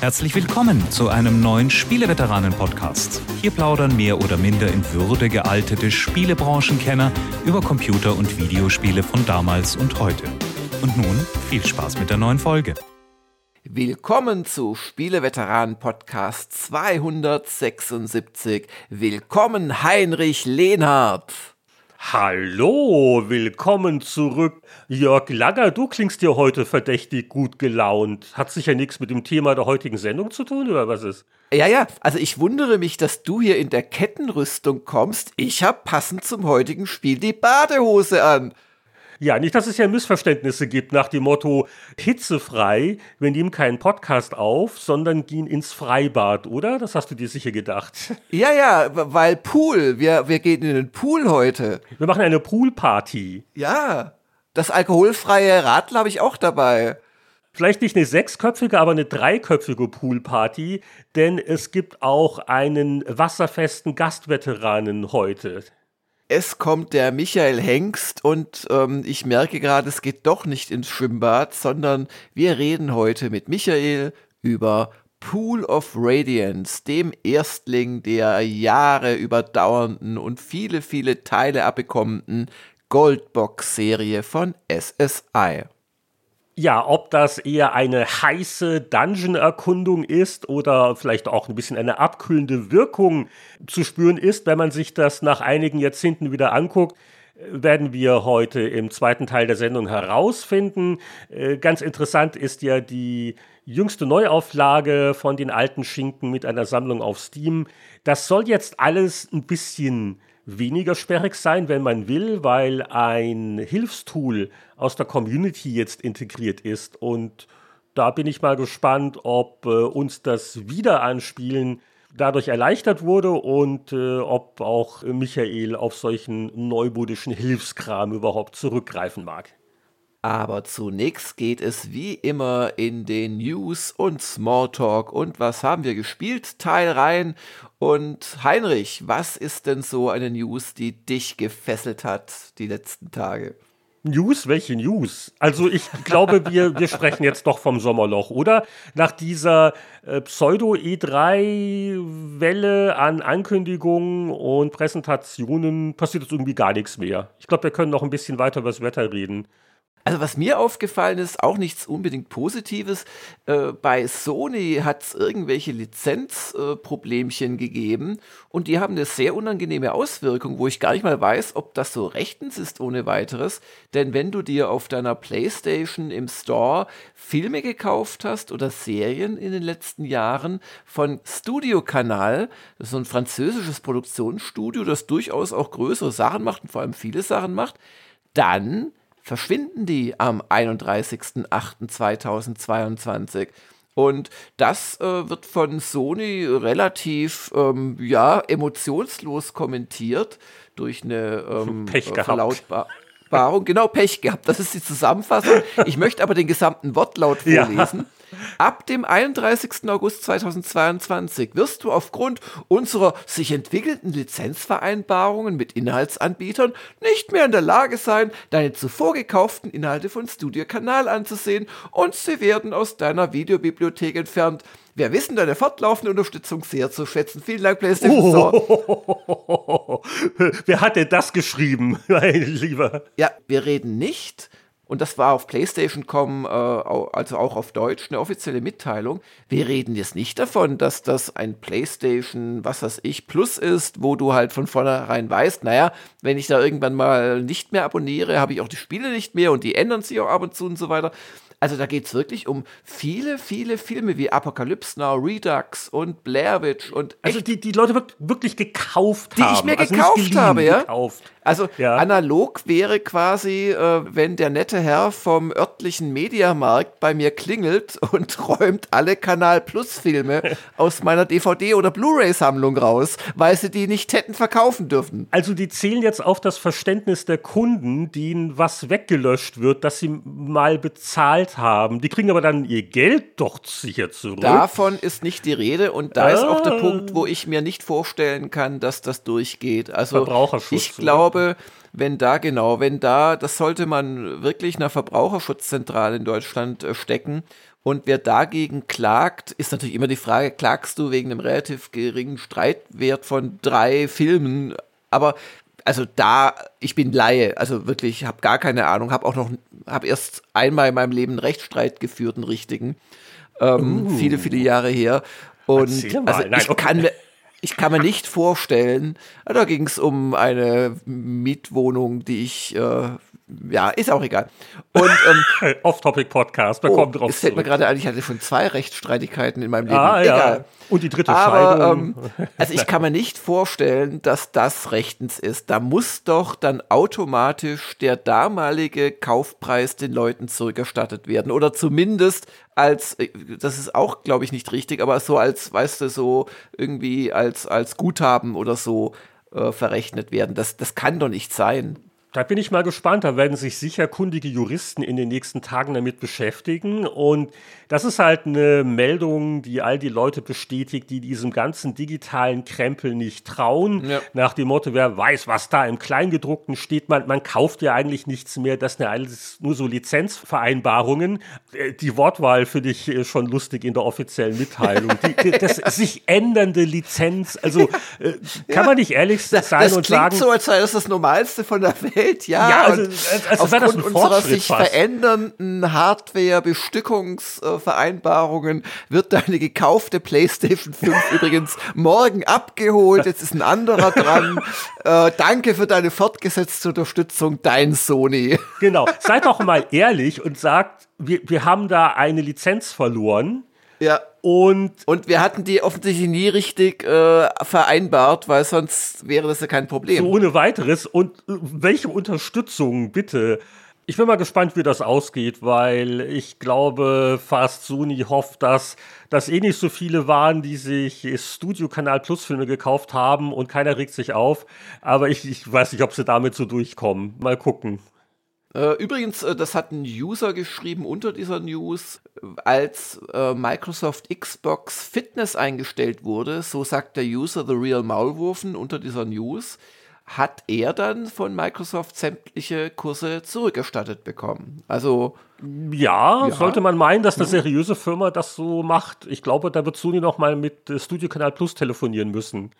Herzlich willkommen zu einem neuen Spieleveteranen-Podcast. Hier plaudern mehr oder minder in Würde gealtete Spielebranchenkenner über Computer- und Videospiele von damals und heute. Und nun viel Spaß mit der neuen Folge. Willkommen zu Spieleveteranen Podcast 276. Willkommen Heinrich Lehnhardt. Hallo, willkommen zurück. Jörg Langer, du klingst dir heute verdächtig gut gelaunt. Hat sicher nichts mit dem Thema der heutigen Sendung zu tun, oder was ist? Ja, ja, also ich wundere mich, dass du hier in der Kettenrüstung kommst. Ich habe passend zum heutigen Spiel die Badehose an. Ja, nicht, dass es ja Missverständnisse gibt nach dem Motto hitzefrei, wir nehmen keinen Podcast auf, sondern gehen ins Freibad, oder? Das hast du dir sicher gedacht. Ja, ja, weil Pool, wir, wir gehen in den Pool heute. Wir machen eine Poolparty. Ja, das alkoholfreie Radl habe ich auch dabei. Vielleicht nicht eine sechsköpfige, aber eine dreiköpfige Poolparty, denn es gibt auch einen wasserfesten Gastveteranen heute. Es kommt der Michael Hengst und ähm, ich merke gerade, es geht doch nicht ins Schwimmbad, sondern wir reden heute mit Michael über Pool of Radiance, dem Erstling der Jahre überdauernden und viele, viele Teile abbekommenden Goldbox-Serie von SSI. Ja, ob das eher eine heiße Dungeon-Erkundung ist oder vielleicht auch ein bisschen eine abkühlende Wirkung zu spüren ist, wenn man sich das nach einigen Jahrzehnten wieder anguckt, werden wir heute im zweiten Teil der Sendung herausfinden. Äh, ganz interessant ist ja die jüngste Neuauflage von den alten Schinken mit einer Sammlung auf Steam. Das soll jetzt alles ein bisschen weniger sperrig sein, wenn man will, weil ein Hilfstool aus der Community jetzt integriert ist. Und da bin ich mal gespannt, ob äh, uns das Wiederanspielen dadurch erleichtert wurde und äh, ob auch Michael auf solchen neubudischen Hilfskram überhaupt zurückgreifen mag. Aber zunächst geht es wie immer in den News und Smalltalk und was haben wir gespielt? Teil rein. Und Heinrich, was ist denn so eine News, die dich gefesselt hat die letzten Tage? News? Welche News? Also ich glaube, wir, wir sprechen jetzt doch vom Sommerloch, oder? Nach dieser äh, Pseudo-E3-Welle an Ankündigungen und Präsentationen passiert jetzt irgendwie gar nichts mehr. Ich glaube, wir können noch ein bisschen weiter über das Wetter reden. Also was mir aufgefallen ist, auch nichts unbedingt Positives, äh, bei Sony hat es irgendwelche Lizenzproblemchen äh, gegeben und die haben eine sehr unangenehme Auswirkung, wo ich gar nicht mal weiß, ob das so rechtens ist ohne weiteres. Denn wenn du dir auf deiner Playstation im Store Filme gekauft hast oder Serien in den letzten Jahren von Studio Canal, das ist so ein französisches Produktionsstudio, das durchaus auch größere Sachen macht und vor allem viele Sachen macht, dann verschwinden die am 31.08.2022. Und das äh, wird von Sony relativ ähm, ja, emotionslos kommentiert durch eine ähm, Pech Verlautbarung. Genau, Pech gehabt. Das ist die Zusammenfassung. Ich möchte aber den gesamten Wortlaut vorlesen. Ja. Ab dem 31. August 2022 wirst du aufgrund unserer sich entwickelnden Lizenzvereinbarungen mit Inhaltsanbietern nicht mehr in der Lage sein, deine zuvor gekauften Inhalte von Studio Kanal anzusehen und sie werden aus deiner Videobibliothek entfernt. Wir wissen deine fortlaufende Unterstützung sehr zu schätzen. Vielen Dank, PlayStation oh. Wer hat denn das geschrieben, mein Lieber? Ja, wir reden nicht und das war auf PlayStation.com, äh, also auch auf Deutsch, eine offizielle Mitteilung. Wir reden jetzt nicht davon, dass das ein PlayStation, was weiß ich, Plus ist, wo du halt von vornherein weißt, naja, wenn ich da irgendwann mal nicht mehr abonniere, habe ich auch die Spiele nicht mehr und die ändern sich auch ab und zu und so weiter. Also da geht es wirklich um viele, viele Filme wie Apocalypse Now, Redux und Blair Witch und also die die Leute wirklich gekauft die haben, die ich mir also gekauft habe, ja. Gekauft. Also ja. analog wäre quasi, äh, wenn der nette Herr vom örtlichen Mediamarkt bei mir klingelt und räumt alle Kanal Plus Filme aus meiner DVD oder Blu-ray Sammlung raus, weil sie die nicht hätten verkaufen dürfen. Also die zählen jetzt auf das Verständnis der Kunden, denen was weggelöscht wird, das sie mal bezahlt haben. Die kriegen aber dann ihr Geld doch sicher zurück. Davon ist nicht die Rede und da ah. ist auch der Punkt, wo ich mir nicht vorstellen kann, dass das durchgeht. Also Verbraucherschutz, ich glaube glaube, wenn da genau, wenn da, das sollte man wirklich einer Verbraucherschutzzentrale in Deutschland äh, stecken Und wer dagegen klagt, ist natürlich immer die Frage, klagst du wegen einem relativ geringen Streitwert von drei Filmen? Aber also da, ich bin Laie, also wirklich, habe gar keine Ahnung, habe auch noch, habe erst einmal in meinem Leben einen Rechtsstreit geführt, einen richtigen, ähm, uh. viele, viele Jahre her. Und also Nein, ich okay. kann mir, ich kann mir nicht vorstellen, da ging es um eine Mietwohnung, die ich äh, ja, ist auch egal. Und ähm, Off-Topic-Podcast, wir oh, kommen drauf. Es fällt mir gerade ein, ich hatte schon zwei Rechtsstreitigkeiten in meinem Leben. Ah, egal. Ja. Und die dritte Aber, Scheidung. Ähm, also ich kann mir nicht vorstellen, dass das rechtens ist. Da muss doch dann automatisch der damalige Kaufpreis den Leuten zurückerstattet werden. Oder zumindest als, äh, das ist auch, glaube ich, nicht richtig, aber so als, weißt du, so irgendwie als, als Guthaben oder so äh, verrechnet werden. Das, das kann doch nicht sein. Da bin ich mal gespannt. Da werden sich sicher kundige Juristen in den nächsten Tagen damit beschäftigen. Und das ist halt eine Meldung, die all die Leute bestätigt, die diesem ganzen digitalen Krempel nicht trauen. Ja. Nach dem Motto, wer weiß, was da im Kleingedruckten steht. Man, man kauft ja eigentlich nichts mehr. Das sind ja alles nur so Lizenzvereinbarungen. Äh, die Wortwahl finde ich äh, schon lustig in der offiziellen Mitteilung. Die, das sich ändernde Lizenz. Also äh, kann ja. man nicht ehrlich sein das, das und sagen. so, als sei das das Normalste von der Welt. Welt, ja. ja also, also aufgrund unserer sich fast. verändernden Hardware-Bestückungsvereinbarungen wird deine gekaufte PlayStation 5 übrigens morgen abgeholt. Jetzt ist ein anderer dran. äh, danke für deine fortgesetzte Unterstützung, dein Sony. Genau. Seid doch mal ehrlich und sagt, wir, wir haben da eine Lizenz verloren. Ja. Und, und wir hatten die offensichtlich nie richtig äh, vereinbart, weil sonst wäre das ja kein Problem. So ohne weiteres. Und äh, welche Unterstützung bitte? Ich bin mal gespannt, wie das ausgeht, weil ich glaube, fast Sony hofft, dass das eh nicht so viele waren, die sich Studio Kanal Plus Filme gekauft haben und keiner regt sich auf. Aber ich, ich weiß nicht, ob sie damit so durchkommen. Mal gucken. Äh, übrigens, äh, das hat ein User geschrieben unter dieser News, als äh, Microsoft Xbox Fitness eingestellt wurde, so sagt der User The Real Maulwurfen unter dieser News, hat er dann von Microsoft sämtliche Kurse zurückerstattet bekommen. Also ja, ja, sollte man meinen, dass eine seriöse Firma das so macht. Ich glaube, da wird Sony noch mal mit Studio Kanal Plus telefonieren müssen,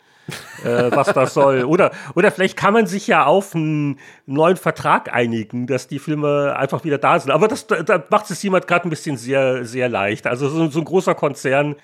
äh, was das soll. Oder, oder vielleicht kann man sich ja auf einen neuen Vertrag einigen, dass die Filme einfach wieder da sind. Aber das, da macht es jemand gerade ein bisschen sehr, sehr leicht. Also so, so ein großer Konzern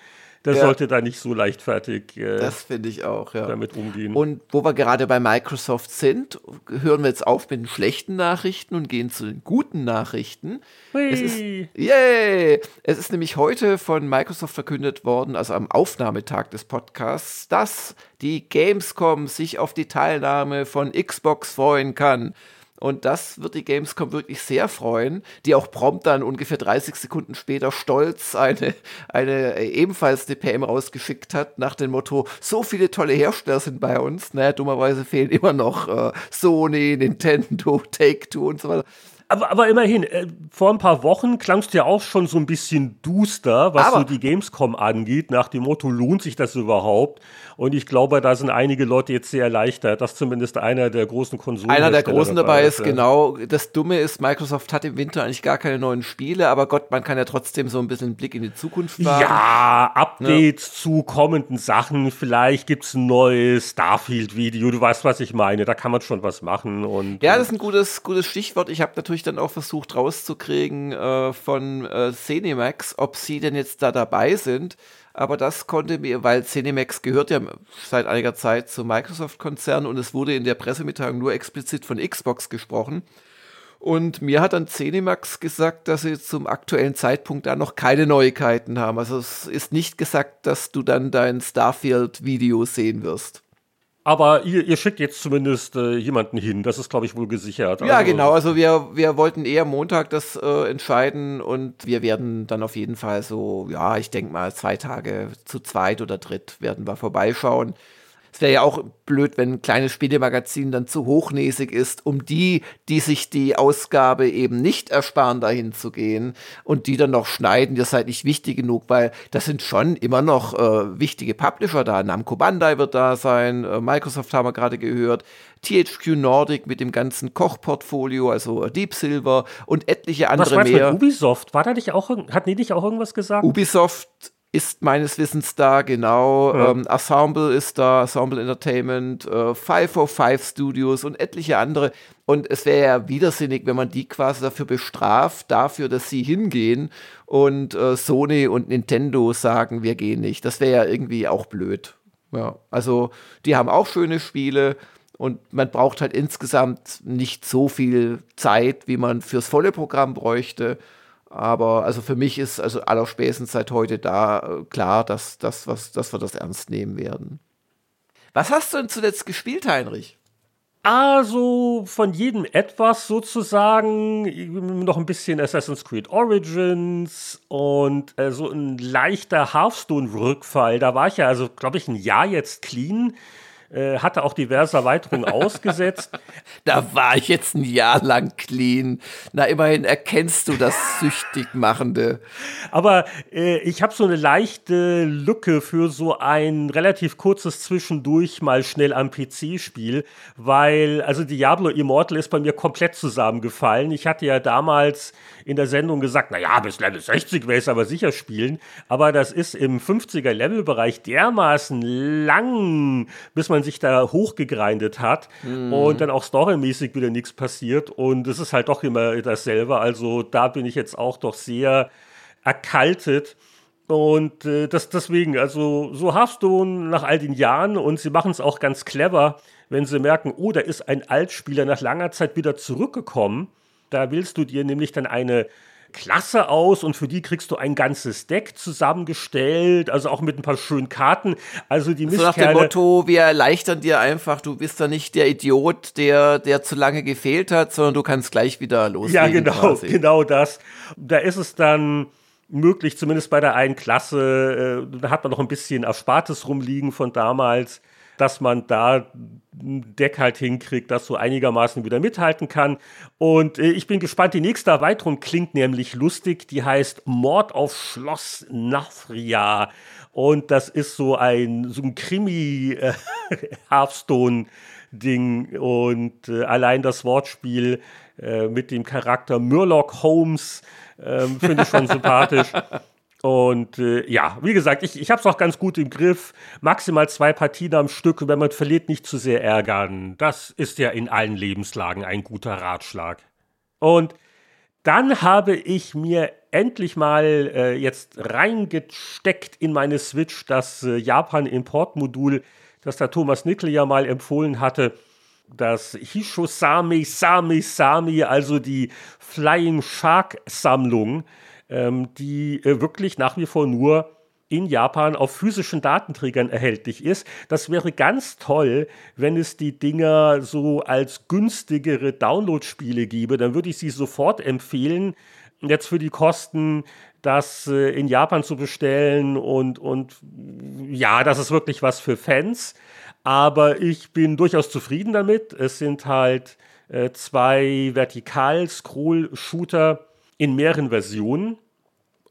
der ja. sollte da nicht so leichtfertig äh, das finde ich auch, ja. damit umgehen. Und wo wir gerade bei Microsoft sind, hören wir jetzt auf mit den schlechten Nachrichten und gehen zu den guten Nachrichten. Es ist, yay! Es ist nämlich heute von Microsoft verkündet worden, also am Aufnahmetag des Podcasts, dass die Gamescom sich auf die Teilnahme von Xbox freuen kann. Und das wird die Gamescom wirklich sehr freuen, die auch prompt dann ungefähr 30 Sekunden später stolz eine, eine äh, ebenfalls eine PM rausgeschickt hat, nach dem Motto, so viele tolle Hersteller sind bei uns. Naja, dummerweise fehlen immer noch äh, Sony, Nintendo, Take-Two und so weiter. Aber, aber immerhin, äh, vor ein paar Wochen klangst du ja auch schon so ein bisschen duster, was aber so die Gamescom angeht, nach dem Motto, lohnt sich das überhaupt? Und ich glaube, da sind einige Leute jetzt sehr erleichtert, dass zumindest einer der großen Konsolen. Einer der großen dabei ist, ja. genau. Das Dumme ist, Microsoft hat im Winter eigentlich gar keine neuen Spiele, aber Gott, man kann ja trotzdem so ein bisschen einen Blick in die Zukunft wagen. Ja, Updates ja. zu kommenden Sachen. Vielleicht gibt es ein neues Starfield-Video. Du weißt, was ich meine. Da kann man schon was machen. Und, ja, das ist ein gutes, gutes Stichwort. Ich habe natürlich dann auch versucht rauszukriegen äh, von äh, Cinemax, ob sie denn jetzt da dabei sind aber das konnte mir, weil Cinemax gehört ja seit einiger Zeit zum Microsoft-Konzern und es wurde in der Pressemitteilung nur explizit von Xbox gesprochen. Und mir hat dann Cinemax gesagt, dass sie zum aktuellen Zeitpunkt da noch keine Neuigkeiten haben. Also es ist nicht gesagt, dass du dann dein Starfield-Video sehen wirst. Aber ihr, ihr, schickt jetzt zumindest äh, jemanden hin. Das ist, glaube ich, wohl gesichert. Also ja, genau. Also wir, wir wollten eher Montag das äh, entscheiden und wir werden dann auf jeden Fall so, ja, ich denke mal, zwei Tage zu zweit oder dritt werden wir vorbeischauen. Es wäre ja auch blöd, wenn ein kleines Spielemagazin dann zu hochnäsig ist, um die, die sich die Ausgabe eben nicht ersparen, dahin zu gehen und die dann noch schneiden. Ihr seid nicht wichtig genug, weil das sind schon immer noch äh, wichtige Publisher da. Namco Bandai wird da sein, äh, Microsoft haben wir gerade gehört, THQ Nordic mit dem ganzen Kochportfolio, also Deep Silver und etliche andere Was mehr. Mit Ubisoft, war da nicht auch, hat die nicht auch irgendwas gesagt? Ubisoft ist meines Wissens da, genau. Ja. Ähm, Ensemble ist da, Ensemble Entertainment, äh, 505 Studios und etliche andere. Und es wäre ja widersinnig, wenn man die quasi dafür bestraft, dafür, dass sie hingehen und äh, Sony und Nintendo sagen, wir gehen nicht. Das wäre ja irgendwie auch blöd. Ja, also die haben auch schöne Spiele und man braucht halt insgesamt nicht so viel Zeit, wie man fürs volle Programm bräuchte. Aber also für mich ist also allerspätestens seit heute da äh, klar, dass, dass, was, dass wir das ernst nehmen werden. Was hast du denn zuletzt gespielt, Heinrich? Also von jedem etwas sozusagen, noch ein bisschen Assassin's Creed Origins und äh, so ein leichter Hearthstone-Rückfall. Da war ich ja also, glaube ich, ein Jahr jetzt clean. Äh, hatte auch diverse Erweiterungen ausgesetzt. Da war ich jetzt ein Jahr lang clean. Na, immerhin erkennst du das süchtig machende. Aber äh, ich habe so eine leichte Lücke für so ein relativ kurzes Zwischendurch mal schnell am PC-Spiel, weil also Diablo Immortal ist bei mir komplett zusammengefallen. Ich hatte ja damals in der Sendung gesagt, naja, bis Level 60 wäre es aber sicher spielen. Aber das ist im 50er-Level-Bereich dermaßen lang, bis man sich da hochgegrindet hat mhm. und dann auch storymäßig wieder nichts passiert. Und es ist halt doch immer dasselbe. Also da bin ich jetzt auch doch sehr erkaltet. Und äh, das deswegen, also so Hearthstone nach all den Jahren und sie machen es auch ganz clever, wenn sie merken, oh, da ist ein Altspieler nach langer Zeit wieder zurückgekommen. Da willst du dir nämlich dann eine Klasse aus und für die kriegst du ein ganzes Deck zusammengestellt, also auch mit ein paar schönen Karten. Also die So nach dem Motto, wir erleichtern dir einfach, du bist da nicht der Idiot, der, der zu lange gefehlt hat, sondern du kannst gleich wieder loslegen. Ja, genau, quasi. genau das. Da ist es dann möglich, zumindest bei der einen Klasse, äh, da hat man noch ein bisschen Erspartes rumliegen von damals, dass man da ein Deck halt hinkriegt, das so einigermaßen wieder mithalten kann. Und äh, ich bin gespannt. Die nächste Erweiterung klingt nämlich lustig. Die heißt Mord auf Schloss Nathria. Und das ist so ein, so ein Krimi-Hearthstone-Ding. Äh, Und äh, allein das Wortspiel äh, mit dem Charakter Murloc Holmes ähm, finde ich schon sympathisch. Und äh, ja, wie gesagt, ich, ich habe es auch ganz gut im Griff. Maximal zwei Partien am Stück wenn man verliert, nicht zu sehr ärgern. Das ist ja in allen Lebenslagen ein guter Ratschlag. Und dann habe ich mir endlich mal äh, jetzt reingesteckt in meine Switch das äh, Japan-Importmodul, das der Thomas Nickel ja mal empfohlen hatte. Das Hishosami Sami Sami, also die Flying Shark Sammlung ähm, die äh, wirklich nach wie vor nur in Japan auf physischen Datenträgern erhältlich ist. Das wäre ganz toll, wenn es die Dinger so als günstigere Download-Spiele gäbe. Dann würde ich sie sofort empfehlen, jetzt für die Kosten das äh, in Japan zu bestellen. Und, und ja, das ist wirklich was für Fans. Aber ich bin durchaus zufrieden damit. Es sind halt äh, zwei Vertikal-Scroll-Shooter in mehreren Versionen.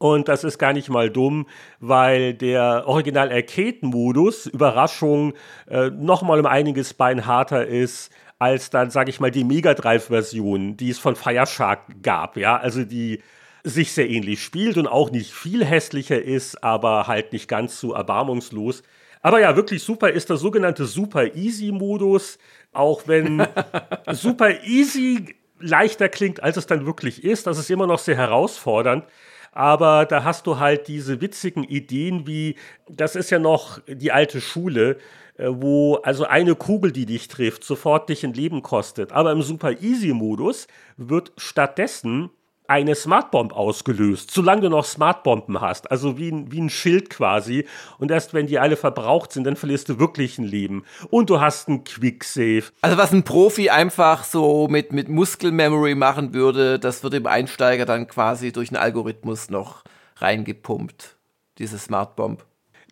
Und das ist gar nicht mal dumm, weil der Original Arcade-Modus, Überraschung, äh, nochmal um einiges beinharter ist als dann, sage ich mal, die Mega Drive-Version, die es von Fireshark gab. Ja, also die sich sehr ähnlich spielt und auch nicht viel hässlicher ist, aber halt nicht ganz so erbarmungslos. Aber ja, wirklich super ist der sogenannte Super Easy Modus, auch wenn Super Easy leichter klingt, als es dann wirklich ist. Das ist immer noch sehr herausfordernd. Aber da hast du halt diese witzigen Ideen wie, das ist ja noch die alte Schule, äh, wo also eine Kugel, die dich trifft, sofort dich ein Leben kostet. Aber im Super Easy Modus wird stattdessen eine Smartbomb ausgelöst, solange du noch Smartbomben hast. Also wie ein, wie ein Schild quasi. Und erst wenn die alle verbraucht sind, dann verlierst du wirklich ein Leben. Und du hast einen Quicksave. Also was ein Profi einfach so mit, mit Muskelmemory machen würde, das wird dem Einsteiger dann quasi durch einen Algorithmus noch reingepumpt, diese Smartbomb.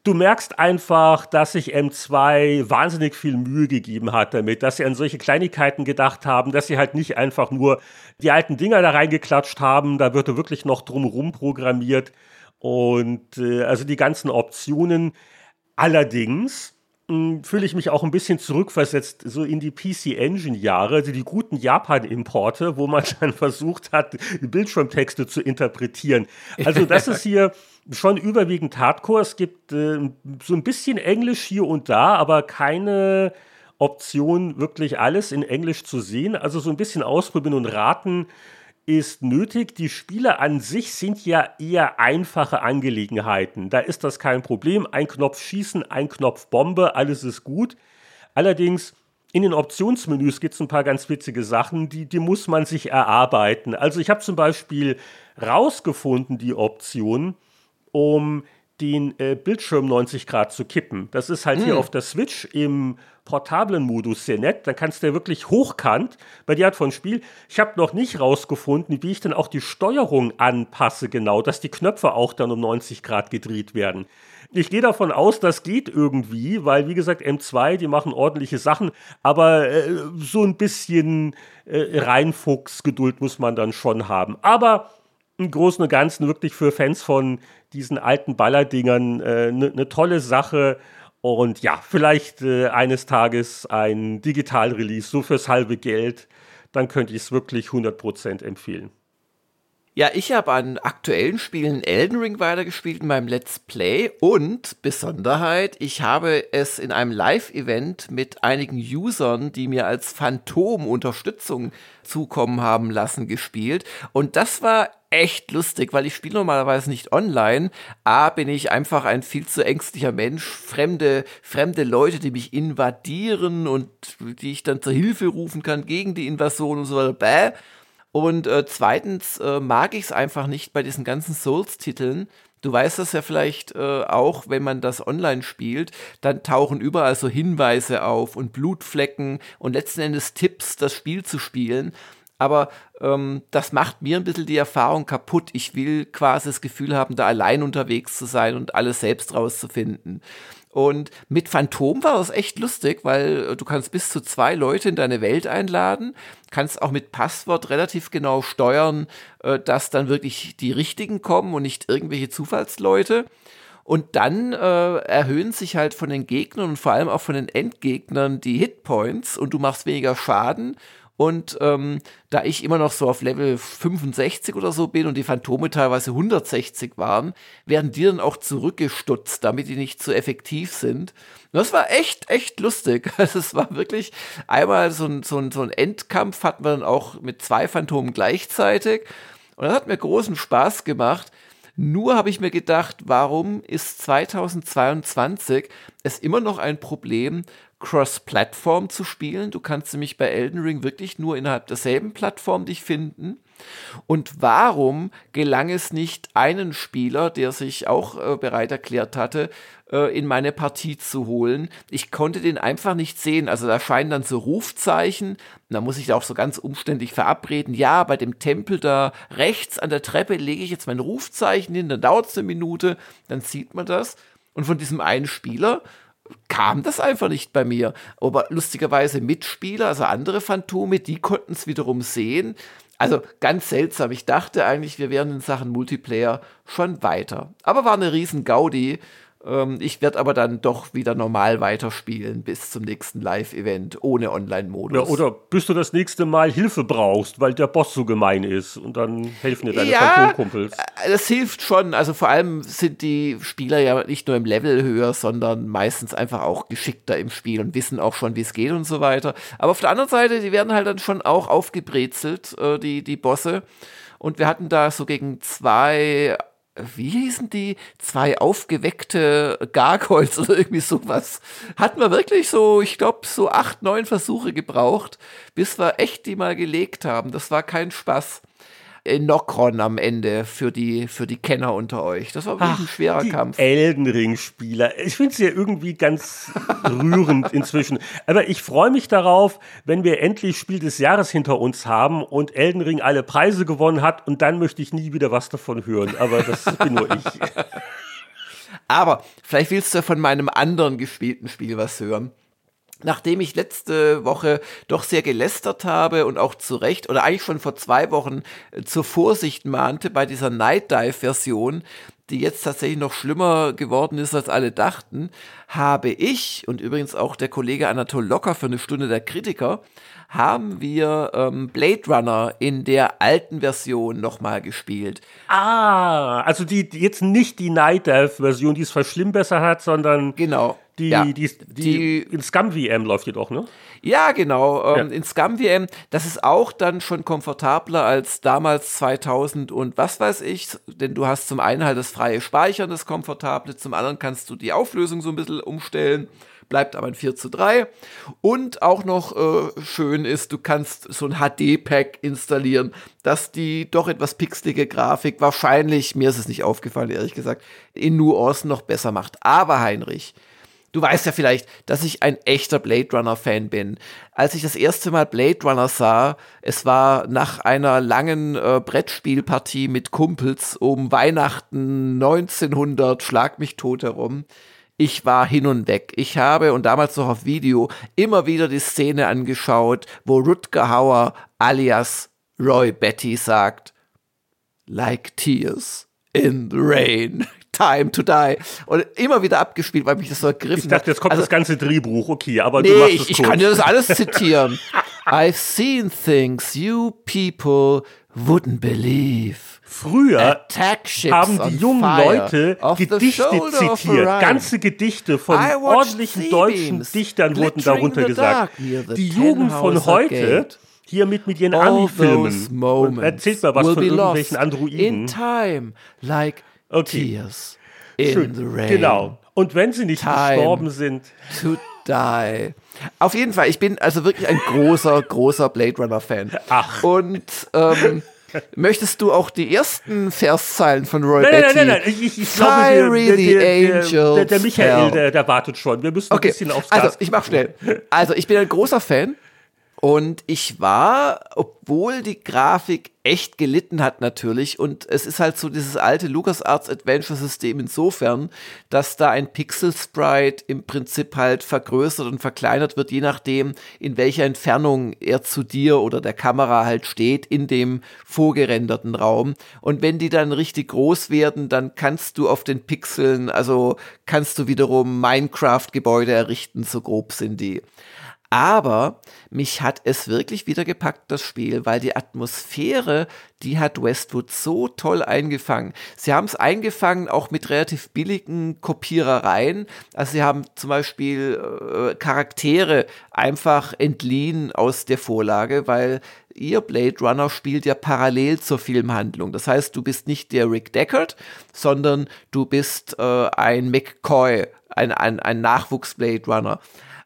Du merkst einfach, dass sich M2 wahnsinnig viel Mühe gegeben hat damit, dass sie an solche Kleinigkeiten gedacht haben, dass sie halt nicht einfach nur die alten Dinger da reingeklatscht haben, da wird wirklich noch drumherum programmiert und äh, also die ganzen Optionen. Allerdings fühle ich mich auch ein bisschen zurückversetzt, so in die PC Engine Jahre, also die guten Japan-Importe, wo man dann versucht hat, Bildschirmtexte zu interpretieren. Also das ist hier schon überwiegend Hardcore. Es gibt äh, so ein bisschen Englisch hier und da, aber keine Option, wirklich alles in Englisch zu sehen. Also so ein bisschen ausprobieren und raten ist nötig. Die Spiele an sich sind ja eher einfache Angelegenheiten. Da ist das kein Problem. Ein Knopf schießen, ein Knopf Bombe, alles ist gut. Allerdings in den Optionsmenüs gibt es ein paar ganz witzige Sachen, die, die muss man sich erarbeiten. Also ich habe zum Beispiel rausgefunden, die Option, um den äh, Bildschirm 90 Grad zu kippen. Das ist halt hm. hier auf der Switch im portablen Modus sehr nett. Dann kannst du ja wirklich hochkant bei der Art von Spiel. Ich habe noch nicht rausgefunden, wie ich dann auch die Steuerung anpasse, genau, dass die Knöpfe auch dann um 90 Grad gedreht werden. Ich gehe davon aus, das geht irgendwie, weil wie gesagt, M2, die machen ordentliche Sachen, aber äh, so ein bisschen äh, Reinfuchsgeduld muss man dann schon haben. Aber im Großen und Ganzen wirklich für Fans von diesen alten Ballerdingern eine äh, ne, ne tolle Sache. Und ja, vielleicht äh, eines Tages ein Digital-Release, so fürs halbe Geld, dann könnte ich es wirklich 100% empfehlen. Ja, ich habe an aktuellen Spielen Elden Ring weitergespielt in meinem Let's Play und Besonderheit, ich habe es in einem Live-Event mit einigen Usern, die mir als Phantom Unterstützung zukommen haben lassen, gespielt. Und das war echt lustig, weil ich spiele normalerweise nicht online. A, bin ich einfach ein viel zu ängstlicher Mensch. Fremde, fremde Leute, die mich invadieren und die ich dann zur Hilfe rufen kann gegen die Invasion und so weiter. Bäh. Und äh, zweitens äh, mag ich es einfach nicht bei diesen ganzen Souls-Titeln. Du weißt das ja vielleicht äh, auch, wenn man das online spielt, dann tauchen überall so Hinweise auf und Blutflecken und letzten Endes Tipps, das Spiel zu spielen. Aber ähm, das macht mir ein bisschen die Erfahrung kaputt. Ich will quasi das Gefühl haben, da allein unterwegs zu sein und alles selbst rauszufinden. Und mit Phantom war das echt lustig, weil äh, du kannst bis zu zwei Leute in deine Welt einladen, kannst auch mit Passwort relativ genau steuern, äh, dass dann wirklich die richtigen kommen und nicht irgendwelche Zufallsleute. Und dann äh, erhöhen sich halt von den Gegnern und vor allem auch von den Endgegnern die Hitpoints und du machst weniger Schaden und ähm, da ich immer noch so auf Level 65 oder so bin und die Phantome teilweise 160 waren, werden die dann auch zurückgestutzt, damit die nicht zu effektiv sind. Und das war echt, echt lustig. Also es war wirklich einmal so ein, so ein, so ein Endkampf hatten wir dann auch mit zwei Phantomen gleichzeitig. Und das hat mir großen Spaß gemacht. Nur habe ich mir gedacht, warum ist 2022 es immer noch ein Problem, Cross-Plattform zu spielen. Du kannst nämlich bei Elden Ring wirklich nur innerhalb derselben Plattform dich finden. Und warum gelang es nicht, einen Spieler, der sich auch äh, bereit erklärt hatte, äh, in meine Partie zu holen? Ich konnte den einfach nicht sehen. Also da scheinen dann so Rufzeichen. Da muss ich da auch so ganz umständlich verabreden. Ja, bei dem Tempel da rechts an der Treppe lege ich jetzt mein Rufzeichen hin. Dann dauert es eine Minute. Dann sieht man das. Und von diesem einen Spieler kam das einfach nicht bei mir. Aber lustigerweise Mitspieler, also andere Phantome, die konnten es wiederum sehen. Also ganz seltsam. Ich dachte eigentlich, wir wären in Sachen Multiplayer schon weiter. Aber war eine riesen Gaudi. Ähm, ich werde aber dann doch wieder normal weiterspielen bis zum nächsten Live-Event ohne Online-Modus. Ja, oder bis du das nächste Mal Hilfe brauchst, weil der Boss so gemein ist und dann helfen dir deine ja. Äh, das hilft schon. Also vor allem sind die Spieler ja nicht nur im Level höher, sondern meistens einfach auch geschickter im Spiel und wissen auch schon, wie es geht und so weiter. Aber auf der anderen Seite, die werden halt dann schon auch aufgebrezelt, äh, die, die Bosse. Und wir hatten da so gegen zwei wie hießen die? Zwei aufgeweckte Gargoyles oder irgendwie sowas. Hatten wir wirklich so, ich glaube, so acht, neun Versuche gebraucht, bis wir echt die mal gelegt haben. Das war kein Spaß. Nokron am Ende für die, für die Kenner unter euch. Das war wirklich Ach, ein schwerer die Kampf. Elden Ring-Spieler. Ich finde sie ja irgendwie ganz rührend inzwischen. Aber ich freue mich darauf, wenn wir endlich Spiel des Jahres hinter uns haben und Elden Ring alle Preise gewonnen hat und dann möchte ich nie wieder was davon hören. Aber das bin nur ich. Aber vielleicht willst du von meinem anderen gespielten Spiel was hören. Nachdem ich letzte Woche doch sehr gelästert habe und auch zu Recht oder eigentlich schon vor zwei Wochen äh, zur Vorsicht mahnte bei dieser Night Dive Version, die jetzt tatsächlich noch schlimmer geworden ist, als alle dachten, habe ich und übrigens auch der Kollege Anatol Locker für eine Stunde der Kritiker, haben wir ähm, Blade Runner in der alten Version nochmal gespielt. Ah, also die, die jetzt nicht die Night Dive Version, die es verschlimmbessert hat, sondern genau die, ja, die, die, die, in Scum VM läuft jedoch, ne? Ja, genau. Ähm, ja. In Scum VM, das ist auch dann schon komfortabler als damals 2000 und was weiß ich, denn du hast zum einen halt das freie Speichern, das komfortable, zum anderen kannst du die Auflösung so ein bisschen umstellen bleibt aber ein 4 zu 3. Und auch noch äh, schön ist, du kannst so ein HD-Pack installieren, dass die doch etwas pixelige Grafik wahrscheinlich, mir ist es nicht aufgefallen, ehrlich gesagt, in Nuancen noch besser macht. Aber Heinrich, Du weißt ja vielleicht, dass ich ein echter Blade Runner-Fan bin. Als ich das erste Mal Blade Runner sah, es war nach einer langen äh, Brettspielpartie mit Kumpels um Weihnachten 1900, schlag mich tot herum. Ich war hin und weg. Ich habe, und damals noch auf Video, immer wieder die Szene angeschaut, wo Rutger Hauer alias Roy Betty sagt, like tears in the rain. Time to Die. Und immer wieder abgespielt, weil mich das so ergriffen hat. Ich dachte, jetzt kommt also, das ganze Drehbuch, okay, aber nee, du machst es ich, ich kann dir das alles zitieren. I've seen things you people wouldn't believe. Früher haben die jungen Leute Gedichte zitiert. Ganze Gedichte von ordentlichen deutschen Dichtern wurden darunter gesagt. Die Jugend von heute hier mit, mit ihren Ami-Filmen. Erzählt mal was von irgendwelchen Androiden. In time, like okay. tears in Schön. the rain. Genau. Und wenn sie nicht time gestorben sind. To die. Auf jeden Fall, ich bin also wirklich ein großer, großer Blade Runner-Fan. Ach. Und ähm, Möchtest du auch die ersten Verszeilen von Roy nein, Betty? Nein, nein, nein, ich, ich glaube, der, the der, der, der, Michael, der, der wartet schon. Wir müssen okay. ein bisschen aufs Gas. Also, ich mach schnell. Also, ich bin ein großer Fan und ich war, obwohl die Grafik echt gelitten hat natürlich, und es ist halt so dieses alte LucasArts Adventure System insofern, dass da ein Pixel Sprite im Prinzip halt vergrößert und verkleinert wird, je nachdem, in welcher Entfernung er zu dir oder der Kamera halt steht in dem vorgerenderten Raum. Und wenn die dann richtig groß werden, dann kannst du auf den Pixeln, also kannst du wiederum Minecraft-Gebäude errichten, so grob sind die. Aber mich hat es wirklich wieder gepackt, das Spiel, weil die Atmosphäre, die hat Westwood so toll eingefangen. Sie haben es eingefangen auch mit relativ billigen Kopierereien. Also sie haben zum Beispiel äh, Charaktere einfach entliehen aus der Vorlage, weil ihr Blade Runner spielt ja parallel zur Filmhandlung. Das heißt, du bist nicht der Rick Deckard, sondern du bist äh, ein McCoy, ein, ein, ein Nachwuchs-Blade Runner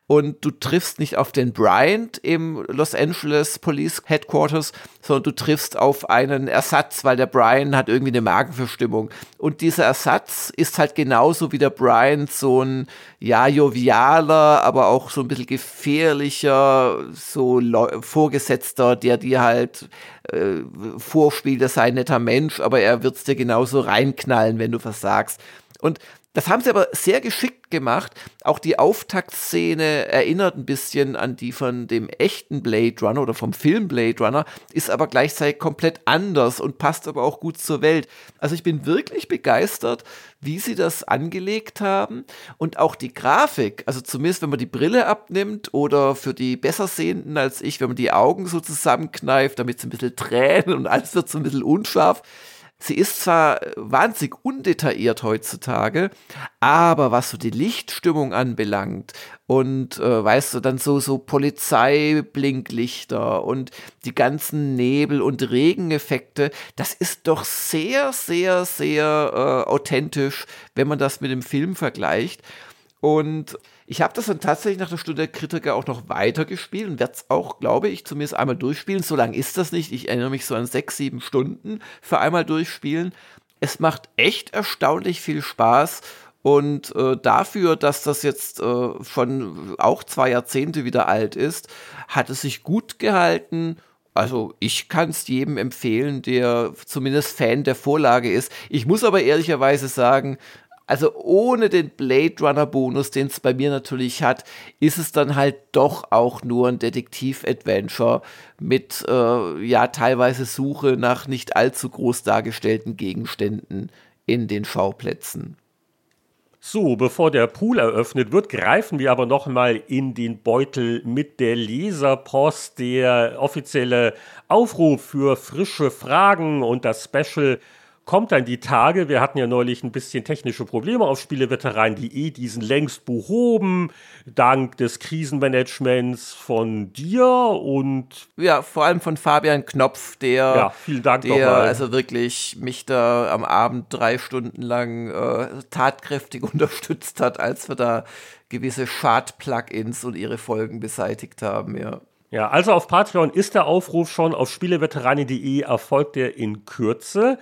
und du triffst nicht auf den Bryant im Los Angeles Police Headquarters, sondern du triffst auf einen Ersatz, weil der Brian hat irgendwie eine Magenverstimmung. Und dieser Ersatz ist halt genauso wie der Brian so ein, ja, jovialer, aber auch so ein bisschen gefährlicher, so Vorgesetzter, der dir halt äh, vorspielt, er sei ein netter Mensch, aber er wird's dir genauso reinknallen, wenn du versagst. Und das haben sie aber sehr geschickt gemacht. Auch die Auftaktszene erinnert ein bisschen an die von dem echten Blade Runner oder vom Film Blade Runner, ist aber gleichzeitig komplett anders und passt aber auch gut zur Welt. Also ich bin wirklich begeistert, wie sie das angelegt haben und auch die Grafik, also zumindest wenn man die Brille abnimmt oder für die Bessersehenden als ich, wenn man die Augen so zusammenkneift, damit sie ein bisschen tränen und alles wird so ein bisschen unscharf Sie ist zwar wahnsinnig undetailliert heutzutage, aber was so die Lichtstimmung anbelangt und äh, weißt du, dann so, so Polizeiblinklichter und die ganzen Nebel- und Regeneffekte, das ist doch sehr, sehr, sehr äh, authentisch, wenn man das mit dem Film vergleicht. Und ich habe das dann tatsächlich nach der Stunde Kritiker auch noch weitergespielt und werde es auch, glaube ich, zumindest einmal durchspielen. So lang ist das nicht. Ich erinnere mich so an sechs, sieben Stunden für einmal durchspielen. Es macht echt erstaunlich viel Spaß. Und äh, dafür, dass das jetzt äh, schon auch zwei Jahrzehnte wieder alt ist, hat es sich gut gehalten. Also ich kann es jedem empfehlen, der zumindest Fan der Vorlage ist. Ich muss aber ehrlicherweise sagen, Also ohne den Blade Runner Bonus, den es bei mir natürlich hat, ist es dann halt doch auch nur ein Detektiv-Adventure mit äh, ja teilweise Suche nach nicht allzu groß dargestellten Gegenständen in den Schauplätzen. So, bevor der Pool eröffnet wird, greifen wir aber noch mal in den Beutel mit der Leserpost. Der offizielle Aufruf für frische Fragen und das Special kommt dann die Tage. Wir hatten ja neulich ein bisschen technische Probleme auf Spieleveteran.de, diesen längst behoben, dank des Krisenmanagements von dir und. Ja, vor allem von Fabian Knopf, der. Ja, vielen Dank der nochmal. also wirklich mich da am Abend drei Stunden lang äh, tatkräftig unterstützt hat, als wir da gewisse Schad-Plugins und ihre Folgen beseitigt haben, ja. Ja, also auf Patreon ist der Aufruf schon, auf spieleveteranen.de erfolgt er in Kürze.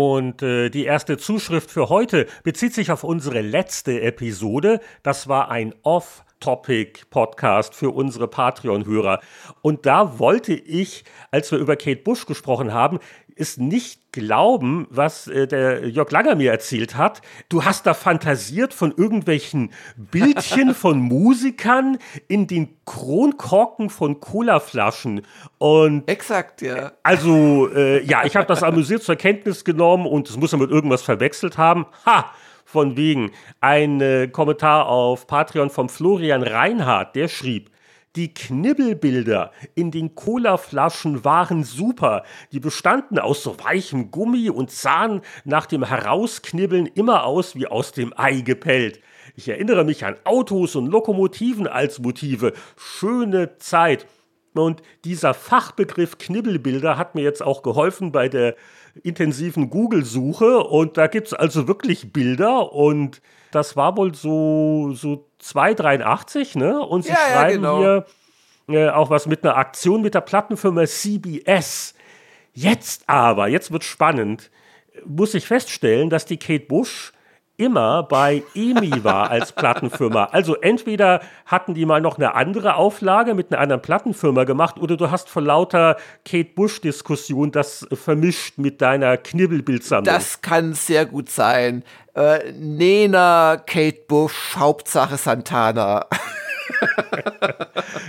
Und äh, die erste Zuschrift für heute bezieht sich auf unsere letzte Episode. Das war ein Off-Topic-Podcast für unsere Patreon-Hörer. Und da wollte ich, als wir über Kate Bush gesprochen haben, ist nicht glauben, was äh, der Jörg Langer mir erzählt hat. Du hast da fantasiert von irgendwelchen Bildchen von Musikern in den Kronkorken von Colaflaschen. Und exakt, ja. Also äh, ja, ich habe das amüsiert zur Kenntnis genommen und es muss er mit irgendwas verwechselt haben. Ha! Von wegen. Ein äh, Kommentar auf Patreon vom Florian Reinhardt, der schrieb, die Knibbelbilder in den Colaflaschen waren super. Die bestanden aus so weichem Gummi und sahen nach dem Herausknibbeln immer aus wie aus dem Ei gepellt. Ich erinnere mich an Autos und Lokomotiven als Motive. Schöne Zeit. Und dieser Fachbegriff Knibbelbilder hat mir jetzt auch geholfen bei der intensiven Google-Suche. Und da gibt es also wirklich Bilder und das war wohl so, so 2,83, ne? Und sie ja, schreiben ja, genau. hier äh, auch was mit einer Aktion mit der Plattenfirma CBS. Jetzt aber, jetzt wird spannend, muss ich feststellen, dass die Kate Bush immer bei EMI war als Plattenfirma. Also entweder hatten die mal noch eine andere Auflage mit einer anderen Plattenfirma gemacht oder du hast vor lauter Kate Bush-Diskussion das vermischt mit deiner Knibbelbildsammlung. Das kann sehr gut sein. Äh, Nena, Kate Bush, Hauptsache Santana.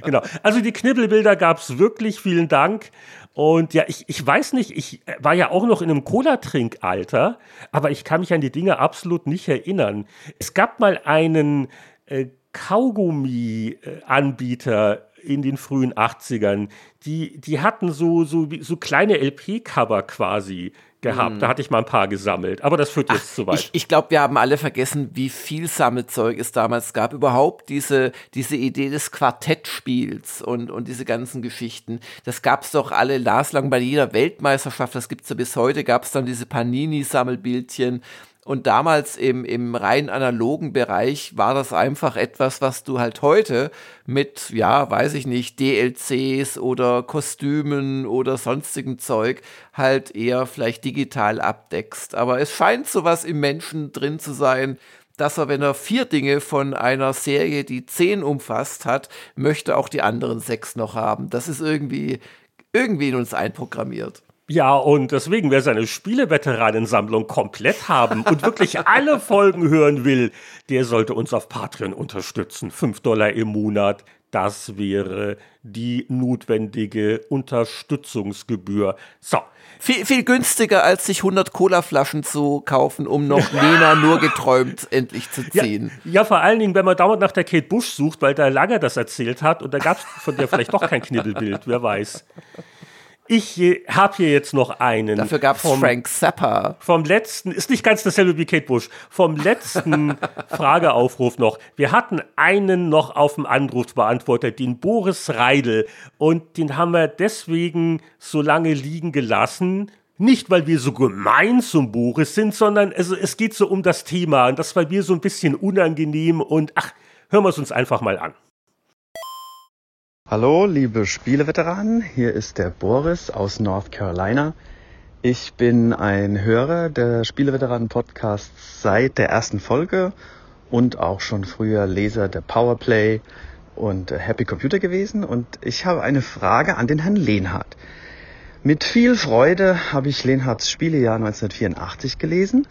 genau. Also die Knibbelbilder gab es wirklich. Vielen Dank. Und ja, ich, ich weiß nicht, ich war ja auch noch in einem Cola-Trinkalter, aber ich kann mich an die Dinge absolut nicht erinnern. Es gab mal einen äh, Kaugummi-Anbieter in den frühen 80ern, die, die hatten so, so, so kleine LP-Cover quasi gehabt. Hm. Da hatte ich mal ein paar gesammelt. Aber das führt jetzt Ach, zu weit. Ich, ich glaube, wir haben alle vergessen, wie viel Sammelzeug es damals gab. Überhaupt diese, diese Idee des Quartettspiels und, und diese ganzen Geschichten. Das gab es doch alle laslang bei jeder Weltmeisterschaft. Das gibt es ja bis heute. Gab es dann diese Panini-Sammelbildchen und damals im, im rein analogen Bereich war das einfach etwas, was du halt heute mit, ja, weiß ich nicht, DLCs oder Kostümen oder sonstigem Zeug halt eher vielleicht digital abdeckst. Aber es scheint sowas im Menschen drin zu sein, dass er, wenn er vier Dinge von einer Serie, die zehn umfasst hat, möchte auch die anderen sechs noch haben. Das ist irgendwie, irgendwie in uns einprogrammiert. Ja, und deswegen, wer seine Spieleveteranensammlung komplett haben und wirklich alle Folgen hören will, der sollte uns auf Patreon unterstützen. 5 Dollar im Monat, das wäre die notwendige Unterstützungsgebühr. So. Viel, viel günstiger, als sich 100 Colaflaschen zu kaufen, um noch Nena nur geträumt endlich zu ziehen. Ja, ja, vor allen Dingen, wenn man dauernd nach der Kate Bush sucht, weil der Langer das erzählt hat und da gab es von der vielleicht doch kein Knibbelbild, wer weiß. Ich habe hier jetzt noch einen. Dafür gab es Frank Zappa. Vom letzten, ist nicht ganz dasselbe wie Kate Bush, vom letzten Frageaufruf noch. Wir hatten einen noch auf dem Anrufsbeantworter, den Boris Reidel. Und den haben wir deswegen so lange liegen gelassen. Nicht, weil wir so gemein zum Boris sind, sondern es, es geht so um das Thema. Und das war mir so ein bisschen unangenehm. Und ach, hören wir es uns einfach mal an. Hallo, liebe Spieleveteranen, hier ist der Boris aus North Carolina. Ich bin ein Hörer der Spieleveteranen Podcasts seit der ersten Folge und auch schon früher Leser der Powerplay und Happy Computer gewesen und ich habe eine Frage an den Herrn Lehnhardt. Mit viel Freude habe ich Lehnhardts Spielejahr 1984 gelesen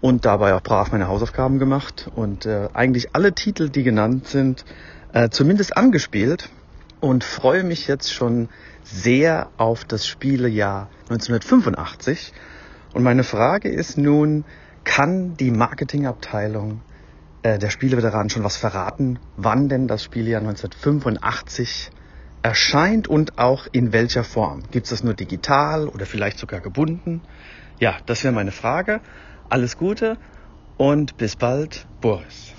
und dabei auch brav meine Hausaufgaben gemacht und äh, eigentlich alle Titel, die genannt sind, äh, zumindest angespielt und freue mich jetzt schon sehr auf das Spielejahr 1985. Und meine Frage ist nun, kann die Marketingabteilung äh, der Spieleveteranen schon was verraten, wann denn das Spieljahr 1985 erscheint und auch in welcher Form? Gibt es das nur digital oder vielleicht sogar gebunden? Ja, das wäre meine Frage. Alles Gute und bis bald, Boris.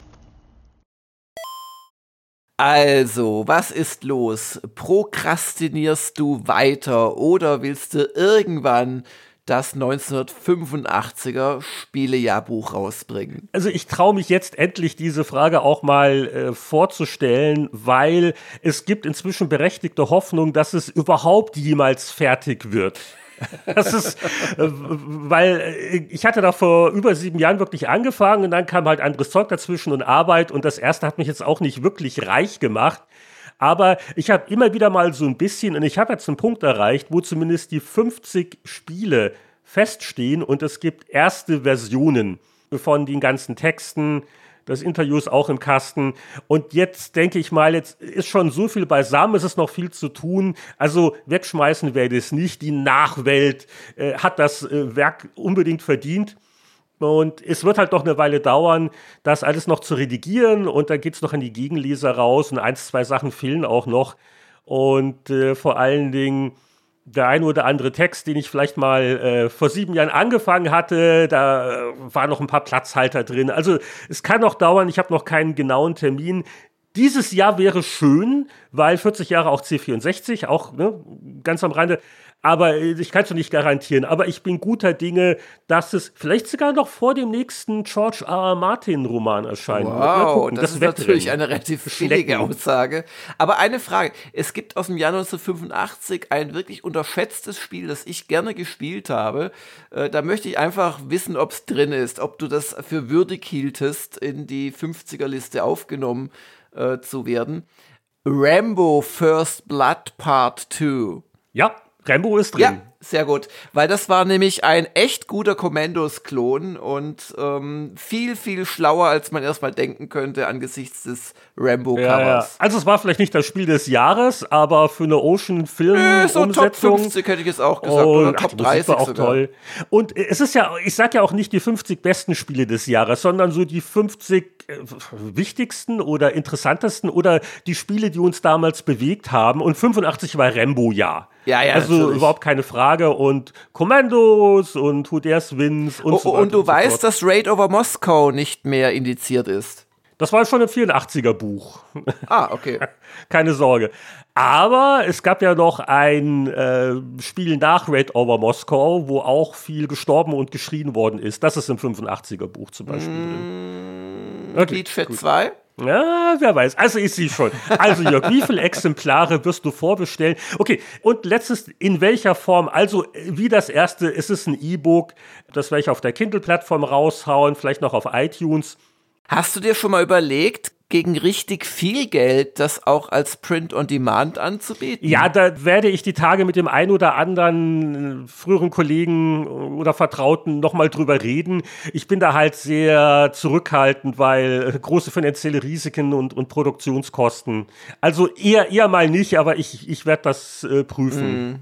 Also, was ist los? Prokrastinierst du weiter oder willst du irgendwann das 1985er Spielejahrbuch rausbringen? Also ich traue mich jetzt endlich diese Frage auch mal äh, vorzustellen, weil es gibt inzwischen berechtigte Hoffnung, dass es überhaupt jemals fertig wird. Das ist, äh, weil äh, ich hatte da vor über sieben Jahren wirklich angefangen und dann kam halt anderes Zeug dazwischen und Arbeit und das erste hat mich jetzt auch nicht wirklich reich gemacht. Aber ich habe immer wieder mal so ein bisschen, und ich habe jetzt einen Punkt erreicht, wo zumindest die 50 Spiele feststehen und es gibt erste Versionen von den ganzen Texten, das Interview ist auch im Kasten. Und jetzt denke ich mal, jetzt ist schon so viel beisammen, es ist noch viel zu tun. Also wegschmeißen werde ich es nicht. Die Nachwelt äh, hat das äh, Werk unbedingt verdient. Und es wird halt noch eine Weile dauern, das alles noch zu redigieren. Und dann geht es noch an die Gegenleser raus. Und eins, zwei Sachen fehlen auch noch. Und äh, vor allen Dingen der eine oder andere Text, den ich vielleicht mal äh, vor sieben Jahren angefangen hatte, da äh, waren noch ein paar Platzhalter drin. Also es kann noch dauern, ich habe noch keinen genauen Termin. Dieses Jahr wäre schön, weil 40 Jahre auch C64, auch ne, ganz am Rande. Aber äh, ich kann es nicht garantieren. Aber ich bin guter Dinge, dass es vielleicht sogar noch vor dem nächsten George R. R. Martin Roman erscheinen wow, wird. Das, das ist natürlich eine relativ billige Aussage. Aber eine Frage. Es gibt aus dem Jahr 1985 ein wirklich unterschätztes Spiel, das ich gerne gespielt habe. Äh, da möchte ich einfach wissen, ob es drin ist, ob du das für würdig hieltest, in die 50er-Liste aufgenommen äh, zu werden. Rambo First Blood Part 2. Ja, Rambo ist drin. Ja, sehr gut. Weil das war nämlich ein echt guter Commandos-Klon und ähm, viel, viel schlauer, als man erstmal denken könnte angesichts des Rambo-Covers. Ja, ja. Also es war vielleicht nicht das Spiel des Jahres, aber für eine Ocean-Film-Umsetzung. so Top 50 hätte ich es auch gesagt. Und, oder Top ach, 30 war auch sogar. toll. Und es ist ja, ich sag ja auch nicht die 50 besten Spiele des Jahres, sondern so die 50 äh, wichtigsten oder interessantesten oder die Spiele, die uns damals bewegt haben. Und 85 war Rambo ja. Ja, ja, also natürlich. überhaupt keine Frage. Und Kommandos und Who Dares Wins und oh, so weiter. Und du und weißt, so dass Raid over Moskau nicht mehr indiziert ist. Das war schon im 84er Buch. Ah, okay. Keine Sorge. Aber es gab ja noch ein äh, Spiel nach Raid Over Moskau, wo auch viel gestorben und geschrien worden ist. Das ist im 85er Buch zum Beispiel mm, drin. Okay, Lead Fit 2? Ja, wer weiß. Also ich sehe schon. Also Jörg, wie viele Exemplare wirst du vorbestellen? Okay, und letztes, in welcher Form? Also wie das erste, ist es ein E-Book, das werde ich auf der Kindle-Plattform raushauen, vielleicht noch auf iTunes. Hast du dir schon mal überlegt, gegen richtig viel Geld das auch als Print on Demand anzubieten? Ja, da werde ich die Tage mit dem einen oder anderen äh, früheren Kollegen oder Vertrauten nochmal drüber reden. Ich bin da halt sehr zurückhaltend, weil große finanzielle Risiken und, und Produktionskosten. Also eher, eher mal nicht, aber ich, ich werde das äh, prüfen. Mm.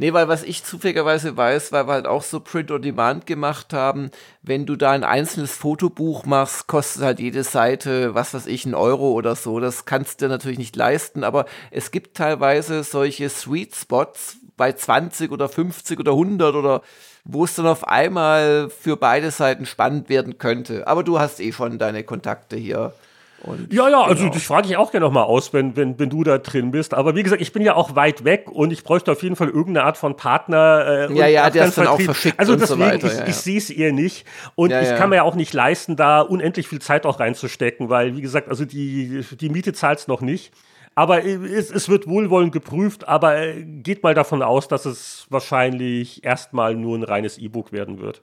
Nee, weil was ich zufälligerweise weiß, weil wir halt auch so Print on Demand gemacht haben, wenn du da ein einzelnes Fotobuch machst, kostet halt jede Seite, was weiß ich, ein Euro oder so. Das kannst du natürlich nicht leisten, aber es gibt teilweise solche Sweet Spots bei 20 oder 50 oder 100 oder wo es dann auf einmal für beide Seiten spannend werden könnte. Aber du hast eh schon deine Kontakte hier und ja, ja, also genau. das frage ich auch gerne nochmal aus, wenn, wenn, wenn du da drin bist. Aber wie gesagt, ich bin ja auch weit weg und ich bräuchte auf jeden Fall irgendeine Art von Partner. Äh, ja, ja, der ist dann auch verschickt Also deswegen, so weiter, ich, ja, ja. ich sehe es eher nicht. Und ja, ich kann mir ja auch nicht leisten, da unendlich viel Zeit auch reinzustecken, weil, wie gesagt, also die, die Miete zahlt es noch nicht. Aber es, es, wird wohlwollend geprüft, aber äh, geht mal davon aus, dass es wahrscheinlich erstmal nur ein reines E-Book werden wird.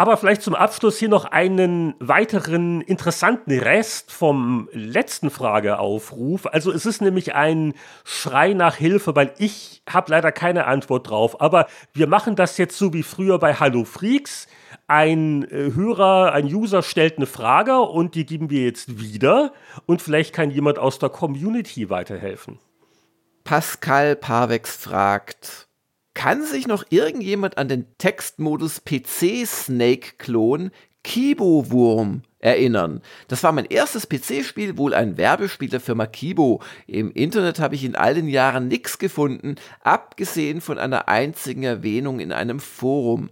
Aber vielleicht zum Abschluss hier noch einen weiteren interessanten Rest vom letzten Frageaufruf. Also es ist nämlich ein Schrei nach Hilfe, weil ich habe leider keine Antwort drauf. Aber wir machen das jetzt so wie früher bei Hallo Freaks. ein äh, Hörer, ein User stellt eine Frage und die geben wir jetzt wieder und vielleicht kann jemand aus der Community weiterhelfen. Pascal Parvex fragt, kann sich noch irgendjemand an den Textmodus PC Snake Klon Kibo Wurm erinnern. Das war mein erstes PC-Spiel, wohl ein Werbespiel der Firma Kibo. Im Internet habe ich in all den Jahren nichts gefunden, abgesehen von einer einzigen Erwähnung in einem Forum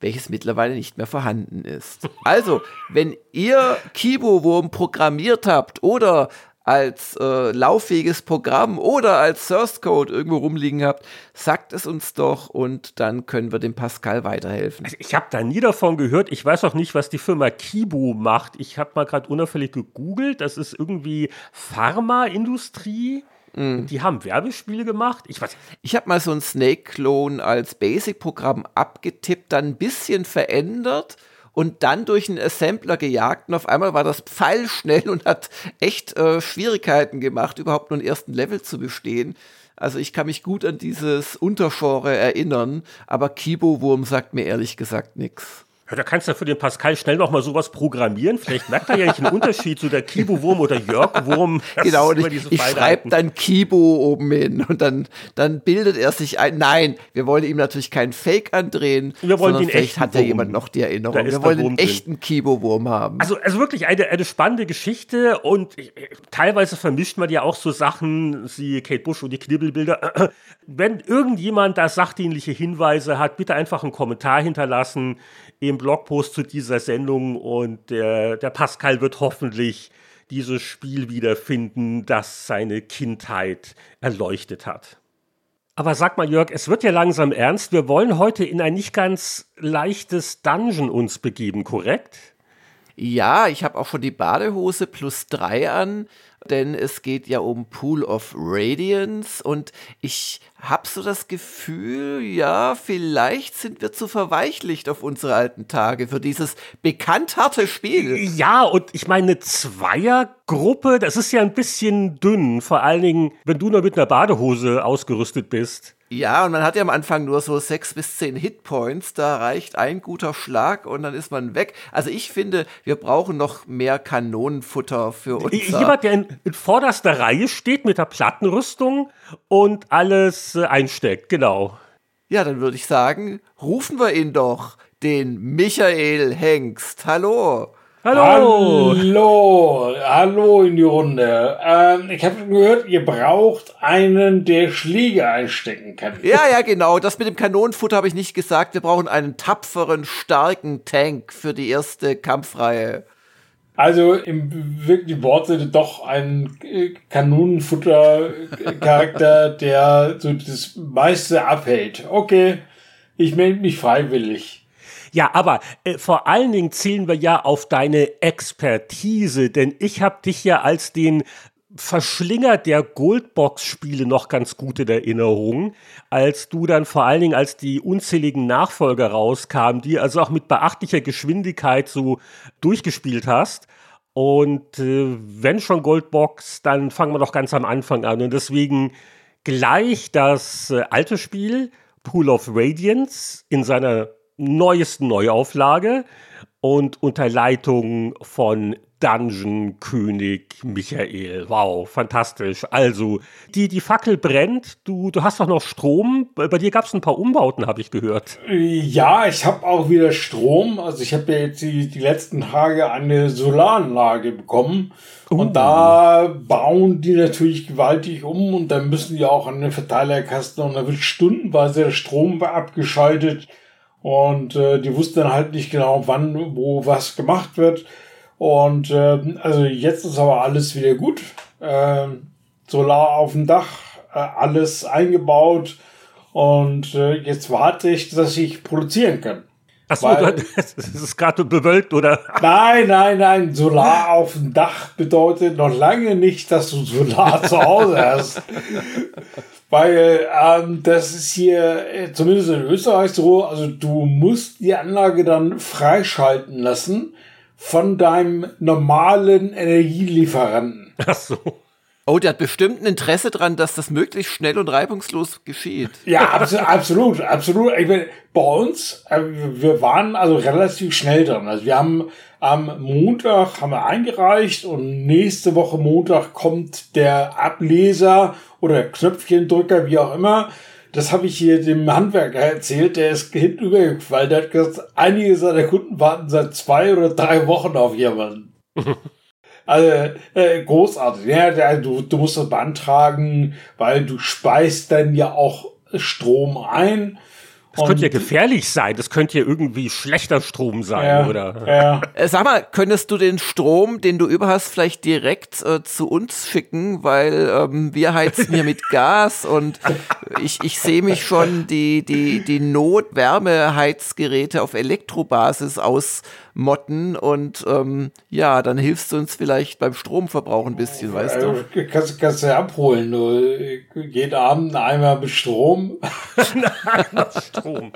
welches mittlerweile nicht mehr vorhanden ist. Also, wenn ihr Kibo-Wurm programmiert habt oder als äh, lauffähiges Programm oder als Source Code irgendwo rumliegen habt, sagt es uns doch und dann können wir dem Pascal weiterhelfen. Also ich habe da nie davon gehört. Ich weiß auch nicht, was die Firma Kibu macht. Ich habe mal gerade unauffällig gegoogelt. Das ist irgendwie Pharmaindustrie. Mm. Die haben Werbespiele gemacht. Ich, ich habe mal so einen Snake-Clone als Basic-Programm abgetippt, dann ein bisschen verändert und dann durch einen Assembler gejagt und auf einmal war das pfeilschnell und hat echt äh, Schwierigkeiten gemacht, überhaupt nur einen ersten Level zu bestehen. Also ich kann mich gut an dieses Untergenre erinnern, aber Kibo-Wurm sagt mir ehrlich gesagt nichts. Ja, da kannst du für den Pascal schnell noch mal sowas programmieren. Vielleicht merkt er ja nicht einen Unterschied zu der Kibo-Wurm oder Jörg-Wurm. Genau, und ich, ich schreibe dann Kibo oben hin und dann, dann bildet er sich ein. Nein, wir wollen ihm natürlich keinen Fake andrehen. Wir wollen den vielleicht hat ja jemand noch die Erinnerung. Wir wollen den echten Kibo-Wurm haben. Also, also wirklich eine, eine spannende Geschichte und teilweise vermischt man ja auch so Sachen, wie Kate Bush und die Knibbelbilder. Wenn irgendjemand da sachdienliche Hinweise hat, bitte einfach einen Kommentar hinterlassen im Blogpost zu dieser Sendung und der, der Pascal wird hoffentlich dieses Spiel wiederfinden, das seine Kindheit erleuchtet hat. Aber sag mal, Jörg, es wird ja langsam ernst. Wir wollen heute in ein nicht ganz leichtes Dungeon uns begeben, korrekt? Ja, ich habe auch schon die Badehose plus drei an denn es geht ja um Pool of Radiance und ich habe so das Gefühl, ja, vielleicht sind wir zu verweichlicht auf unsere alten Tage für dieses bekannt harte Spiel. Ja, und ich meine, Zweiergruppe, das ist ja ein bisschen dünn, vor allen Dingen, wenn du nur mit einer Badehose ausgerüstet bist. Ja, und man hat ja am Anfang nur so sechs bis zehn Hitpoints, da reicht ein guter Schlag und dann ist man weg. Also ich finde, wir brauchen noch mehr Kanonenfutter für uns. Jemand, der in, in, vorderster Reihe steht mit der Plattenrüstung und alles äh, einsteckt, genau. Ja, dann würde ich sagen, rufen wir ihn doch, den Michael Hengst. Hallo. Hallo. Hallo, hallo in die Runde. Ähm, ich habe gehört, ihr braucht einen, der Schläge einstecken kann. Ja, ja, genau. Das mit dem Kanonenfutter habe ich nicht gesagt. Wir brauchen einen tapferen, starken Tank für die erste Kampfreihe. Also im wirklichen Wortsinne doch ein äh, Kanonenfutter-Charakter, der so das meiste abhält. Okay, ich melde mich freiwillig. Ja, aber äh, vor allen Dingen zählen wir ja auf deine Expertise, denn ich habe dich ja als den Verschlinger der Goldbox-Spiele noch ganz gut in Erinnerung, als du dann vor allen Dingen, als die unzähligen Nachfolger rauskamen, die also auch mit beachtlicher Geschwindigkeit so durchgespielt hast. Und äh, wenn schon Goldbox, dann fangen wir doch ganz am Anfang an. Und deswegen gleich das äh, alte Spiel, Pool of Radiance, in seiner neuesten Neuauflage und unter Leitung von Dungeon König Michael. Wow, fantastisch. Also, die, die Fackel brennt. Du, du hast doch noch Strom. Bei dir gab es ein paar Umbauten, habe ich gehört. Ja, ich habe auch wieder Strom. Also ich habe ja jetzt die, die letzten Tage eine Solaranlage bekommen. Uh. Und da bauen die natürlich gewaltig um und dann müssen die auch an den Verteilerkasten und da wird stundenweise der Strom abgeschaltet. Und äh, die wussten dann halt nicht genau, wann, wo was gemacht wird. Und äh, also jetzt ist aber alles wieder gut. Äh, Solar auf dem Dach, äh, alles eingebaut. Und äh, jetzt warte ich, dass ich produzieren kann. Achso, das ist gerade bewölkt, oder? Nein, nein, nein. Solar auf dem Dach bedeutet noch lange nicht, dass du Solar zu Hause hast. Weil ähm, das ist hier, äh, zumindest in Österreich so, also du musst die Anlage dann freischalten lassen von deinem normalen Energielieferanten. Ach so. Oh, der hat bestimmt ein Interesse daran, dass das möglichst schnell und reibungslos geschieht. Ja, absolut, absolut, absolut. Ich meine, bei uns, äh, wir waren also relativ schnell dran. Also wir haben am Montag haben wir eingereicht und nächste Woche Montag kommt der Ableser oder Knöpfchendrücker, wie auch immer. Das habe ich hier dem Handwerker erzählt, der ist hinten übergefallen. Der hat gesagt, einige seiner Kunden warten seit zwei oder drei Wochen auf jemanden. Also äh, großartig. Ja, der, du, du musst das beantragen, weil du speist dann ja auch Strom ein. Das könnte ja gefährlich sein. Das könnte ja irgendwie schlechter Strom sein, ja, oder? Ja. Äh, Sag mal, könntest du den Strom, den du über hast, vielleicht direkt äh, zu uns schicken, weil ähm, wir heizen hier mit Gas und ich, ich sehe mich schon die, die, die Notwärmeheizgeräte auf Elektrobasis ausmotten und ähm, ja, dann hilfst du uns vielleicht beim Stromverbrauch ein bisschen, weißt du? Kannst, kannst du ja abholen. Du, jeden Abend einmal mit Strom. Strom.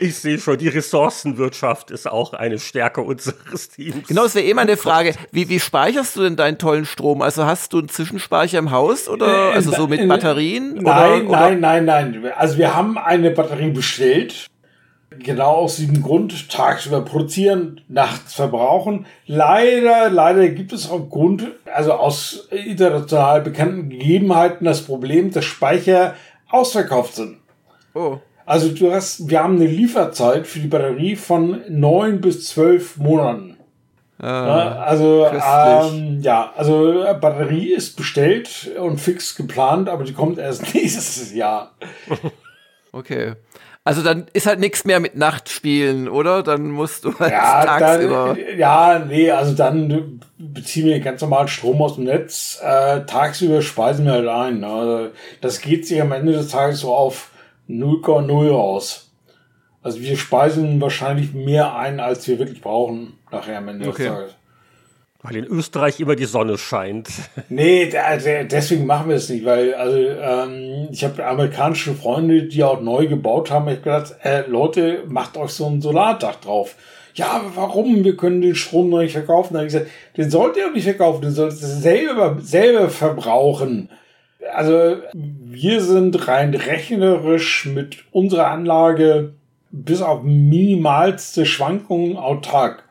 Ich sehe schon, die Ressourcenwirtschaft ist auch eine Stärke unseres Teams. Genau, das wäre eh meine Frage. Wie, wie speicherst du denn deinen tollen Strom? Also hast du einen Zwischenspeicher im Haus oder also so mit Batterien? Nein, oder, nein, nein, nein. Also wir haben eine Batterie bestellt. Genau aus diesem Grund, tagsüber produzieren, nachts verbrauchen. Leider, leider gibt es aufgrund, also aus international bekannten Gegebenheiten das Problem, dass Speicher ausverkauft sind. Oh. Also du hast, wir haben eine Lieferzeit für die Batterie von neun bis zwölf Monaten. Ja, also ähm, ja, also äh, Batterie ist bestellt und fix geplant, aber die kommt erst nächstes Jahr. Okay. Also dann ist halt nichts mehr mit Nachtspielen, oder? Dann musst du halt Ja, tagsüber. dann, ja, nee, also dann beziehen wir ganz normal Strom aus dem Netz. Äh, tagsüber speisen wir halt ein. Also das geht sich am Ende des Tages so auf 0,0 aus. Also wir speisen wahrscheinlich mehr ein, als wir wirklich brauchen, nachher am Ende Okay. des Tages. Weil in Österreich immer die Sonne scheint. Nee, da- da- deswegen machen wir es nicht, weil also ähm, ich habe amerikanische Freunde, die auch neu gebaut haben. Ich hab gedacht, äh, Leute, macht euch so ein Solardach drauf. Ja, warum? Wir können den Strom noch nicht verkaufen. Da habe ich gesagt, den sollt ihr nicht verkaufen, den sollt ihr selber, selber verbrauchen. Also wir sind rein rechnerisch mit unserer Anlage bis auf minimalste Schwankungen autark.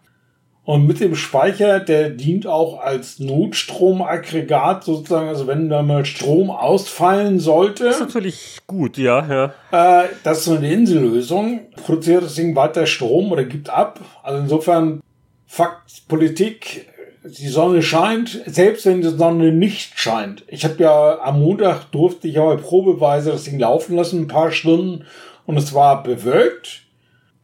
Und mit dem Speicher, der dient auch als Notstromaggregat sozusagen. Also wenn da mal Strom ausfallen sollte, Das ist natürlich gut, ja, ja. äh, das ist so eine Insellösung, produziert das Ding weiter Strom oder gibt ab. Also insofern, Fakt, Politik, die Sonne scheint, selbst wenn die Sonne nicht scheint. Ich habe ja am Montag durfte ich aber probeweise das Ding laufen lassen, ein paar Stunden, und es war bewölkt.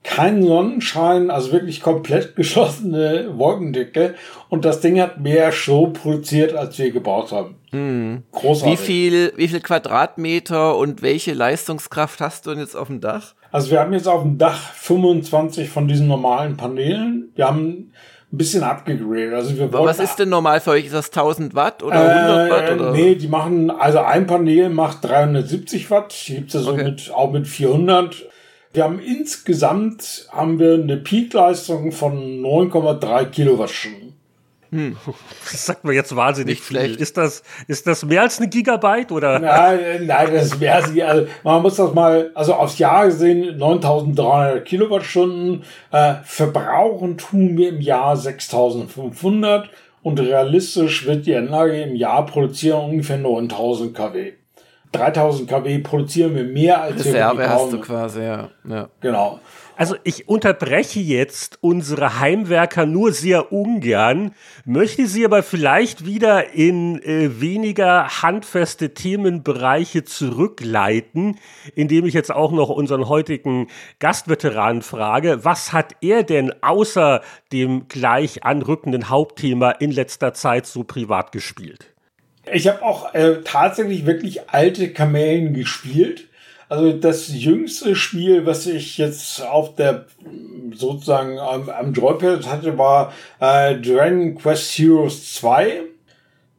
Kein Sonnenschein, also wirklich komplett geschlossene Wolkendecke. Und das Ding hat mehr Strom produziert, als wir gebaut haben. Wie Großartig. viel, wie viel Quadratmeter und welche Leistungskraft hast du denn jetzt auf dem Dach? Also wir haben jetzt auf dem Dach 25 von diesen normalen Paneelen. Wir haben ein bisschen abgegradet. Also wir wollten, was ist denn normal für euch? Ist das 1000 Watt oder 100 Watt? äh, Oder? Nee, die machen, also ein Panel macht 370 Watt. Die gibt's ja so Okay. mit, auch mit 400. Wir haben insgesamt haben wir eine Peakleistung von 9,3 Kilowattstunden. Das sagt mir jetzt wahnsinnig Nicht viel. schlecht. Ist das, ist das mehr als eine Gigabyte oder? Nein, äh, nein, das ist mehr als, also man muss das mal, also aufs Jahr gesehen 9300 Kilowattstunden, äh, verbrauchen tun wir im Jahr 6500 und realistisch wird die Anlage im Jahr produzieren ungefähr 9000 kW. 3000 kW produzieren wir mehr als wir Reserve wirklich hast du quasi, ja. ja. Genau. Also ich unterbreche jetzt unsere Heimwerker nur sehr ungern, möchte sie aber vielleicht wieder in äh, weniger handfeste Themenbereiche zurückleiten, indem ich jetzt auch noch unseren heutigen Gastveteran frage, was hat er denn außer dem gleich anrückenden Hauptthema in letzter Zeit so privat gespielt? Ich habe auch äh, tatsächlich wirklich alte Kamellen gespielt. Also das jüngste Spiel, was ich jetzt auf der sozusagen am, am Joypad hatte, war äh, Dragon Quest Heroes 2.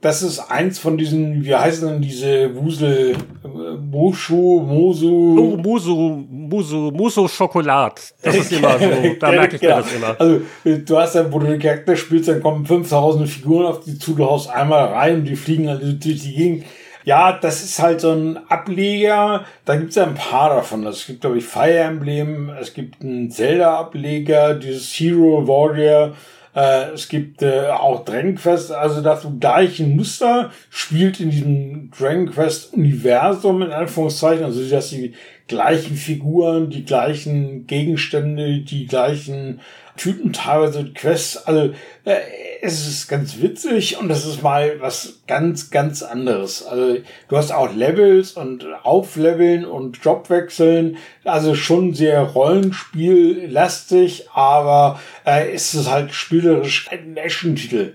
das ist eins von diesen, wie heißen denn diese Wusel, äh, Mushu, Mosu. Oh, Musu, Musu, Musu Schokolad. Das ist immer so, da merke ich mir das immer. Also, du hast dann, wo du den Charakter spielst, dann kommen 5000 Figuren auf die zu, du haust einmal rein und die fliegen also durch die Gegend. Ja, das ist halt so ein Ableger. Da gibt's ja ein paar davon. Also es gibt, glaube ich, Fire Emblem, es gibt einen Zelda-Ableger, dieses Hero Warrior. Äh, es gibt äh, auch Dragon Quest, also das gleiche Muster spielt in diesem Dragon Quest Universum in Anführungszeichen, also dass die gleichen Figuren, die gleichen Gegenstände, die gleichen Typen, teilweise Quests. Also äh, es ist ganz witzig und das ist mal was ganz, ganz anderes. Also du hast auch Levels und Aufleveln und Jobwechseln. Also schon sehr Rollenspiel-lastig, aber äh, es ist halt spielerisch ein Action-Titel.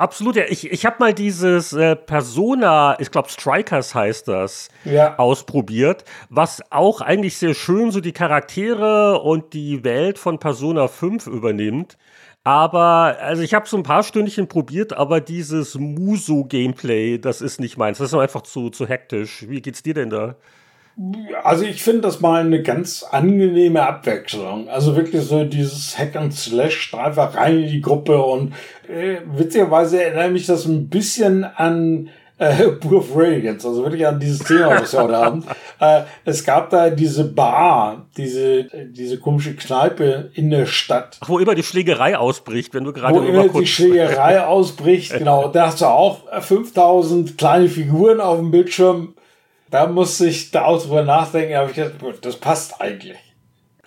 Absolut, ja. Ich, ich habe mal dieses äh, Persona, ich glaube Strikers heißt das, Ja. ausprobiert, was auch eigentlich sehr schön so die Charaktere und die Welt von Persona 5 übernimmt. Aber, also ich habe so ein paar Stündchen probiert, aber dieses Muso-Gameplay, das ist nicht meins. Das ist einfach zu, zu hektisch. Wie geht's dir denn da? Also ich finde das mal eine ganz angenehme Abwechslung. Also wirklich so dieses Hack and Slash einfach rein in die Gruppe und äh, witzigerweise erinnert mich das ein bisschen an äh, Book of Radiance, also wirklich an dieses Thema, was wir heute haben. Äh, es gab da diese Bar, diese, diese komische Kneipe in der Stadt. Ach, wo immer die Schlägerei ausbricht, wenn du gerade Wo immer die Schlägerei ausbricht, genau. Da hast du auch 5000 kleine Figuren auf dem Bildschirm. Da musste ich da auch drüber nachdenken, aber ich dachte, gut, das passt eigentlich.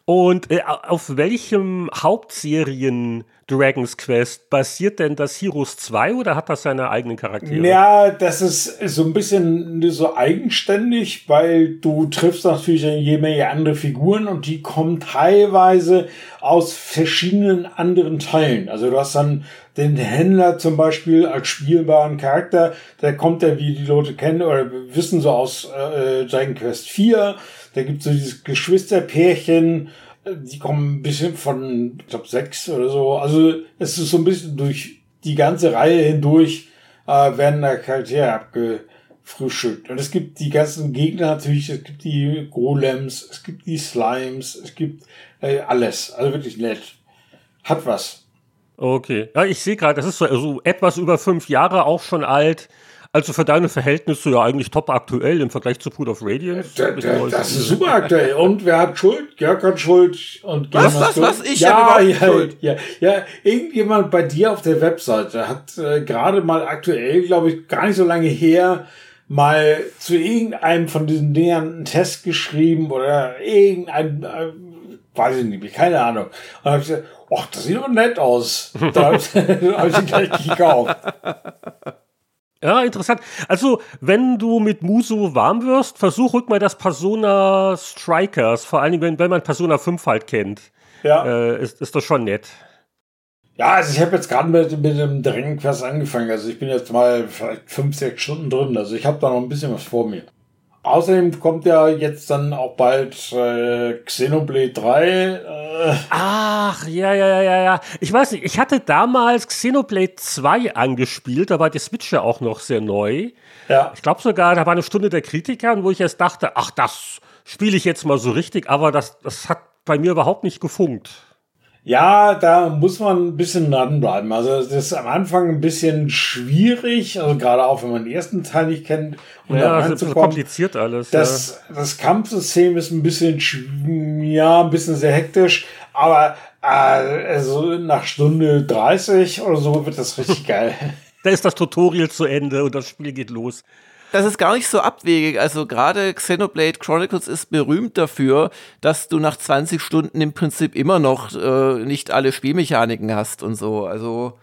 Und äh, auf welchem Hauptserien Dragon's Quest basiert denn das Heroes 2 oder hat das seine eigenen Charaktere? Ja, das ist so ein bisschen so eigenständig, weil du triffst natürlich jede Menge andere Figuren und die kommen teilweise aus verschiedenen anderen Teilen. Also du hast dann den Händler zum Beispiel als spielbaren Charakter, der kommt ja, wie die Leute kennen oder wissen so aus äh, Dragon Quest 4. Da gibt so dieses Geschwisterpärchen, die kommen ein bisschen von, ich glaube, sechs oder so. Also es ist so ein bisschen durch die ganze Reihe hindurch äh, werden da Charaktere abgefrühstückt. Und es gibt die ganzen Gegner natürlich, es gibt die Golems, es gibt die Slimes, es gibt äh, alles. Also wirklich nett. Hat was. Okay. Ja, ich sehe gerade, das ist so also etwas über fünf Jahre auch schon alt. Also für deine Verhältnisse ja eigentlich top aktuell im Vergleich zu Pool of Radiance. Da, da, das ist super aktuell. Und wer hat Schuld? Jörg hat Schuld. Und Was, was, Schuld. was? Ich ja, hab überhaupt ja, Schuld. Ja, ja, irgendjemand bei dir auf der Webseite hat äh, gerade mal aktuell, glaube ich, gar nicht so lange her, mal zu irgendeinem von diesen Dingern einen Test geschrieben oder irgendein, äh, weiß ich nicht, keine Ahnung. Und dann habe ich gesagt, ach, das sieht aber nett aus. Da habe ich, hab ich ihn gleich gekauft. Ja, interessant. Also, wenn du mit Muso warm wirst, versuch ruhig mal das Persona Strikers, vor allen Dingen, wenn, wenn man Persona 5 halt kennt. Ja. Äh, ist, ist das schon nett. Ja, also ich habe jetzt gerade mit, mit dem Dragon Quest angefangen. Also ich bin jetzt mal vielleicht fünf, sechs Stunden drin. Also ich habe da noch ein bisschen was vor mir. Außerdem kommt ja jetzt dann auch bald äh, Xenoblade 3. Äh, Ach, ja, ja, ja, ja, ja. Ich weiß nicht, ich hatte damals Xenoblade 2 angespielt, da war die Switch ja auch noch sehr neu. ja. Ich glaube sogar, da war eine Stunde der Kritiker, wo ich erst dachte, ach, das spiele ich jetzt mal so richtig, aber das, das hat bei mir überhaupt nicht gefunkt. Ja, da muss man ein bisschen dranbleiben. Also das ist am Anfang ein bisschen schwierig, also gerade auch wenn man den ersten Teil nicht kennt. Um Ja, das ist kompliziert alles. Das, das Kampfsystem ist ein bisschen, sch- ja, ein bisschen sehr hektisch, aber äh, also nach Stunde 30 oder so wird das richtig geil. ja. Da ist das Tutorial zu Ende und das Spiel geht los. Das ist gar nicht so abwegig. Also gerade Xenoblade Chronicles ist berühmt dafür, dass du nach 20 Stunden im Prinzip immer noch äh, nicht alle Spielmechaniken hast und so. Also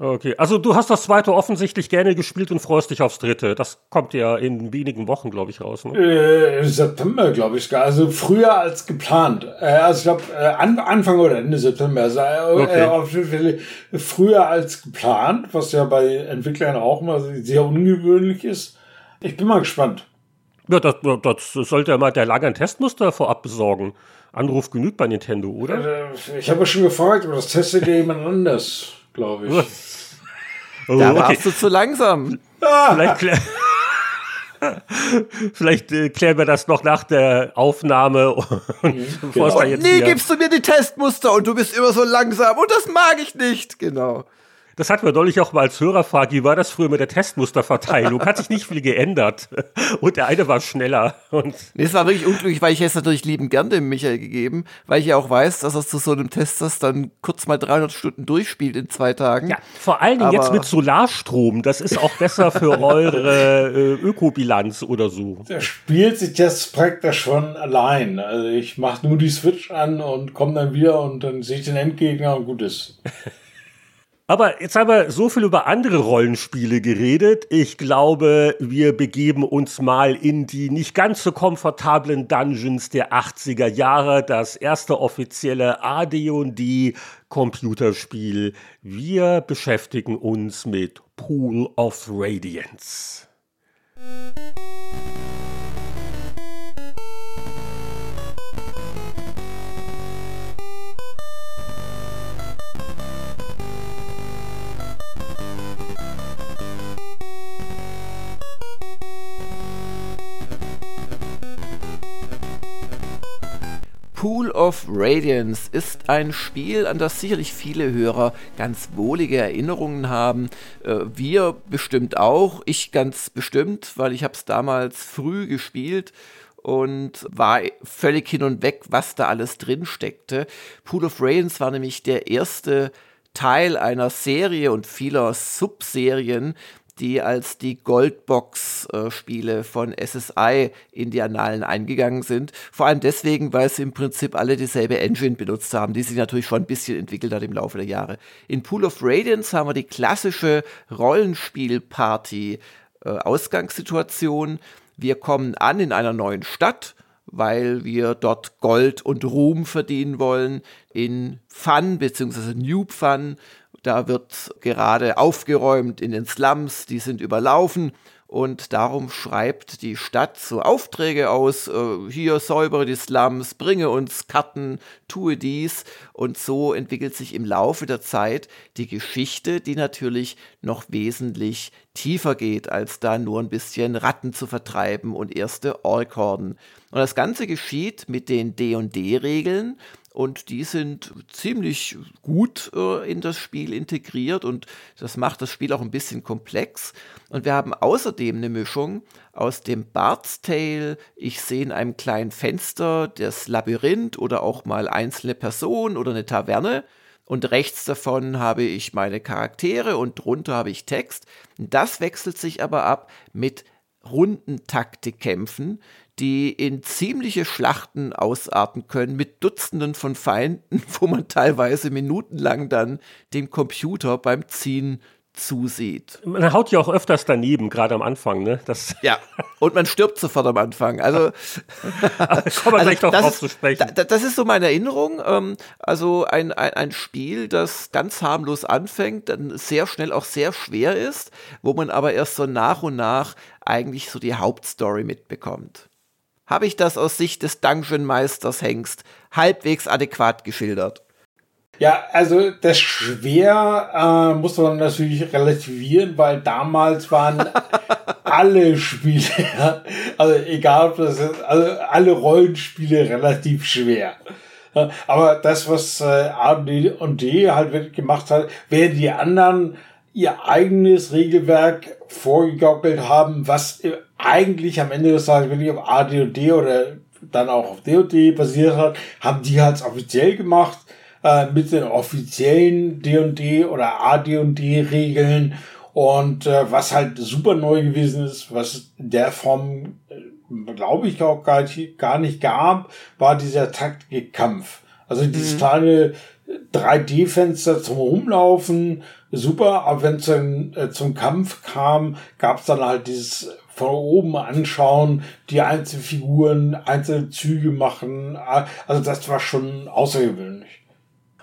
Okay, also du hast das zweite offensichtlich gerne gespielt und freust dich aufs dritte. Das kommt ja in wenigen Wochen, glaube ich, raus. Ne? Äh, September, glaube ich, sogar. Also früher als geplant. Äh, also ich glaube, äh, an, Anfang oder Ende September. Also, äh, Okay. äh, auf jeden Fall früher als geplant, was ja bei Entwicklern auch mal sehr ungewöhnlich ist. Ich bin mal gespannt. Ja, das, das sollte ja mal der Lager ein Testmuster vorab besorgen. Anruf genügt bei Nintendo, oder? Äh, Ich habe ja schon gefragt, aber das testet ja jemand anders, glaube ich. Oh, da warst du zu langsam. Vielleicht, klär Vielleicht äh, klären wir das noch nach der Aufnahme. Und mhm. genau. jetzt nee, gibst du mir die Testmuster und du bist immer so langsam und das mag ich nicht. Genau. Das hatten wir neulich auch mal als Hörerfrage. Wie war das früher mit der Testmusterverteilung? Hat sich nicht viel geändert. Und der eine war schneller. Und nee, es war wirklich unglücklich, weil ich es natürlich lieben gern dem Michael gegeben, weil ich ja auch weiß, dass er zu so einem Test das dann kurz mal 300 Stunden durchspielt in zwei Tagen. Ja, vor allen Dingen Aber jetzt mit Solarstrom. Das ist auch besser für eure äh, Ökobilanz oder so. Der spielt sich das praktisch schon allein. Also ich mache nur die Switch an und komme dann wieder und dann sehe ich den Endgegner und gut ist. Aber jetzt haben wir so viel über andere Rollenspiele geredet. Ich glaube, wir begeben uns mal in die nicht ganz so komfortablen Dungeons der 80er Jahre. Das erste offizielle AD&D Computerspiel. Wir beschäftigen uns mit Pool of Radiance. Pool of Radiance ist ein Spiel, an das sicherlich viele Hörer ganz wohlige Erinnerungen haben. Äh, wir bestimmt auch, ich ganz bestimmt, weil ich habe es damals früh gespielt und war völlig hin und weg, was da alles drin steckte. Pool of Radiance war nämlich der erste Teil einer Serie und vieler Subserien, die als die Goldbox-Spiele von SSI in die Annalen eingegangen sind. Vor allem deswegen, weil sie im Prinzip alle dieselbe Engine benutzt haben, die sich natürlich schon ein bisschen entwickelt hat im Laufe der Jahre. In Pool of Radiance haben wir die klassische Rollenspiel-Party-Ausgangssituation. Äh, wir kommen an in einer neuen Stadt weil wir dort Gold und Ruhm verdienen wollen in Fun bzw. Noob Fun da wird gerade aufgeräumt in den Slums, die sind überlaufen. Und darum schreibt die Stadt so Aufträge aus, äh, hier säubere die Slums, bringe uns Karten, tue dies. Und so entwickelt sich im Laufe der Zeit die Geschichte, die natürlich noch wesentlich tiefer geht, als da nur ein bisschen Ratten zu vertreiben und erste Orkhorden. Und das Ganze geschieht mit den D&D-Regeln und die sind ziemlich gut äh, in das Spiel integriert und das macht das Spiel auch ein bisschen komplex. Und wir haben außerdem eine Mischung aus dem Bard's Tale, ich sehe in einem kleinen Fenster das Labyrinth oder auch mal einzelne Personen oder eine Taverne. Und rechts davon habe ich meine Charaktere und drunter habe ich Text. Das wechselt sich aber ab mit Rundentaktikkämpfen, die in ziemliche Schlachten ausarten können mit Dutzenden von Feinden, wo man teilweise minutenlang dann dem Computer beim Ziehen zusieht. Man haut ja auch öfters daneben, gerade am Anfang, ne? Das ja, und man stirbt sofort am Anfang. Also, kommen wir gleich also, drauf zu sprechen. Da, das ist so meine Erinnerung. Ähm, also ein, ein, ein Spiel, das ganz harmlos anfängt, dann sehr schnell auch sehr schwer ist, wo man aber erst so nach und nach eigentlich so die Hauptstory mitbekommt habe ich das aus Sicht des Dungeon-Meisters Hengst halbwegs adäquat geschildert. Ja, also das schwer äh, muss man natürlich relativieren, weil damals waren alle Spiele, also egal ob das ist, also alle Rollenspiele relativ schwer. Aber das, was äh, AD und D halt gemacht hat, während die anderen ihr eigenes Regelwerk vorgegaukelt haben, was eigentlich am Ende des Tages wirklich auf ADOD oder dann auch auf DOD basiert hat, haben die halt offiziell gemacht äh, mit den offiziellen D&D oder AD&D Regeln und äh, was halt super neu gewesen ist, was in der Form äh, glaube ich auch gar nicht, gar nicht gab, war dieser Taktikkampf. Also dieses mhm. kleine 3D-Fenster zum Rumlaufen, super, aber wenn es dann äh, zum Kampf kam, gab es dann halt dieses von oben anschauen, die einzelnen Figuren, einzelne Züge machen. Also das war schon außergewöhnlich.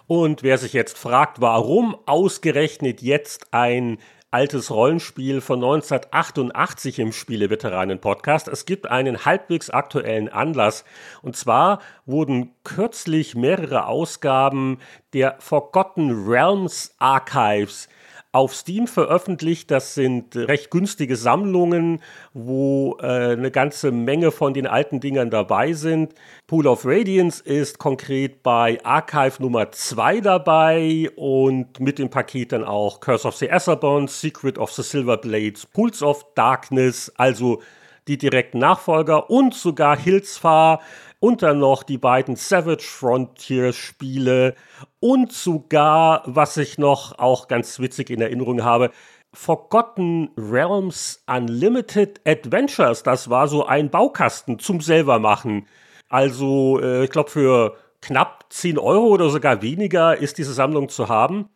Und wer sich jetzt fragt, warum ausgerechnet jetzt ein altes Rollenspiel von 1988 im Spieleveteranen-Podcast. Es gibt einen halbwegs aktuellen Anlass. Und zwar wurden kürzlich mehrere Ausgaben der Forgotten Realms Archives auf Steam veröffentlicht. Das sind recht günstige Sammlungen, wo äh, eine ganze Menge von den alten Dingern dabei sind. Pool of Radiance ist konkret bei Archive Nummer 2 dabei und mit dem Paket dann auch Curse of the Azerbon, Secret of the Silver Blades, Pools of Darkness, also die direkten Nachfolger und sogar Hillsfar und dann noch die beiden Savage Frontier Spiele und sogar, was ich noch auch ganz witzig in Erinnerung habe, Forgotten Realms Unlimited Adventures. Das war so ein Baukasten zum selbermachen. Also, äh, ich glaube, für knapp 10 Euro oder sogar weniger ist diese Sammlung zu haben.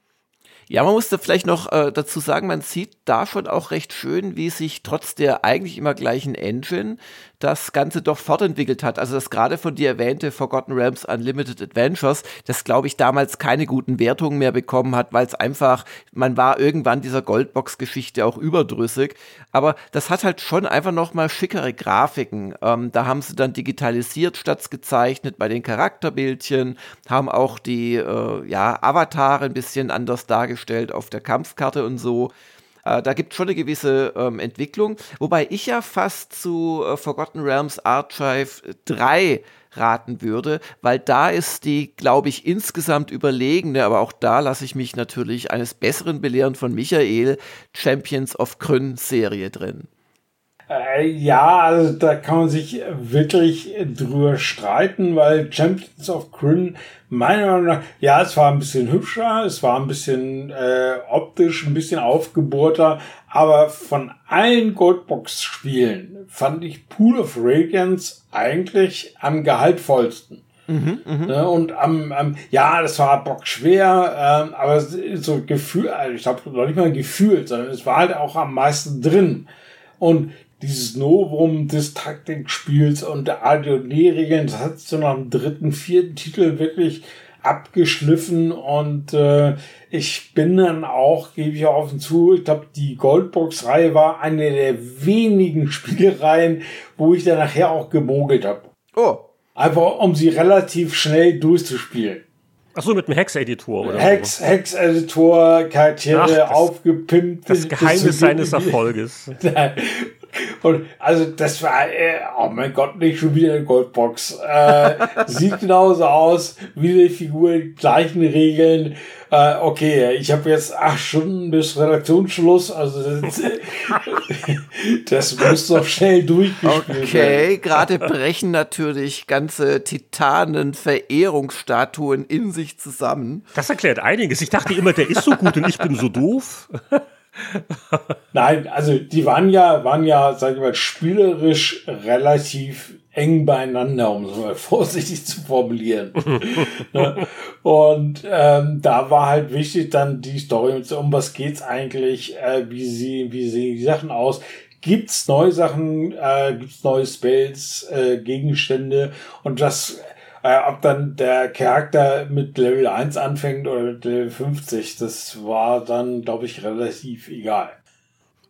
Ja, man musste vielleicht noch äh, dazu sagen, man sieht da schon auch recht schön, wie sich trotz der eigentlich immer gleichen Engine das Ganze doch fortentwickelt hat. Also das gerade von dir erwähnte Forgotten Realms Unlimited Adventures, das glaube ich damals keine guten Wertungen mehr bekommen hat, weil es einfach, man war irgendwann dieser Goldbox-Geschichte auch überdrüssig. Aber das hat halt schon einfach noch mal schickere Grafiken. Ähm, da haben sie dann digitalisiert statt gezeichnet bei den Charakterbildchen, haben auch die äh, ja, Avatare ein bisschen anders dargestellt auf der Kampfkarte und so. Äh, da gibt es schon eine gewisse ähm, Entwicklung, wobei ich ja fast zu äh, Forgotten Realms Archive 3 raten würde, weil da ist die, glaube ich, insgesamt überlegene, aber auch da lasse ich mich natürlich eines Besseren belehren von Michael, Champions of Kryn Serie drin. Äh, ja, also da kann man sich wirklich drüber streiten, weil Champions of Kryn meiner Meinung nach, ja, es war ein bisschen hübscher, es war ein bisschen äh, optisch ein bisschen aufgebohrter, aber von allen Goldbox-Spielen fand ich Pool of Radiance eigentlich am gehaltvollsten. Mhm, mh. Ne, und am, am, ja, das war bockschwer, ähm, aber so Gefühl, also ich glaube noch nicht mal gefühlt, sondern es war halt auch am meisten drin. Und dieses Novum des Taktikspiels und der ADOD-Regeln, das hat so nach dem dritten, vierten Titel wirklich abgeschliffen und äh, ich bin dann auch, gebe ich auch offen zu, ich glaube, die Goldbox-Reihe war eine der wenigen Spielereien, wo ich dann nachher auch gemogelt habe. Oh. Einfach um sie relativ schnell durchzuspielen. Ach so, mit dem Hex-Editor, oder? Hex, Hex-Editor, Charaktere Ach, das, aufgepimpt. Das Geheimnis seines Erfolges. Und also das war, äh, oh mein Gott, nicht schon wieder eine Goldbox. Äh, sieht genauso aus, wie die Figur, die gleichen Regeln. Äh, okay, ich habe jetzt acht Stunden bis Redaktionsschluss, also das, das muss doch schnell durchgespielt werden. Okay, gerade brechen natürlich ganze Titanen-Verehrungsstatuen in sich zusammen. Das erklärt einiges. Ich dachte immer, der ist so gut und ich bin so doof. Nein, also die waren ja, waren ja, sag ich mal, spielerisch relativ eng beieinander, um es mal vorsichtig zu formulieren. Ne? Und ähm, da war halt wichtig dann die Story, um was geht's eigentlich, äh, wie sie, wie sehen die Sachen aus, gibt's neue Sachen, äh, gibt's neue Spells, äh, Gegenstände und das äh, ob dann der Charakter mit Level 1 anfängt oder mit Level 50, das war dann, glaube ich, relativ egal.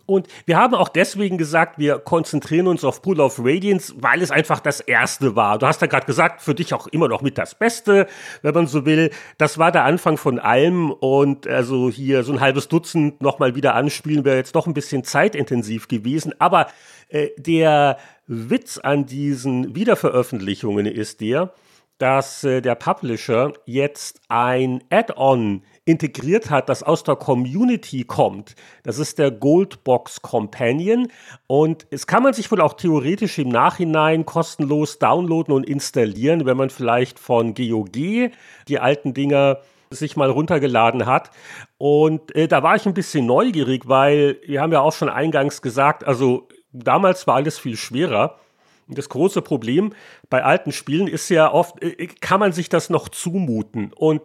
Und wir haben auch deswegen gesagt, wir konzentrieren uns auf Pool of Radiance, weil es einfach das erste war. Du hast ja gerade gesagt, für dich auch immer noch mit das Beste, wenn man so will. Das war der Anfang von allem und also hier so ein halbes Dutzend nochmal wieder anspielen wäre jetzt doch ein bisschen zeitintensiv gewesen. Aber äh, der Witz an diesen Wiederveröffentlichungen ist der, dass äh, der Publisher jetzt ein Add-on integriert hat, das aus der Community kommt. Das ist der Goldbox Companion und es kann man sich wohl auch theoretisch im Nachhinein kostenlos downloaden und installieren, wenn man vielleicht von GOG die alten Dinger sich mal runtergeladen hat. Und äh, da war ich ein bisschen neugierig, weil wir haben ja auch schon eingangs gesagt, also damals war alles viel schwerer. Das große Problem bei alten Spielen ist ja oft, äh, kann man sich das noch zumuten? Und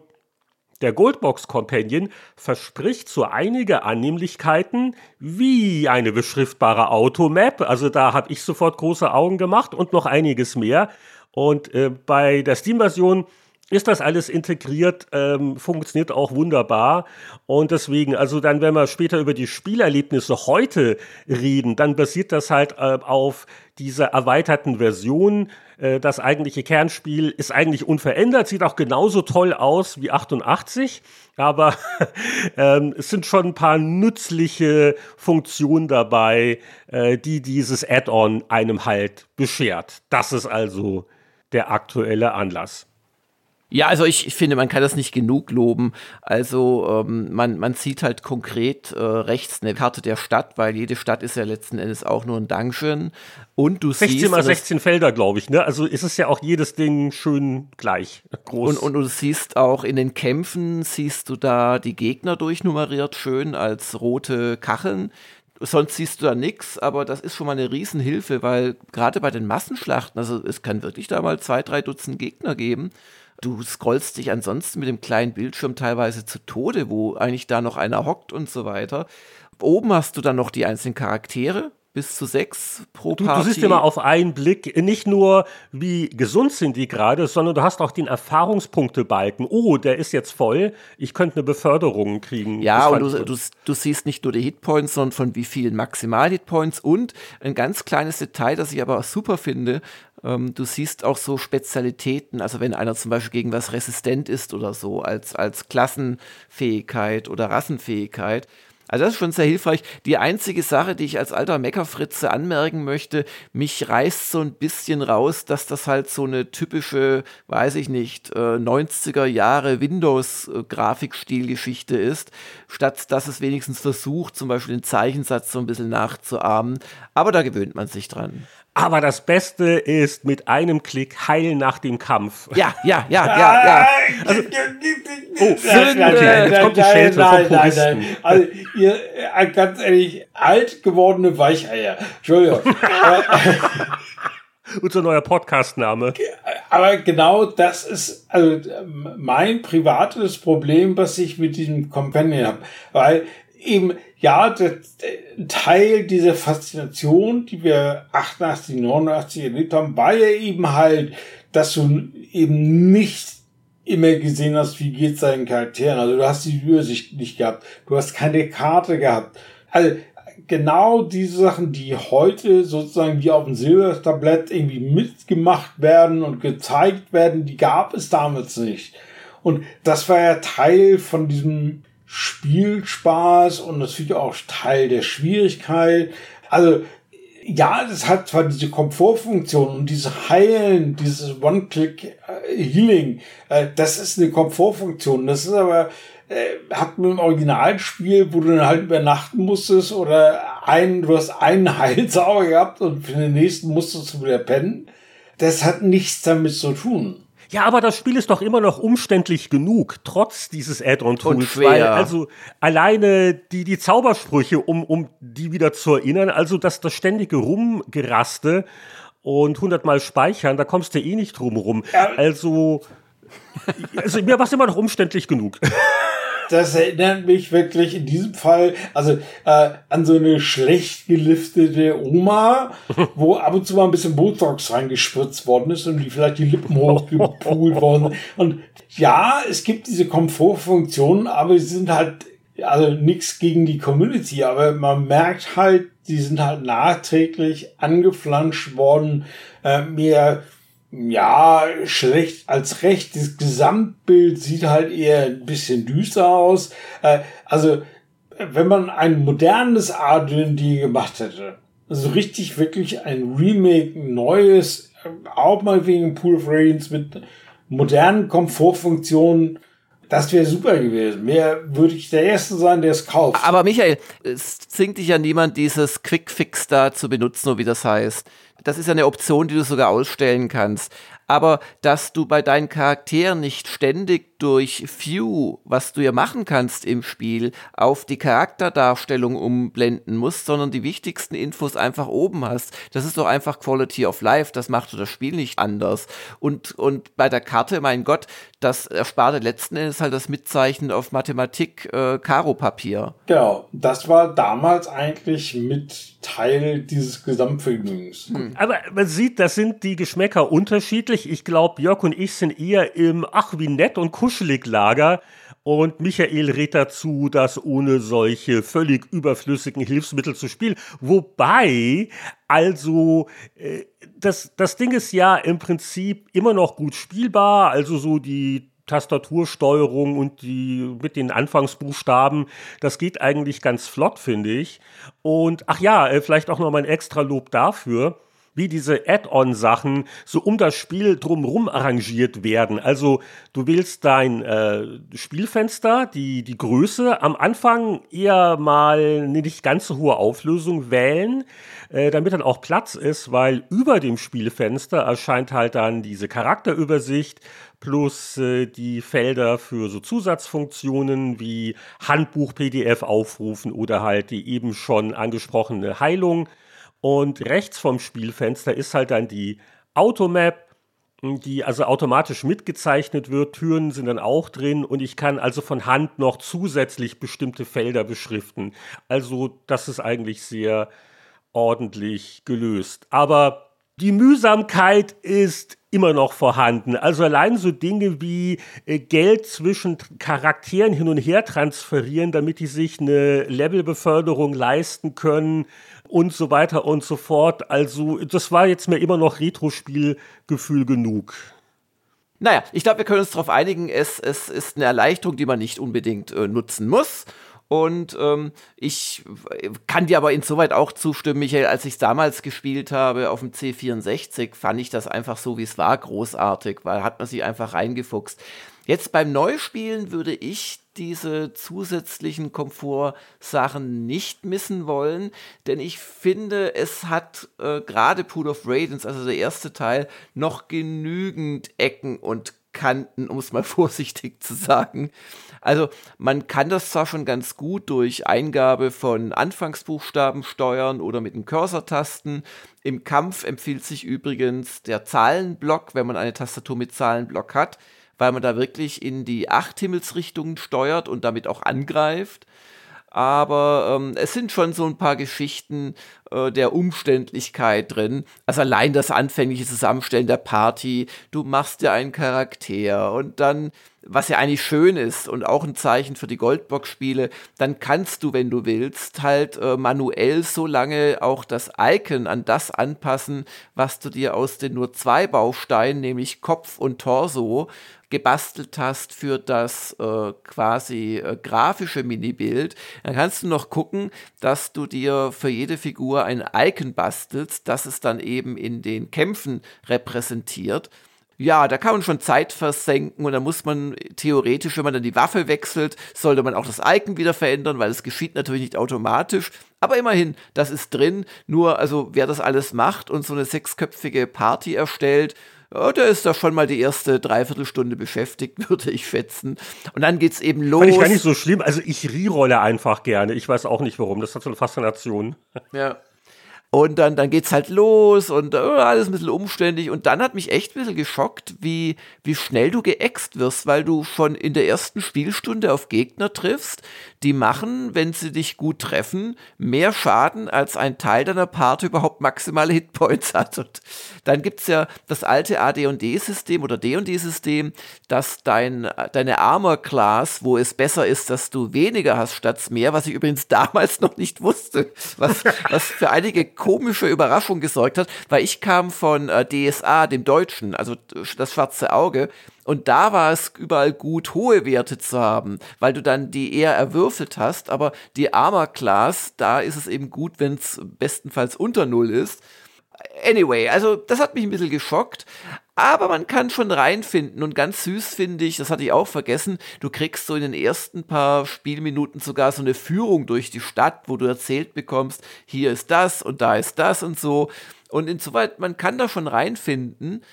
der Goldbox Companion verspricht so einige Annehmlichkeiten wie eine beschriftbare Automap. Also da habe ich sofort große Augen gemacht und noch einiges mehr. Und äh, bei der Steam-Version ist das alles integriert, ähm, funktioniert auch wunderbar. Und deswegen, also dann, wenn wir später über die Spielerlebnisse heute reden, dann basiert das halt äh, auf dieser erweiterten Version. Äh, das eigentliche Kernspiel ist eigentlich unverändert, sieht auch genauso toll aus wie 88, aber ähm, es sind schon ein paar nützliche Funktionen dabei, äh, die dieses Add-on einem halt beschert. Das ist also der aktuelle Anlass. Ja, also ich, ich, finde, man kann das nicht genug loben. Also ähm, man, man sieht halt konkret äh, rechts eine Karte der Stadt, weil jede Stadt ist ja letzten Endes auch nur ein Dungeon. Und du 16 siehst. mal 16 Felder, glaube ich, ne? Also ist es ja auch jedes Ding schön gleich groß. Und, und du siehst auch in den Kämpfen, siehst du da die Gegner durchnummeriert, schön als rote Kacheln sonst siehst du da nichts, aber das ist schon mal eine Riesenhilfe, weil gerade bei den Massenschlachten, also es kann wirklich da mal zwei, drei Dutzend Gegner geben Du scrollst dich ansonsten mit dem kleinen Bildschirm teilweise zu Tode, wo eigentlich da noch einer hockt und so weiter. Oben hast du dann noch die einzelnen Charaktere, bis zu sechs pro du, Party. Du siehst immer auf einen Blick nicht nur, wie gesund sind die gerade, sondern du hast auch den Erfahrungspunktebalken. Oh, der ist jetzt voll, ich könnte eine Beförderung kriegen. Ja, und du, du, du, siehst nicht nur die Hitpoints, sondern von wie vielen Maximal-Hitpoints und ein ganz kleines Detail, das ich aber auch super finde, ähm, du siehst auch so Spezialitäten, also wenn einer zum Beispiel gegen was resistent ist oder so, als, als Klassenfähigkeit oder Rassenfähigkeit. Also das ist schon sehr hilfreich. Die einzige Sache, die ich als alter Meckerfritze anmerken möchte, mich reißt so ein bisschen raus, dass das halt so eine typische, weiß ich nicht, 90er äh, Jahre Windows-Grafikstilgeschichte ist, statt dass es wenigstens versucht, zum Beispiel den Zeichensatz so ein bisschen nachzuahmen. Aber da gewöhnt man sich dran. Aber das Beste ist mit einem Klick heil nach dem Kampf. Ja, ja, ja, ja, ja. Also, oh, Sünde. Nein, jetzt kommt die Schelte nein, nein, nein. Also, ihr, äh, ganz ehrlich, alt gewordene Weicheier. Entschuldigung. Unser neuer Podcast-Name. Aber genau das ist also mein privates Problem, was ich mit diesem Companion habe. Weil eben, ja, der, der Teil dieser Faszination, die wir 88, 89 erlebt haben, war ja eben halt, dass du eben nicht immer gesehen hast, wie geht's deinen Charakteren. Also du hast die Übersicht nicht gehabt. Du hast keine Karte gehabt. Also genau diese Sachen, die heute sozusagen wie auf dem Silbertablett irgendwie mitgemacht werden und gezeigt werden, die gab es damals nicht. Und das war ja Teil von diesem Spielspaß und natürlich auch Teil der Schwierigkeit. Also ja, das hat zwar diese Komfortfunktion und diese Heilen, dieses One-Click-Healing, äh, das ist eine Komfortfunktion. Das ist aber, äh, hat mit dem Originalspiel, wo du dann halt übernachten musstest oder einen, du hast einen Heilsauger gehabt und für den nächsten musstest du wieder pennen. Das hat nichts damit zu tun. Ja, aber das Spiel ist doch immer noch umständlich genug, trotz dieses Add-on-Tools. Weil also alleine die, die Zaubersprüche, um, um die wieder zu erinnern, also das, das ständige Rumgeraste und hundertmal speichern, da kommst du eh nicht drum rum. Ja. Also, also mir war es immer noch umständlich genug. das erinnert mich wirklich in diesem Fall also äh, an so eine schlecht geliftete Oma, wo ab und zu mal ein bisschen Botox reingespritzt worden ist und die vielleicht die Lippen hochgepult worden. Und ja, es gibt diese Komfortfunktionen, aber sie sind halt also nichts gegen die Community, aber man merkt halt, die sind halt nachträglich angeflanscht worden, äh, mehr ja, schlecht als recht. Das Gesamtbild sieht halt eher ein bisschen düster aus. Äh, also, wenn man ein modernes AD&D gemacht hätte, also richtig wirklich ein Remake, neues, auch mal wegen Pool of Radiance mit modernen Komfortfunktionen, das wäre super gewesen. Mehr würde ich der Erste sein, der es kauft. Aber Michael, es zwingt dich ja niemand, dieses Quick Fix da zu benutzen, so wie das heißt. Das ist ja eine Option, die du sogar ausstellen kannst. Aber dass du bei deinen Charakteren nicht ständig durch View, was du ja machen kannst im Spiel, auf die Charakterdarstellung umblenden musst, sondern die wichtigsten Infos einfach oben hast. Das ist doch einfach Quality of Life. Das macht das Spiel nicht anders. Und, und bei der Karte, mein Gott, das ersparte letzten Endes halt das Mitzeichnen auf Mathematik äh, Karo-Papier. Genau, das war damals eigentlich mit Teil dieses Gesamtvergnügens. Hm. Aber man sieht, das sind die Geschmäcker unterschiedlich. Ich glaube, Jörg und ich sind eher im Ach, wie nett und kuschelig Lager. Und Michael rät dazu, das ohne solche völlig überflüssigen Hilfsmittel zu spielen. Wobei, also, äh, das, das Ding ist ja im Prinzip immer noch gut spielbar. Also so die Tastatursteuerung und die mit den Anfangsbuchstaben, das geht eigentlich ganz flott, finde ich. Und ach ja, äh, vielleicht auch noch mal ein extra Lob dafür wie diese Add-on-Sachen so um das Spiel drumherum arrangiert werden. Also du wählst dein äh, Spielfenster, die, die Größe, am Anfang eher mal eine nicht ganz so hohe Auflösung wählen, äh, damit dann auch Platz ist, weil über dem Spielfenster erscheint halt dann diese Charakterübersicht plus äh, die Felder für so Zusatzfunktionen wie Handbuch, PDF aufrufen oder halt die eben schon angesprochene Heilung. Und rechts vom Spielfenster ist halt dann die Automap, die also automatisch mitgezeichnet wird. Türen sind dann auch drin und ich kann also von Hand noch zusätzlich bestimmte Felder beschriften. Also das ist eigentlich sehr ordentlich gelöst. Aber die Mühsamkeit ist immer noch vorhanden. Also allein so Dinge wie äh, Geld zwischen Charakteren hin und her transferieren, damit die sich eine Levelbeförderung leisten können und so weiter und so fort. Also das war jetzt mir immer noch Retro-Spielgefühl genug. Naja, ich glaube, wir können uns darauf einigen, es, es ist eine Erleichterung, die man nicht unbedingt äh, nutzen muss. Und ähm, ich kann dir aber insoweit auch zustimmen, Michael, als ich es damals gespielt habe auf dem C64, fand ich das einfach so, wie es war, großartig, weil hat man sich einfach reingefuchst. Jetzt beim Neuspielen würde ich diese zusätzlichen Komfortsachen nicht missen wollen, denn ich finde, es hat äh, gerade Pool of Radiance, also der erste Teil, noch genügend Ecken und Kanten, um es mal vorsichtig zu sagen. Also man kann das zwar schon ganz gut durch Eingabe von Anfangsbuchstaben steuern oder mit den Cursor-Tasten. Im Kampf empfiehlt sich übrigens der Zahlenblock, wenn man eine Tastatur mit Zahlenblock hat, weil man da wirklich in die acht Himmelsrichtungen steuert und damit auch angreift aber ähm, es sind schon so ein paar Geschichten äh, der Umständlichkeit drin. Also allein das anfängliche Zusammenstellen der Party, du machst dir einen Charakter und dann was ja eigentlich schön ist und auch ein Zeichen für die Goldbox-Spiele, dann kannst du, wenn du willst, halt äh, manuell so lange auch das Icon an das anpassen, was du dir aus den nur zwei Bausteinen, nämlich Kopf und Torso, gebastelt hast für das äh, quasi äh, grafische Minibild, dann kannst du noch gucken, dass du dir für jede Figur ein Icon bastelst, das es dann eben in den Kämpfen repräsentiert. Ja, da kann man schon Zeit versenken und da muss man theoretisch, wenn man dann die Waffe wechselt, sollte man auch das Icon wieder verändern, weil es geschieht natürlich nicht automatisch. Aber immerhin, das ist drin. Nur, also wer das alles macht und so eine sechsköpfige Party erstellt, ja, der ist da schon mal die erste Dreiviertelstunde beschäftigt, würde ich schätzen. Und dann geht's eben los. Fand ich gar nicht so schlimm. Also ich rerolle einfach gerne. Ich weiß auch nicht warum. Das hat so eine Faszination. Ja. Und dann, dann geht's halt los und äh, alles ein bisschen umständlich. Und dann hat mich echt ein bisschen geschockt, wie, wie schnell du geäxt wirst, weil du schon in der ersten Spielstunde auf Gegner triffst, die machen, wenn sie dich gut treffen, mehr Schaden, als ein Teil deiner Part überhaupt maximale Hitpoints hat. Und dann gibt's ja das alte AD&D-System oder D&D-System, dass dein, deine Armor-Class, wo es besser ist, dass du weniger hast statt mehr, was ich übrigens damals noch nicht wusste, was, was für einige komische Überraschung gesorgt hat, weil ich kam von äh, DSA, dem Deutschen, also das schwarze Auge, und da war es überall gut, hohe Werte zu haben, weil du dann die eher erwürfelt hast, aber die Armor Class, da ist es eben gut, wenn es bestenfalls unter Null ist. Anyway, also das hat mich ein bisschen geschockt, aber man kann schon reinfinden und ganz süß finde ich, das hatte ich auch vergessen, du kriegst so in den ersten paar Spielminuten sogar so eine Führung durch die Stadt, wo du erzählt bekommst, hier ist das und da ist das und so. Und insoweit, man kann da schon reinfinden,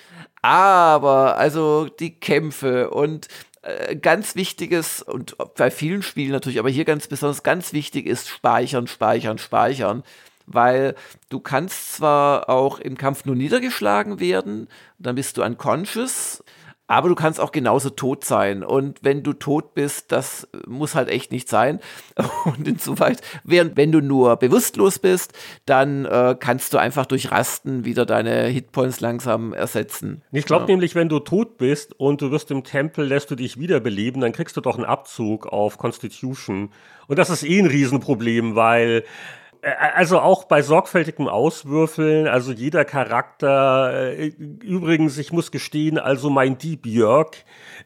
aber also die Kämpfe und äh, ganz wichtiges und bei vielen Spielen natürlich, aber hier ganz besonders ganz wichtig ist speichern, speichern, speichern weil du kannst zwar auch im Kampf nur niedergeschlagen werden, dann bist du unconscious, aber du kannst auch genauso tot sein. Und wenn du tot bist, das muss halt echt nicht sein. Und insoweit, während wenn du nur bewusstlos bist, dann äh, kannst du einfach durch Rasten wieder deine Hitpoints langsam ersetzen. Ich glaube ja. nämlich, wenn du tot bist und du wirst im Tempel, lässt du dich wiederbeleben, dann kriegst du doch einen Abzug auf Constitution. Und das ist eh ein Riesenproblem, weil also auch bei sorgfältigem Auswürfeln, also jeder Charakter, äh, übrigens, ich muss gestehen, also mein Dieb Jörg,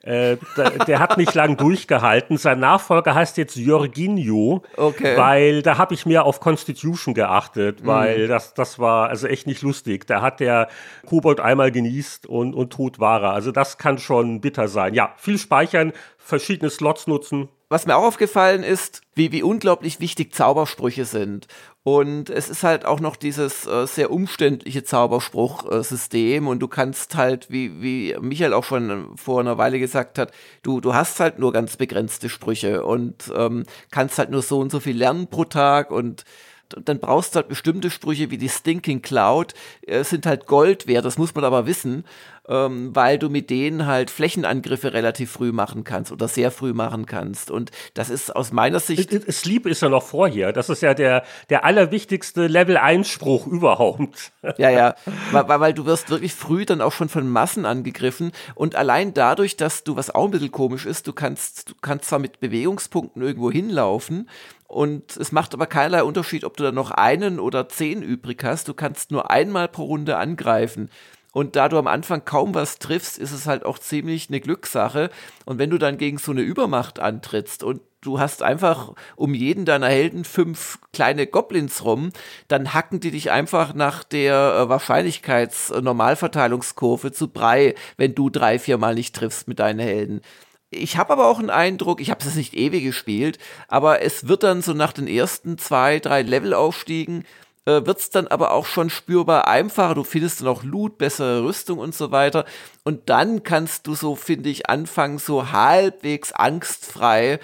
äh, der, der, hat nicht lang durchgehalten. Sein Nachfolger heißt jetzt Jörginho, okay. weil da habe ich mehr auf Constitution geachtet, mhm. weil mhm. das, das war also echt nicht lustig. Da hat der Kobold einmal genießt und, und tot war er. Also das kann schon bitter sein. Ja, viel speichern, verschiedene Slots nutzen, was mir auch aufgefallen ist, wie, wie unglaublich wichtig Zaubersprüche sind. Und es ist halt auch noch dieses äh, sehr umständliche Zauberspruchsystem. Äh, und du kannst halt, wie, wie Michael auch schon vor einer Weile gesagt hat, du, du hast halt nur ganz begrenzte Sprüche und ähm, kannst halt nur so und so viel lernen pro Tag und dann brauchst du halt bestimmte Sprüche wie die Stinking Cloud, äh, sind halt Gold wert, das muss man aber wissen ähm, weil du mit denen halt Flächenangriffe relativ früh machen kannst oder sehr früh machen kannst. Und das ist aus meiner Sicht. Sleep ist ja noch vorher. Das ist ja der, der allerwichtigste Level-Einspruch überhaupt. Ja, ja. weil, weil du wirst wirklich früh dann auch schon von Massen angegriffen. Und allein dadurch, dass du, was auch ein bisschen komisch ist, du kannst, du kannst zwar mit Bewegungspunkten irgendwo hinlaufen, und es macht aber keinerlei Unterschied, ob du da noch einen oder zehn übrig hast. Du kannst nur einmal pro Runde angreifen. Und da du am Anfang kaum was triffst, ist es halt auch ziemlich eine Glückssache. Und wenn du dann gegen so eine Übermacht antrittst und du hast einfach um jeden deiner Helden fünf kleine Goblins rum, dann hacken die dich einfach nach der äh, Wahrscheinlichkeits-Normalverteilungskurve zu Brei, wenn du drei, viermal nicht triffst mit deinen Helden. Ich habe aber auch einen Eindruck, ich habe es nicht ewig gespielt, aber es wird dann so nach den ersten zwei, drei Levelaufstiegen äh, wird es dann aber auch schon spürbar einfacher. Du findest dann auch Loot, bessere Rüstung und so weiter. Und dann kannst du so, finde ich, anfangen, so halbwegs angstfrei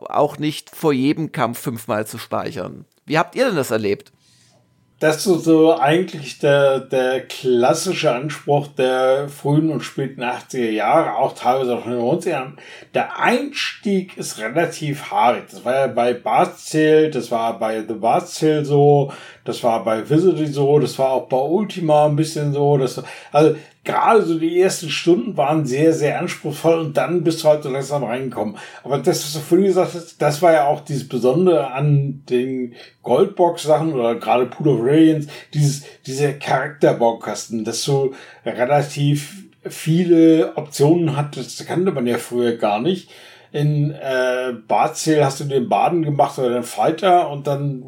auch nicht vor jedem Kampf fünfmal zu speichern. Wie habt ihr denn das erlebt? Das ist so eigentlich der, der klassische Anspruch der frühen und späten 80er Jahre, auch teilweise auch in den 90ern. Der Einstieg ist relativ hart. Das war ja bei Barzähl, das war bei The Barzähl so, das war bei Visitor so, das war auch bei Ultima ein bisschen so. Das, also gerade so die ersten Stunden waren sehr, sehr anspruchsvoll und dann bist du halt so langsam reingekommen. Aber das, was du vorhin gesagt hast, das war ja auch dieses Besondere an den Goldbox-Sachen oder gerade Pool of Radiance, dieses, diese Charakterbaukasten, dass du relativ viele Optionen hattest, das kannte man ja früher gar nicht. In äh, Barzähl hast du den Baden gemacht oder den Fighter und dann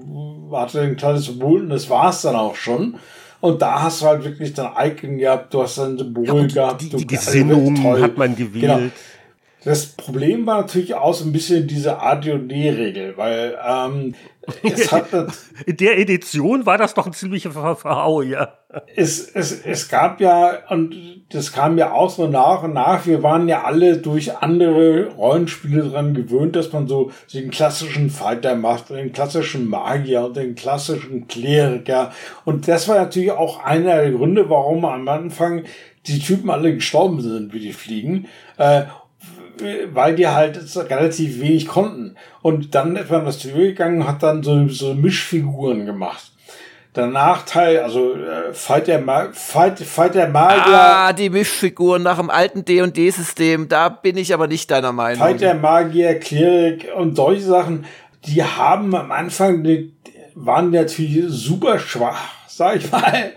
hatte ein kleines Symbol und das war's dann auch schon. Und da hast du halt wirklich dein Icon gehabt, du hast ein Symbol ja, gehabt. Die, die Gesinnung hat man gewählt. Genau. Das Problem war natürlich auch so ein bisschen diese AD&D-Regel, weil ähm, es hat in der Edition war das doch ein ziemlicher Verhau, ja. Es, es, es gab ja, und das kam ja auch so nach und nach, wir waren ja alle durch andere Rollenspiele dran gewöhnt, dass man so den klassischen Fighter macht, den klassischen Magier und den klassischen Kleriker. Und das war natürlich auch einer der Gründe, warum am Anfang die Typen alle gestorben sind, wie die fliegen. Äh, weil die halt relativ wenig konnten. Und dann ist man das gegangen hat dann so, so Mischfiguren gemacht. Der Nachteil, also äh, Fight, der Ma Fight, Fight der Magier. Ah, die Mischfiguren nach dem alten D&D-System, da bin ich aber nicht deiner Meinung. Fight der Magier, Klerik und solche Sachen, die haben am Anfang, die waren natürlich super schwach, sag ich mal.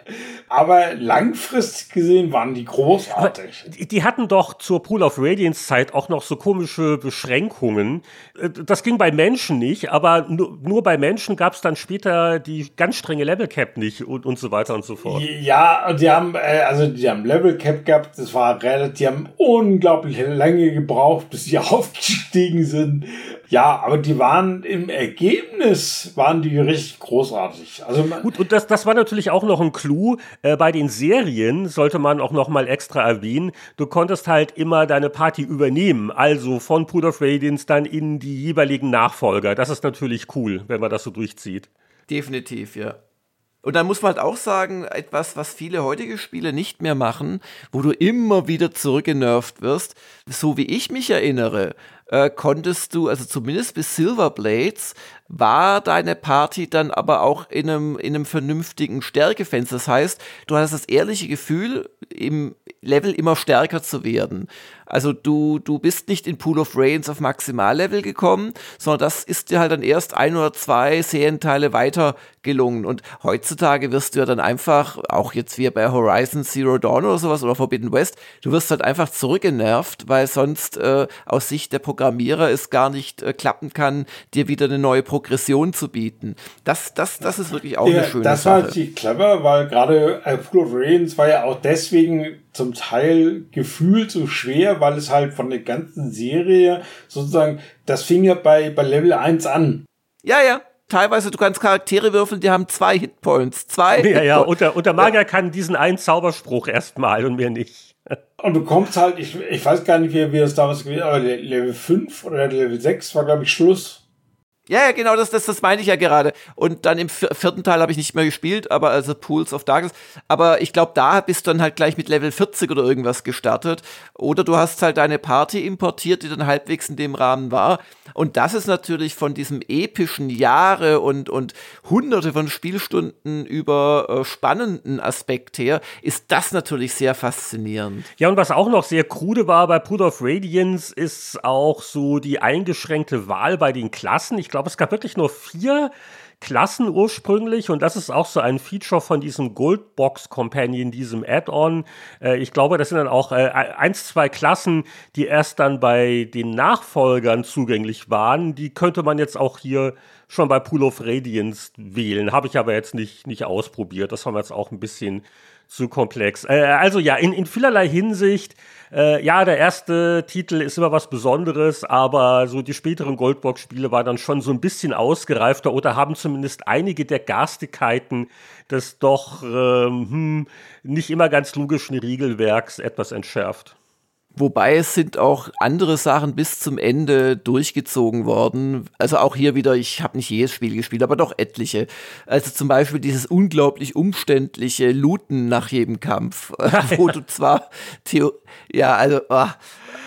Aber langfristig gesehen waren die großartig. Die, die, hatten doch zur Pool of Radiance Zeit auch noch so komische Beschränkungen. Äh, das ging bei Menschen nicht, aber nur, nur bei Menschen gab es dann später die ganz strenge Level Cap nicht und, und so weiter und so fort. Ja, die haben, äh, also die haben Level Cap gehabt, das war relativ, die haben unglaublich lange gebraucht, bis sie aufgestiegen sind. Ja, aber die waren im Ergebnis, waren die richtig großartig. Also Gut, und das, das war natürlich auch noch ein Clou. Äh, bei den Serien sollte man auch noch mal extra erwähnen, du konntest halt immer deine Party übernehmen, also von Pool of Radiance dann in die jeweiligen Nachfolger. Das ist natürlich cool, wenn man das so durchzieht. Definitiv, ja. Und dann muss man halt auch sagen, etwas, was viele heutige Spiele nicht mehr machen, wo du immer wieder zurückgenervt wirst. So wie ich mich erinnere, äh, konntest du, also zumindest bis Silver Blades, war deine Party dann aber auch in einem, in einem vernünftigen Stärkefenster. Das heißt, du hast das ehrliche Gefühl, im Level immer stärker zu werden. Also du, du bist nicht in Pool of Rains auf Maximallevel gekommen, sondern das ist dir halt dann erst ein oder zwei Serienteile weiter gelungen. Und heutzutage wirst du ja dann einfach, auch jetzt wie bei Horizon Zero Dawn oder sowas oder Forbidden West, du wirst halt einfach zurückgenervt, weil sonst äh, aus Sicht der Programmierer es gar nicht äh, klappen kann, dir wieder eine neue Progression zu bieten. Das, das, das ist wirklich auch ja, eine schöne das Sache. Das war natürlich clever, weil gerade äh, Pool of Rains war ja auch deswegen zum Teil gefühlt so schwer, weil es halt von der ganzen Serie sozusagen, das fing ja bei, bei Level 1 an. Ja, ja. Teilweise, du kannst Charaktere würfeln, die haben zwei Hitpoints. Zwei. Ja, Hitpoints. ja, und der, und der Magier ja. kann diesen einen Zauberspruch erstmal und mir nicht. Und du kommst halt, ich, ich weiß gar nicht, wie, wie das damals gewesen ist, aber Level 5 oder Level 6 war, glaube ich, Schluss. Ja, ja, genau, das, das, das meine ich ja gerade. Und dann im vierten Teil habe ich nicht mehr gespielt, aber also Pools of Darkness. Aber ich glaube, da bist du dann halt gleich mit Level 40 oder irgendwas gestartet. Oder du hast halt deine Party importiert, die dann halbwegs in dem Rahmen war. Und das ist natürlich von diesem epischen Jahre und, und hunderte von Spielstunden über äh, spannenden Aspekt her, ist das natürlich sehr faszinierend. Ja, und was auch noch sehr krude war bei Pool of Radiance, ist auch so die eingeschränkte Wahl bei den Klassen. Ich glaube, glaube, es gab wirklich nur vier Klassen ursprünglich und das ist auch so ein Feature von diesem Goldbox Companion, diesem Add-on. Äh, ich glaube, das sind dann auch äh, eins, zwei Klassen, die erst dann bei den Nachfolgern zugänglich waren. Die könnte man jetzt auch hier schon bei Pool of Radiance wählen. Habe ich aber jetzt nicht, nicht ausprobiert. Das haben wir jetzt auch ein bisschen zu komplex. Äh, also ja, in, in vielerlei Hinsicht, äh, ja, der erste Titel ist immer was Besonderes, aber so die späteren Goldbox-Spiele waren dann schon so ein bisschen ausgereifter oder haben zumindest einige der Garstigkeiten des doch ähm, hm, nicht immer ganz logischen Regelwerks etwas entschärft. Wobei es sind auch andere Sachen bis zum Ende durchgezogen worden. Also auch hier wieder, ich habe nicht jedes Spiel gespielt, aber doch etliche. Also zum Beispiel dieses unglaublich umständliche Looten nach jedem Kampf, wo du zwar Theo ja, also oh,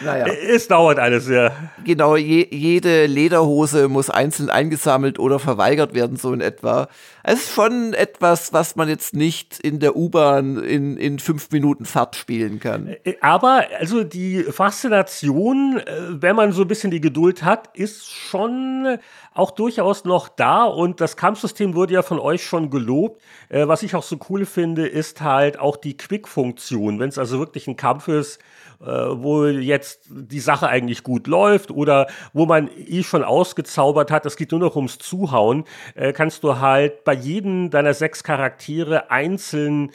naja. Es dauert alles, ja. Genau, je, jede Lederhose muss einzeln eingesammelt oder verweigert werden, so in etwa. Es ist schon etwas, was man jetzt nicht in der U-Bahn in, in fünf Minuten Fahrt spielen kann. Äh, aber, also die Faszination, äh, wenn man so ein bisschen die Geduld hat, ist schon auch durchaus noch da und das Kampfsystem wurde ja von euch schon gelobt. Äh, was ich auch so cool finde, ist halt auch die Quick-Funktion. Wenn es also wirklich ein Kampf ist, äh, wo jetzt die Sache eigentlich gut läuft oder wo man eh schon ausgezaubert hat, es geht nur noch ums Zuhauen, äh, kannst du halt bei jedem deiner sechs Charaktere einzeln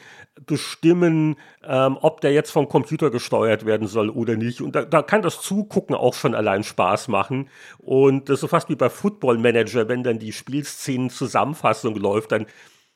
bestimmen, ähm, ob der jetzt vom Computer gesteuert werden soll oder nicht. Und da, da, kann das Zugucken auch schon allein Spaß machen. Und das ist so fast wie bei Football Manager, wenn dann die Spielszenen Zusammenfassung läuft, dann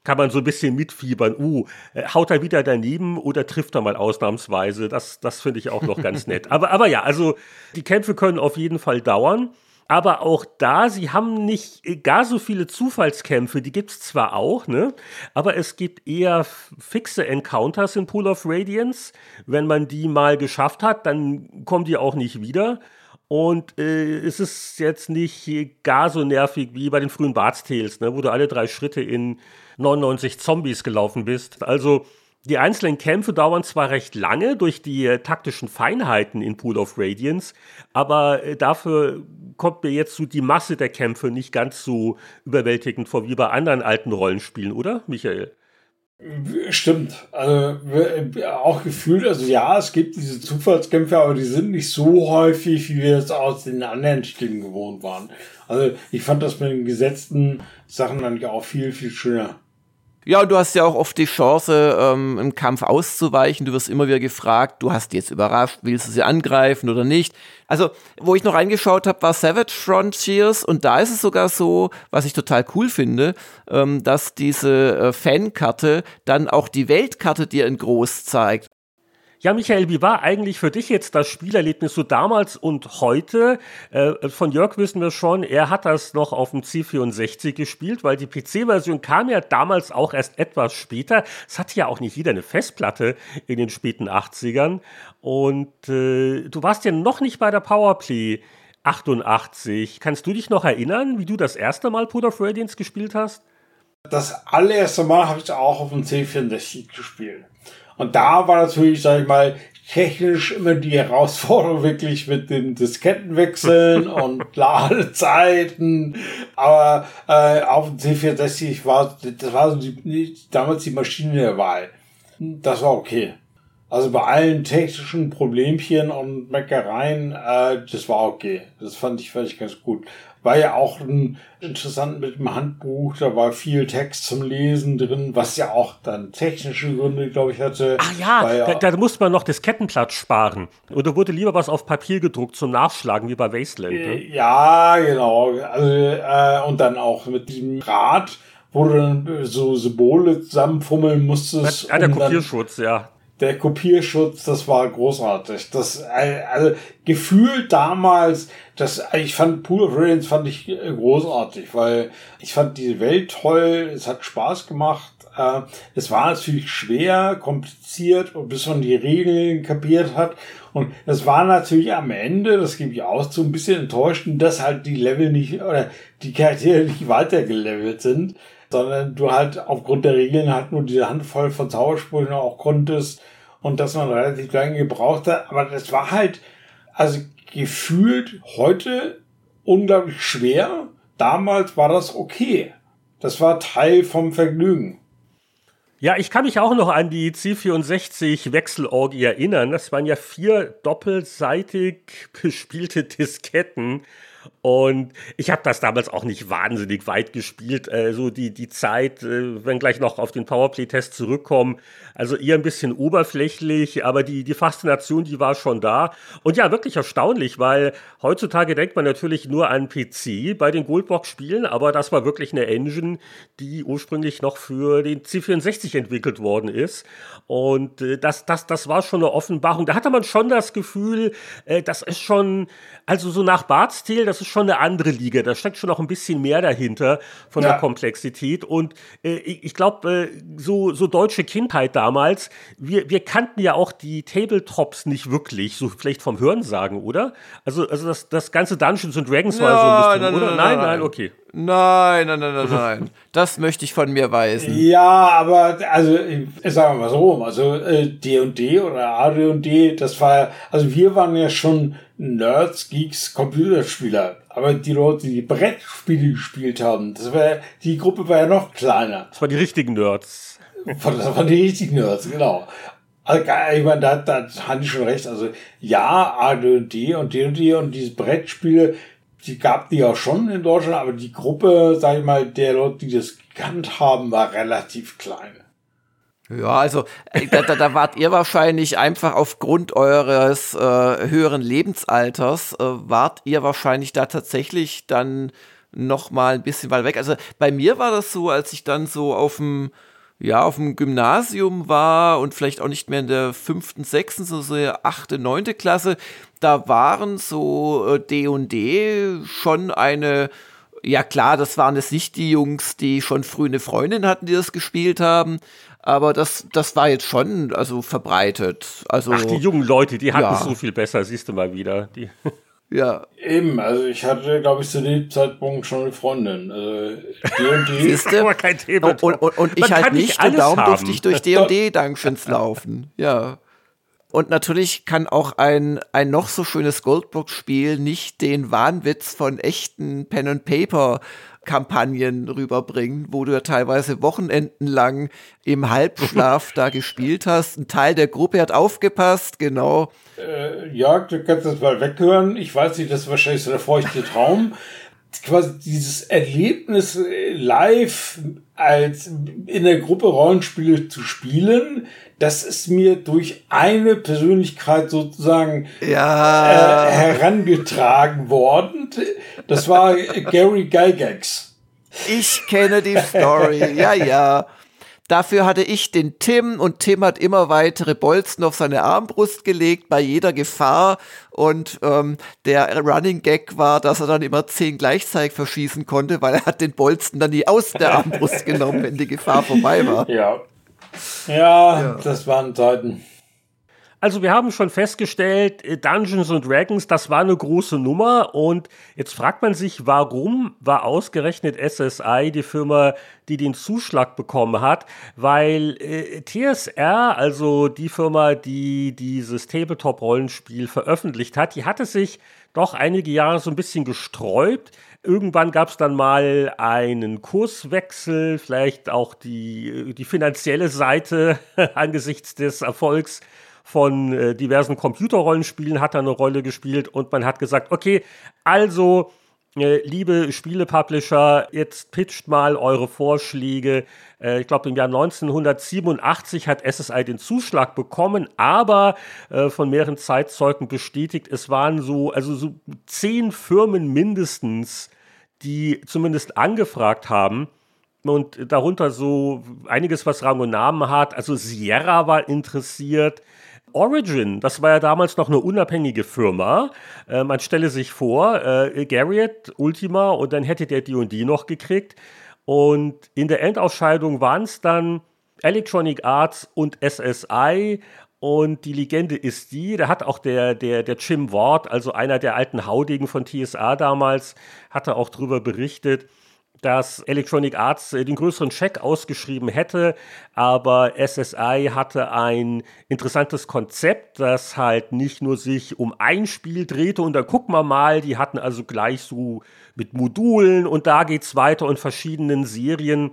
kann man so ein bisschen mitfiebern. Uh, haut er wieder daneben oder trifft er mal ausnahmsweise? Das, das finde ich auch noch ganz nett. Aber, aber ja, also die Kämpfe können auf jeden Fall dauern. Aber auch da, sie haben nicht gar so viele Zufallskämpfe, die gibt es zwar auch, ne? Aber es gibt eher fixe Encounters in Pool of Radiance. Wenn man die mal geschafft hat, dann kommen die auch nicht wieder. Und äh, es ist jetzt nicht gar so nervig wie bei den frühen Bart's Tales, ne? wo du alle drei Schritte in 99 Zombies gelaufen bist. Also die einzelnen Kämpfe dauern zwar recht lange durch die äh, taktischen Feinheiten in Pool of Radiance, aber äh, dafür kommt mir jetzt so die Masse der Kämpfe nicht ganz so überwältigend vor wie bei anderen alten Rollenspielen, oder, Michael? Stimmt. Also auch gefühlt, also ja, es gibt diese Zufallskämpfe, aber die sind nicht so häufig, wie wir es aus den anderen Spielen gewohnt waren. Also ich fand das mit den gesetzten Sachen ja auch viel, viel schöner. Ja, du hast ja auch oft die Chance, ähm, im Kampf auszuweichen. Du wirst immer wieder gefragt, du hast die jetzt überrascht, willst du sie angreifen oder nicht? Also, wo ich noch reingeschaut habe, war Savage Frontiers und da ist es sogar so, was ich total cool finde, ähm, dass diese äh, Fankarte dann auch die Weltkarte dir in groß zeigt. Ja, Michael, wie war eigentlich für dich jetzt das Spielerlebnis so damals und heute? Äh, von Jörg wissen wir schon, er hat das noch auf dem C64 gespielt, weil die PC-Version kam ja damals auch erst etwas später. Es hatte ja auch nicht jeder eine Festplatte in den späten 80ern. Und äh, du warst ja noch nicht bei der Powerplay 88. Kannst du dich noch erinnern, wie du das erste Mal of Radiance gespielt hast? Das allererste Mal habe ich auch auf dem C64 gespielt. Und da war natürlich, sag ich mal, technisch immer die Herausforderung wirklich mit den Diskettenwechseln und Ladezeiten. Aber äh, auf dem C64 war das war so die, damals die Maschine der Wahl. Das war okay. Also bei allen technischen Problemchen und Meckereien, äh, das war okay. Das fand ich, fand ich ganz gut. War ja auch ein, interessant mit dem Handbuch, da war viel Text zum Lesen drin, was ja auch dann technische Gründe, glaube ich, hatte. Ach ja, ja da, da, musste man noch das Kettenplatz sparen. Oder wurde lieber was auf Papier gedruckt zum Nachschlagen, wie bei Wasteland. Ne? Äh, ja, genau. Also, äh, und dann auch mit diesem Rad, wo du dann so Symbole zusammenfummeln musstest. Ja, der um Kopierschutz, ja der Kopierschutz, das war großartig. Das, also, gefühlt damals, das, ich fand Pool of Radiance fand ich äh, großartig, weil ich fand diese Welt toll, es hat Spaß gemacht. Äh, es war natürlich schwer, kompliziert, bis man die Regeln kapiert hat. Und es war natürlich am Ende, das gebe ich auch so ein bisschen enttäuschend, dass halt die Level nicht, oder die Charaktere nicht weitergelevelt sind sondern du halt aufgrund der Regeln halt nur diese Handvoll von Zaubersprüchen auch konntest und dass man relativ lange gebraucht hat. Aber das war halt, also gefühlt heute unglaublich schwer. Damals war das okay. Das war Teil vom Vergnügen. Ja, ich kann mich auch noch an die C64 Wechselorgie erinnern. Das waren ja vier doppelseitig bespielte Disketten. Und ich habe das damals auch nicht wahnsinnig weit gespielt. Äh, so die, die Zeit, äh, wenn gleich noch auf den Powerplay-Test zurückkommen, also eher ein bisschen oberflächlich, aber die, die Faszination, die war schon da. Und ja, wirklich erstaunlich, weil heutzutage denkt man natürlich nur an PC bei den Goldbox-Spielen, aber das war wirklich eine Engine, die ursprünglich noch für den C64 entwickelt worden ist. Und äh, das, das, das war schon eine Offenbarung. Da hatte man schon das Gefühl, äh, das ist schon, also so nach Bart's Tale, das ist schon eine andere Liga. Da steckt schon noch ein bisschen mehr dahinter von ja. der Komplexität. Und äh, ich, glaube, äh, so, so deutsche Kindheit damals, wir, wir kannten ja auch die Tabletops nicht wirklich, so vielleicht vom Hören sagen, oder? Also, also das, das ganze Dungeons and Dragons ja, war so ein bisschen, nein, oder? Nein, nein, nein, okay. Nein, nein, nein, nein, nein. Das möchte ich von mir weisen. Ja, aber also sagen wir mal so, also D&D äh, oder AD&D, das war also wir waren ja schon Nerds, Geeks, Computerspieler. Aber die Leute, die Brettspiele gespielt haben, das war, die Gruppe war ja noch kleiner. Das waren die richtigen Nerds. Das waren die richtigen Nerds, genau. Also, ich meine, da, da haben die schon recht. Also, ja, AD&D und D&D und diese Brettspiele, die gab die auch schon in Deutschland, aber die Gruppe, sag ich mal, der Leute, die das gekannt haben, war relativ klein. Ja, also äh, da, da, da wart ihr wahrscheinlich einfach aufgrund eures äh, höheren Lebensalters, äh, wart ihr wahrscheinlich da tatsächlich dann noch mal ein bisschen weit weg. Also bei mir war das so, als ich dann so auf dem ja, auf dem Gymnasium war und vielleicht auch nicht mehr in der fünften, sechsten, so so achte, neunte Klasse, da waren so äh, schon eine ja klar, das waren es nicht die Jungs, die schon früh eine Freundin hatten, die das gespielt haben, aber das, das war jetzt schon also verbreitet. Also, Ach, die jungen Leute, die hatten es so viel besser, siehst du mal wieder. Die ja. Eben, also ich hatte, glaube ich, zu dem Zeitpunkt schon eine Freundin. Also, D&D. Siehst du? Aber kein Thema. Und, und, und ich halt nicht, nicht und darum haben. durfte ich durch D&D Dungeons laufen. Ja. Und natürlich kann auch ein, ein noch so schönes Goldbox-Spiel nicht den Wahnwitz von echten Pen and Paper Kampagnen rüberbringen, wo du ja teilweise wochenendenlang im Halbschlaf da gespielt hast. Ein Teil der Gruppe hat aufgepasst, genau. Äh, ja, du kannst das mal weghören. Ich weiß nicht, das ist wahrscheinlich so der feuchte Traum. quasi dieses Erlebnis äh, live als in der Gruppe Rollenspiele zu spielen, das ist mir durch eine Persönlichkeit sozusagen ja. äh, herangetragen worden. Das war Gary Gygax. Ich kenne die Story, ja, ja. Dafür hatte ich den Tim und Tim hat immer weitere Bolzen auf seine Armbrust gelegt bei jeder Gefahr und ähm, der Running Gag war, dass er dann immer zehn gleichzeitig verschießen konnte, weil er hat den Bolzen dann nie aus der Armbrust genommen, wenn die Gefahr vorbei war. Ja. Ja, ja. das waren Zeiten. Also wir haben schon festgestellt, äh, Dungeons and Dragons, das war eine große Nummer und jetzt fragt man sich, warum war ausgerechnet SSI die Firma, die den Zuschlag bekommen hat, weil äh, TSR, also die Firma, die dieses Tabletop-Rollenspiel veröffentlicht hat, die hatte sich doch einige Jahre so ein bisschen gesträubt. Irgendwann gab es dann mal einen Kurswechsel, vielleicht auch die, die finanzielle Seite angesichts des Erfolgs von äh, diversen Computerrollenspielen hat da eine Rolle gespielt und man hat gesagt, okay, also liebe Spielepublisher, jetzt pitcht mal eure Vorschläge. Äh, ich glaube, im Jahr 1987 hat SSI den Zuschlag bekommen, aber äh, von mehreren Zeitzeugen bestätigt, es waren so, also so zehn Firmen mindestens, die zumindest angefragt haben und darunter so einiges, was Rang und Namen hat. Also Sierra war interessiert, Origin, das war ja damals noch eine unabhängige Firma. Äh, man stelle sich vor, äh, Garriott, Ultima und dann hätte der D&D noch gekriegt. Und in der Endausscheidung waren es dann Electronic Arts und SSI. Und die Legende ist die, da hat auch der, der, der Jim Ward, also einer der alten Haudigen von TSA damals, hatte auch darüber berichtet, dass Electronic Arts äh, den größeren Check ausgeschrieben hätte, aber SSI hatte ein interessantes Konzept, das halt nicht nur sich um ein Spiel drehte und dann gucken wir mal, die hatten also gleich so mit Modulen und da geht's weiter und verschiedenen Serien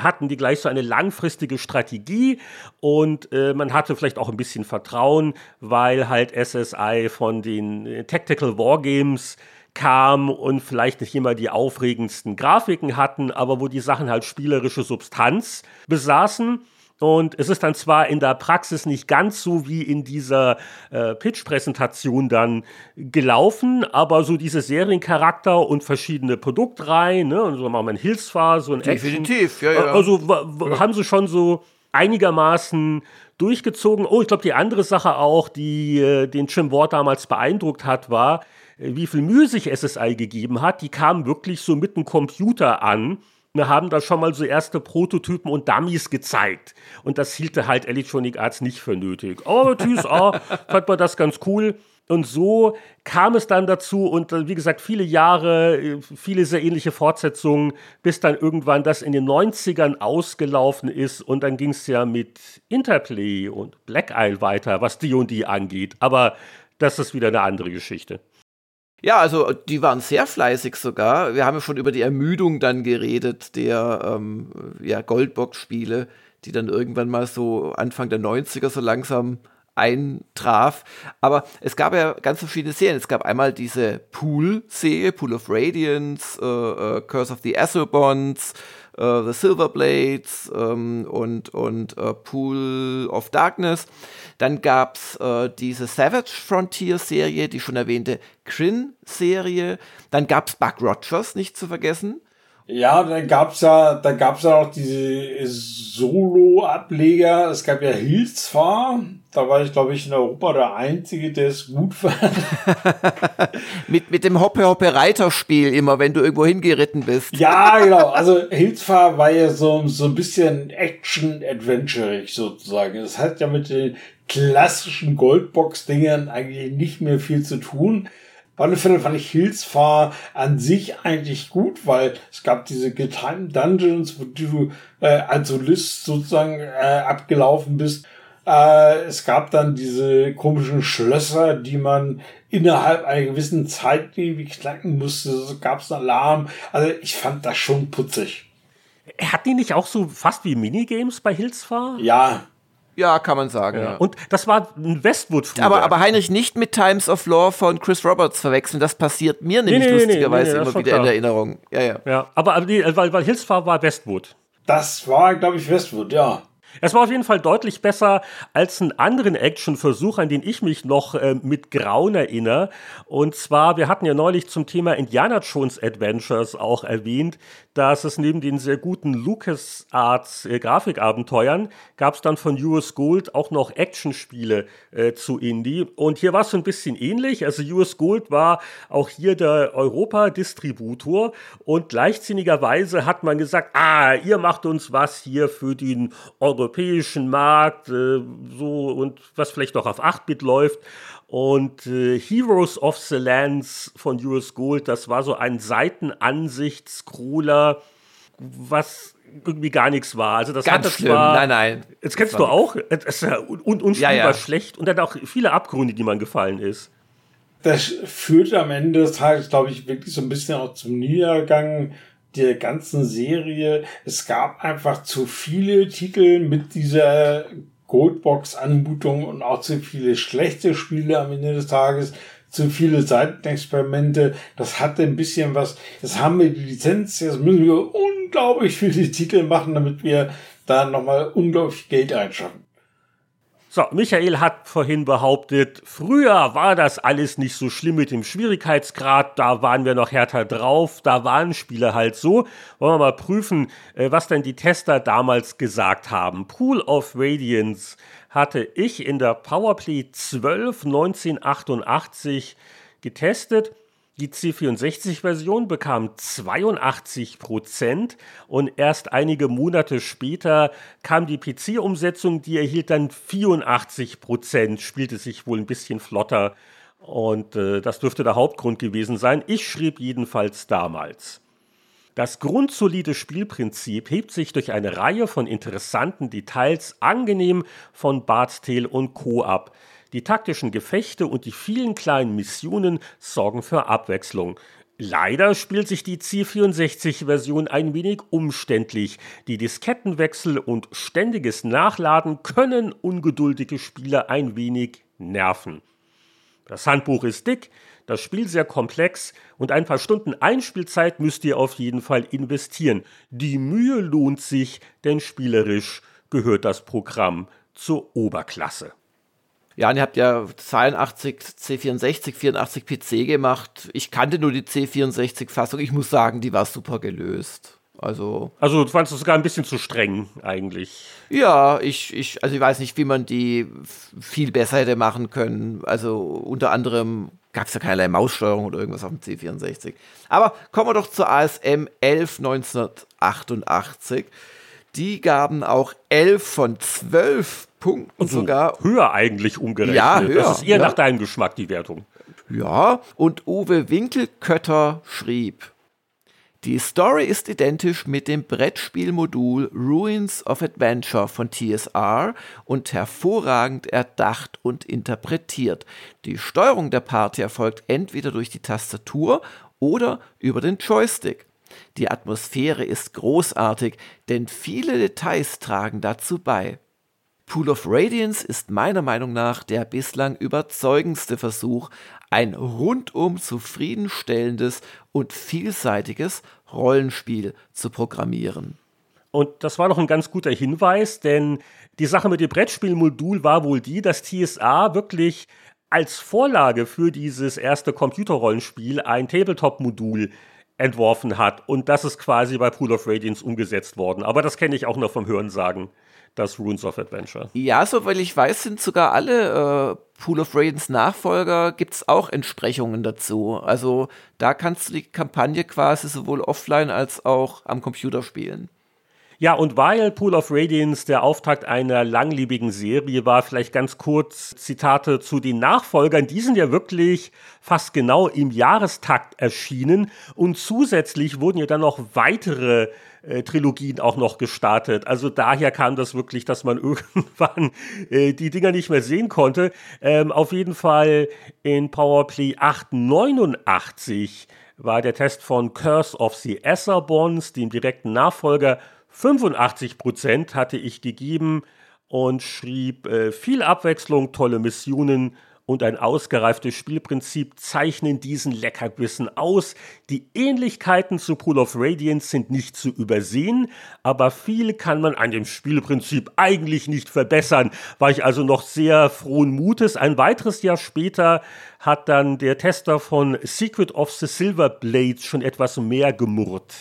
hatten die gleich so eine langfristige Strategie und äh, man hatte vielleicht auch ein bisschen Vertrauen, weil halt SSI von den äh, Tactical Wargames kam und vielleicht nicht immer die aufregendsten Grafiken hatten, aber wo die Sachen halt spielerische Substanz besaßen. Und es ist dann zwar in der Praxis nicht ganz so wie in dieser äh, Pitch-Präsentation dann gelaufen, aber so diese Seriencharakter und verschiedene Produktreihen, ne, und so machen wir ein Hilfsfahr, so ein Definitiv, ja, ja. Also ja. haben sie schon so einigermaßen durchgezogen. Oh, ich glaube, die andere Sache auch, die äh, den Jim Ward damals beeindruckt hat, war, wie viel Mühe sich SSI gegeben hat. Die kamen wirklich so mit dem Computer an. Wir haben da schon mal so erste Prototypen und Dummies gezeigt. Und das hielt halt Electronic Arts nicht für nötig. Aber TSA fand man das ganz cool. Und so kam es dann dazu und äh, wie gesagt, viele Jahre, äh, viele sehr ähnliche Fortsetzungen, bis dann irgendwann das in den 90ern ausgelaufen ist und dann ging es ja mit Interplay und Black Isle weiter, was D&D angeht. Aber das ist wieder eine andere Geschichte. Ja, also die waren sehr fleißig sogar. Wir haben ja schon über die Ermüdung dann geredet der ähm, ja, Goldbox-Spiele, die dann irgendwann mal so Anfang der 90er so langsam eintraf. Aber es gab ja ganz verschiedene Serien. Es gab einmal diese Pool-Serie, Pool of Radiance, äh, äh, Curse of the Bonds, äh, The Silver Blades ähm, und, und äh, Pool of Darkness. Dann gab es äh, diese Savage Frontier Serie, die schon erwähnte Crin Serie. Dann gab es Buck Rogers, nicht zu vergessen. Ja, dann gab's ja, da gab's ja auch diese Solo-Ableger. Es gab ja Hilsfahr. Da war ich, glaube ich, in Europa der Einzige, der es gut fand. mit, mit dem Hoppe-Hoppe-Reiterspiel immer, wenn du irgendwo hingeritten bist. Ja, genau. Also Hilsfahr war ja so, so ein bisschen Action-Adventurig sozusagen. Das hat ja mit den klassischen Goldbox-Dingern eigentlich nicht mehr viel zu tun. Auf alle Fälle fand ich Hilsfahr an sich eigentlich gut, weil es gab diese getimed Dungeons, wo du äh, als Solist sozusagen äh, abgelaufen bist. Äh, es gab dann diese komischen Schlösser, die man innerhalb einer gewissen Zeit irgendwie knacken musste. So gab es einen Alarm. Also ich fand das schon putzig. Hat die nicht auch so fast wie Minigames bei Hilsfahr? Ja, Ja, kann man sagen. Ja. Ja. Und das war ein Westwood früher. Aber, aber Heinrich nicht mit Times of Law von Chris Roberts verwechseln. Das passiert mir nämlich nee, nee, lustigerweise nee, immer wieder klar. in Erinnerung. Ja, ja. ja aber, weil, weil Hillsfar war Westwood. Das war, glaube ich, Westwood, ja. Es war auf jeden Fall deutlich besser als einen anderen Actionversuch, an den ich mich noch äh, mit Grauen erinnere. Und zwar, wir hatten ja neulich zum Thema Indiana Jones Adventures auch erwähnt, dass es neben den sehr guten LucasArts äh, Grafikabenteuern gab es dann von US Gold auch noch Actionspiele äh, zu Indie. Und hier war es so ein bisschen ähnlich. Also US Gold war auch hier der Europa-Distributor und gleichzinnigerweise hat man gesagt, ah, ihr macht uns was hier für den europäischen Markt, äh, so und was vielleicht noch auf 8-Bit läuft. Und äh, Heroes of the Lands von US Gold, das war so ein Seitenansicht-Scroller, was irgendwie gar nichts war. Also das Ganz hat schlimm. Zwar, nein, nein. Das kennst du auch. Das ist ja un unspielbar ja, ja. schlecht und dann auch viele Abgründe, die man gefallen ist. Das führt am Ende des Tages, glaube ich, wirklich so ein bisschen auch zum Niedergang der ganzen Serie. Es gab einfach zu viele Titel mit dieser Goldbox-Anmutung und auch zu viele schlechte Spiele am Ende des Tages, zu viele Seitenexperimente. Das hatte ein bisschen was. Jetzt haben wir die Lizenz, jetzt müssen wir unglaublich viele Titel machen, damit wir da nochmal unglaublich Geld einschaffen. So, Michael hat vorhin behauptet, früher war das alles nicht so schlimm mit dem Schwierigkeitsgrad, da waren wir noch härter drauf, da waren Spiele halt so. Wollen wir mal prüfen, äh, was denn die Tester damals gesagt haben. Pool of Radiance hatte ich in der Powerplay 12 1988 getestet die C64-Version bekam 82% und erst einige Monate später kam die PC-Umsetzung, die erhielt dann 84% spielte sich wohl ein bisschen flotter und äh, das dürfte der Hauptgrund gewesen sein. Ich schrieb jedenfalls damals. Das grundsolide Spielprinzip hebt sich durch eine Reihe von interessanten Details angenehm von Bart's Tale und Co. ab. Die taktischen Gefechte und die vielen kleinen Missionen sorgen für Abwechslung. Leider spielt sich die C64-Version ein wenig umständlich. Die Diskettenwechsel und ständiges Nachladen können ungeduldige Spieler ein wenig nerven. Das Handbuch ist dick, das Spiel sehr komplex und ein paar Stunden Einspielzeit müsst ihr auf jeden Fall investieren. Die Mühe lohnt sich, denn spielerisch gehört das Programm zur Oberklasse. Ja, und ihr habt ja 82 C64, 84 PC gemacht. Ich kannte nur die C64-Fassung. Ich muss sagen, die war super gelöst. Also, also du fandest es sogar ein bisschen zu streng eigentlich. Ja, ich, ich, also ich weiß nicht, wie man die viel besser hätte machen können. Also unter anderem gab es ja keinerlei Maussteuerung oder irgendwas auf dem C64. Aber kommen wir doch zur ASM 11 1988. Die gaben auch 11 von 12 Punkten also sogar. Höher eigentlich umgerechnet. Ja, höher. Das ist eher ja. nach deinem Geschmack die Wertung. Ja, und Uwe Winkelkötter schrieb, die Story ist identisch mit dem Brettspielmodul Ruins of Adventure von TSR und hervorragend erdacht und interpretiert. Die Steuerung der Party erfolgt entweder durch die Tastatur oder über den Joystick. Die Atmosphäre ist großartig, denn viele Details tragen dazu bei. Pool of Radiance ist meiner Meinung nach der bislang überzeugendste Versuch, ein rundum zufriedenstellendes und vielseitiges Rollenspiel zu programmieren. Und das war noch ein ganz guter Hinweis, denn die Sache mit dem Brettspielmodul war wohl die, dass TSA wirklich als Vorlage für dieses erste Computerrollenspiel ein Tabletop-Modul entworfen hat. Und das ist quasi bei Pool of Radiance umgesetzt worden. Aber das kenne ich auch noch vom Hörensagen das Runes of Adventure. Ja, so weil ich weiß, sind sogar alle äh, Pool of Raidens Nachfolger, gibt es auch Entsprechungen dazu. Also da kannst du die Kampagne quasi sowohl offline als auch am Computer spielen. Ja, und weil Pool of Radiance der Auftakt einer langlebigen Serie war, vielleicht ganz kurz Zitate zu den Nachfolgern. Die sind ja wirklich fast genau im Jahrestakt erschienen und zusätzlich wurden ja dann noch weitere äh, Trilogien auch noch gestartet. Also daher kam das wirklich, dass man irgendwann äh, die Dinger nicht mehr sehen konnte. Ähm, auf jeden Fall in Powerplay 889 war der Test von Curse of the Esserbons, dem direkten Nachfolger. 85% hatte ich gegeben und schrieb äh, viel Abwechslung, tolle Missionen und ein ausgereiftes Spielprinzip zeichnen diesen Leckerbissen aus. Die Ähnlichkeiten zu Pool of Radiance sind nicht zu übersehen, aber viel kann man an dem Spielprinzip eigentlich nicht verbessern. War ich also noch sehr frohen Mutes. Ein weiteres Jahr später hat dann der Tester von Secret of the Silver Blades schon etwas mehr gemurrt.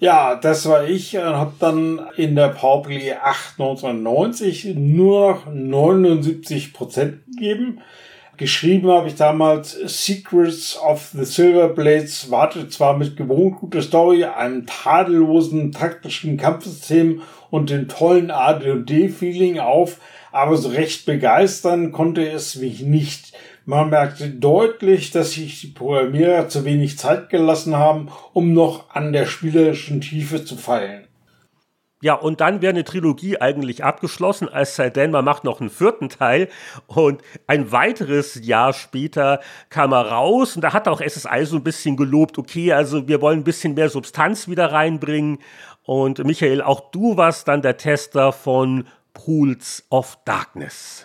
Ja, das war ich und habe dann in der Powerplay 8 1990 nur noch 79 Prozent gegeben. Geschrieben habe ich damals Secrets of the Silver Blades, wartet zwar mit gewohnt guter Story, einem tadellosen taktischen Kampfsystem und dem tollen AD&D-Feeling auf, aber so recht begeistern konnte es mich nicht. Man merkte deutlich, dass sich die Programmierer zu wenig Zeit gelassen haben, um noch an der spielerischen Tiefe zu feilen. Ja, und dann wäre eine Trilogie eigentlich abgeschlossen, als sei denn, man macht noch einen vierten Teil. Und ein weiteres Jahr später kam er raus und da hat auch SSI so ein bisschen gelobt, okay, also wir wollen ein bisschen mehr Substanz wieder reinbringen. Und Michael, auch du warst dann der Tester von Pools of Darkness.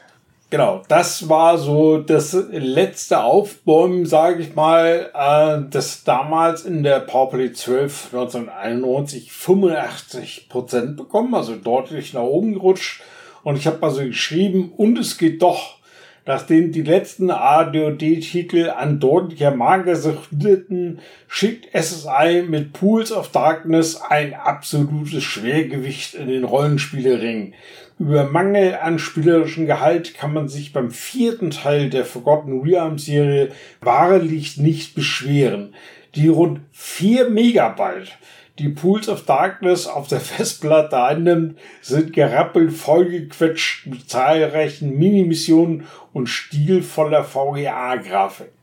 Genau, das war so das letzte Aufbäumen, sage ich mal, äh, das damals in der Powerplay 12 1991 85 Prozent bekommen, also deutlich nach oben gerutscht. Und ich habe also geschrieben, und es geht doch, nachdem die letzten ADOD-Titel an deutlicher Magersucht litten, schickt SSI mit Pools of Darkness ein absolutes Schwergewicht in den Rollenspielering. Über Mangel an spielerischem Gehalt kann man sich beim vierten Teil der Forgotten Realms Serie wahrlich nicht beschweren. Die rund vier Megabyte, die Pools of Darkness auf der Festplatte einnimmt, sind gerappelt vollgequetscht mit zahlreichen Minimissionen und stilvoller VGA-Grafik.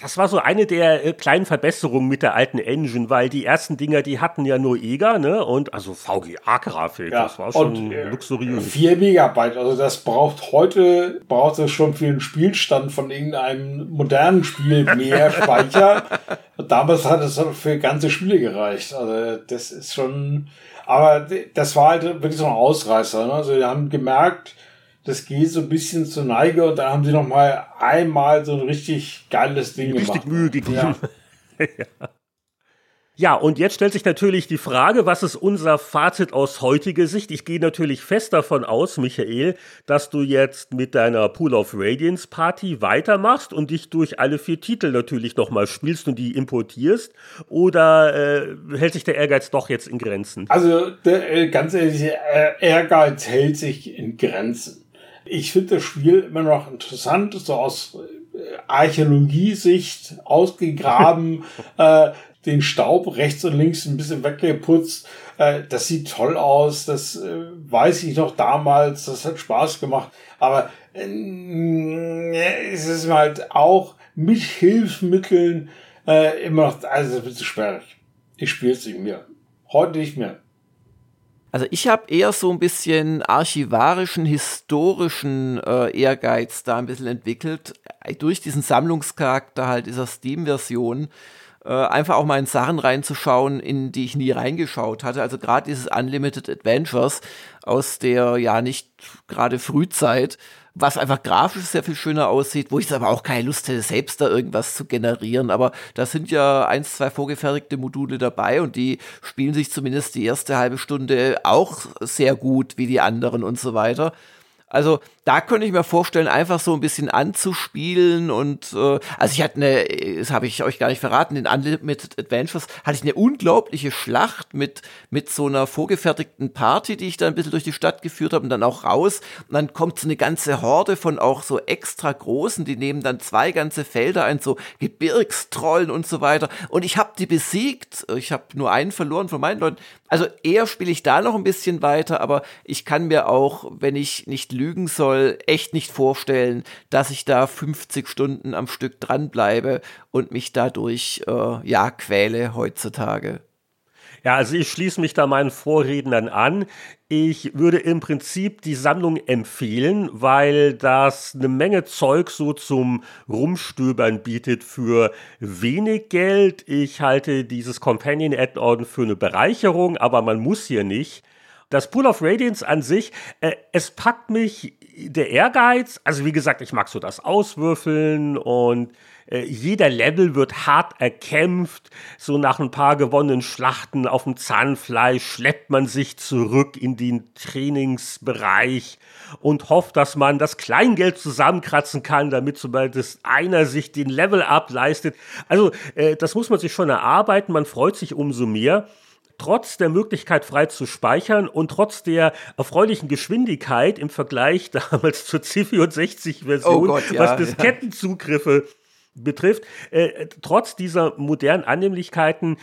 Das war so eine der äh, kleinen Verbesserungen mit der alten Engine, weil die ersten Dinger, die hatten ja nur EGA, ne? Und also VGA-Grafik, ja, das war schon und, äh, luxuriös. 4 Megabyte, also das braucht heute, braucht es schon für einen Spielstand von irgendeinem modernen Spiel mehr Speicher. Damals hat es für ganze Spiele gereicht. Also das ist schon, aber das war halt wirklich so ein Ausreißer. Ne? Also wir haben gemerkt, das geht so ein bisschen zur Neige und da haben sie noch mal einmal so ein richtig geiles Ding richtig gemacht. Richtig Mühe gegeben. Ja. ja. Ja, und jetzt stellt sich natürlich die Frage, was ist unser Fazit aus heutiger Sicht? Ich gehe natürlich fest davon aus, Michael, dass du jetzt mit deiner Pool of Radiance Party weitermachst und dich durch alle vier Titel natürlich nochmal spielst und die importierst. Oder äh, hält sich der Ehrgeiz doch jetzt in Grenzen? Also, der, äh, ganz ehrlich, Ehrgeiz hält sich in Grenzen. Ich finde das Spiel immer noch interessant, so aus äh, Archäologiesicht ausgegraben, äh, den Staub rechts und links ein bisschen weggeputzt. Äh, das sieht toll aus, das äh, weiß ich noch damals, das hat Spaß gemacht. Aber äh, es ist halt auch mit Hilfsmitteln äh, immer noch, also ein bisschen sperrig. Ich spiele es nicht mehr. Heute nicht mehr. Also ich habe eher so ein bisschen archivarischen, historischen äh, Ehrgeiz da ein bisschen entwickelt, äh, durch diesen Sammlungscharakter halt dieser Steam-Version, äh, einfach auch mal in Sachen reinzuschauen, in die ich nie reingeschaut hatte. Also gerade dieses Unlimited Adventures aus der ja nicht gerade Frühzeit, was einfach grafisch sehr viel schöner aussieht, wo ich aber auch keine Lust hätte, selbst da irgendwas zu generieren. Aber da sind ja eins, zwei vorgefertigte Module dabei und die spielen sich zumindest die erste halbe Stunde auch sehr gut wie die anderen und so weiter. Also da könnte ich mir vorstellen, einfach so ein bisschen anzuspielen und äh, also ich hatte eine, das habe ich euch gar nicht verraten, in Unlimited Adventures hatte ich eine unglaubliche Schlacht mit mit so einer vorgefertigten Party, die ich da ein bisschen durch die Stadt geführt habe und dann auch raus. Und dann kommt so eine ganze Horde von auch so extra großen, die nehmen dann zwei ganze Felder ein, so Gebirgstrollen und so weiter. Und ich habe die besiegt, ich habe nur einen verloren von meinen Leuten. Also eher spiele ich da noch ein bisschen weiter, aber ich kann mir auch, wenn ich nicht lügen soll, echt nicht vorstellen, dass ich da 50 Stunden am Stück dranbleibe und mich dadurch äh, ja quäle heutzutage. Ja, also ich schließe mich da meinen Vorrednern an. Ich würde im Prinzip die Sammlung empfehlen, weil das eine Menge Zeug so zum Rumstöbern bietet für wenig Geld. Ich halte dieses Companion Add-on für eine Bereicherung, aber man muss hier nicht. Das Pool of Radiance an sich, äh, es packt mich der Ehrgeiz. Also wie gesagt, ich mag so das Auswürfeln und äh, jeder Level wird hart erkämpft. So nach ein paar gewonnenen Schlachten auf dem Zahnfleisch schleppt man sich zurück in den Trainingsbereich und hofft, dass man das Kleingeld zusammenkratzen kann, damit zumindest einer sich den Level up leistet. Also äh, das muss man sich schon erarbeiten. Man freut sich umso mehr trotz der Möglichkeit frei zu speichern und trotz der erfreulichen Geschwindigkeit im Vergleich damals zur C64-Version, oh ja, was Diskettenzugriffe ja betrifft, äh, trotz dieser modernen Annehmlichkeiten,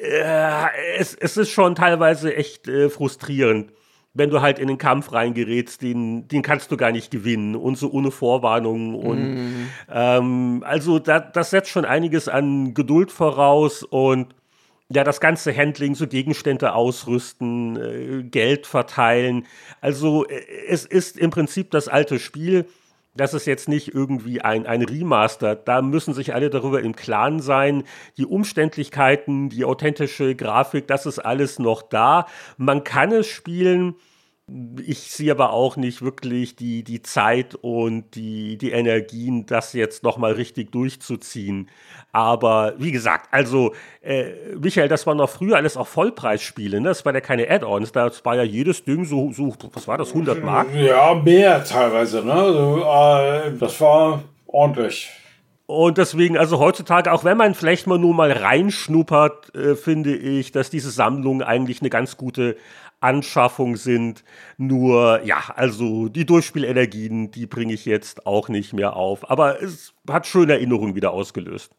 äh, es, es ist schon teilweise echt äh, frustrierend, wenn du halt in den Kampf reingerätst, den, den kannst du gar nicht gewinnen und so ohne Vorwarnung. Und mm. ähm, also da, das setzt schon einiges an Geduld voraus und ja, das ganze Handling, so Gegenstände ausrüsten, äh, Geld verteilen. Also äh, es ist im Prinzip das alte Spiel das ist jetzt nicht irgendwie ein, ein Remaster. Da müssen sich alle darüber im Klaren sein. Die Umständlichkeiten, die authentische Grafik, das ist alles noch da. Man kann es spielen ich sehe aber auch nicht wirklich die, die Zeit und die, die Energien, das jetzt nochmal richtig durchzuziehen. Aber wie gesagt, also, äh, Michael, das war noch früher alles auch Vollpreisspiele, ne? Das waren ja keine Add-ons, das war ja jedes Ding so, so, was war das, 100 Mark? Ja, mehr teilweise, ne? Also, äh, das war ordentlich. Und deswegen, also heutzutage, auch wenn man vielleicht mal nur mal reinschnuppert, äh, finde ich, dass diese Sammlungen eigentlich eine ganz gute Anschaffung sind. Nur, ja, also die Durchspielenergien, die bringe ich jetzt auch nicht mehr auf. Aber es hat schöne Erinnerungen wieder ausgelöst.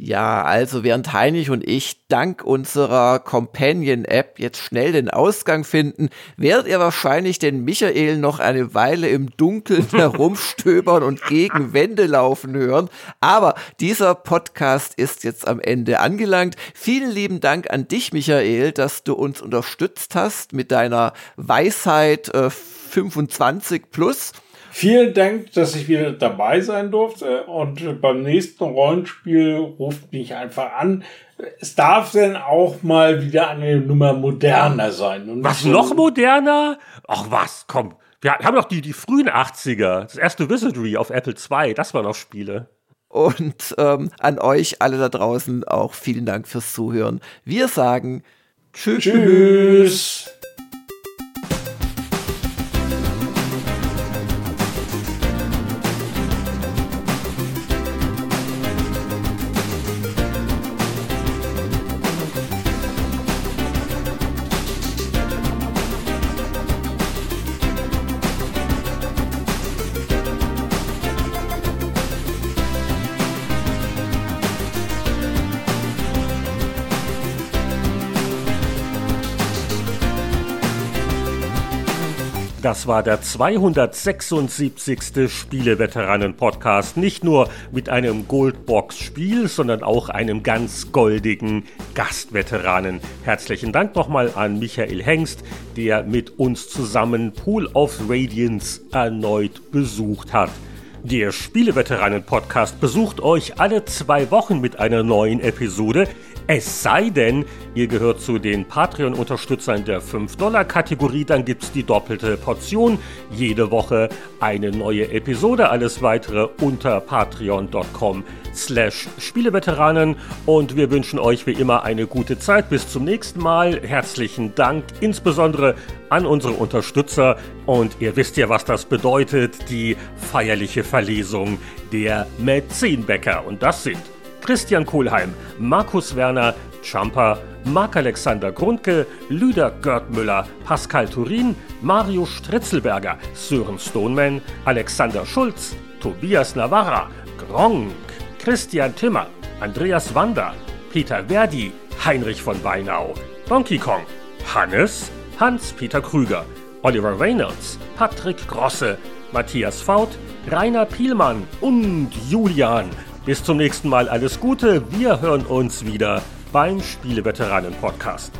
Ja, also während Heinrich und ich dank unserer Companion-App jetzt schnell den Ausgang finden, werdet ihr wahrscheinlich den Michael noch eine Weile im Dunkeln herumstöbern und gegen Wände laufen hören. Aber dieser Podcast ist jetzt am Ende angelangt. Vielen lieben Dank an dich, Michael, dass du uns unterstützt hast mit deiner Weisheit äh, 25 plus. Vielen Dank, dass ich wieder dabei sein durfte und beim nächsten Rollenspiel ruft mich einfach an. Es darf denn auch mal wieder eine Nummer moderner sein. Und was, noch moderner? Ach was, komm. Wir haben doch die, die frühen 80er, das erste Wizardry auf Apple II, das waren noch Spiele. Und ähm, an euch alle da draußen auch vielen Dank fürs Zuhören. Wir sagen Tschüss. Tschüss. Das war der 276. Spieleveteranen-Podcast. Nicht nur mit einem Goldbox-Spiel, sondern auch einem ganz goldigen Gastveteranen. Herzlichen Dank nochmal an Michael Hengst, der mit uns zusammen Pool of Radiance erneut besucht hat. Der Spieleveteranen-Podcast besucht euch alle zwei Wochen mit einer neuen Episode. Es sei denn, ihr gehört zu den Patreon-Unterstützern der 5-Dollar-Kategorie, dann gibt es die doppelte Portion. Jede Woche eine neue Episode. Alles weitere unter patreon.com slash Spieleveteranen. Und wir wünschen euch wie immer eine gute Zeit. Bis zum nächsten Mal. Herzlichen Dank insbesondere an unsere Unterstützer. Und ihr wisst ja, was das bedeutet. Die feierliche Verlesung der Mäzenbäcker. Und das sind Christian Kohlheim, Markus Werner, Champa, Marc-Alexander Grundke, Lüder Görtmüller, Pascal Turin, Mario Stritzelberger, Sören Stoneman, Alexander Schulz, Tobias Navarra, Gronk, Christian Timmer, Andreas Wander, Peter Verdi, Heinrich von Weinau, Donkey Kong, Hannes, Hans-Peter Krüger, Oliver Reynolds, Patrick Grosse, Matthias Faut, Rainer Pielmann und Julian bis zum nächsten Mal alles Gute. Wir hören uns wieder beim Spieleveteranen Podcast.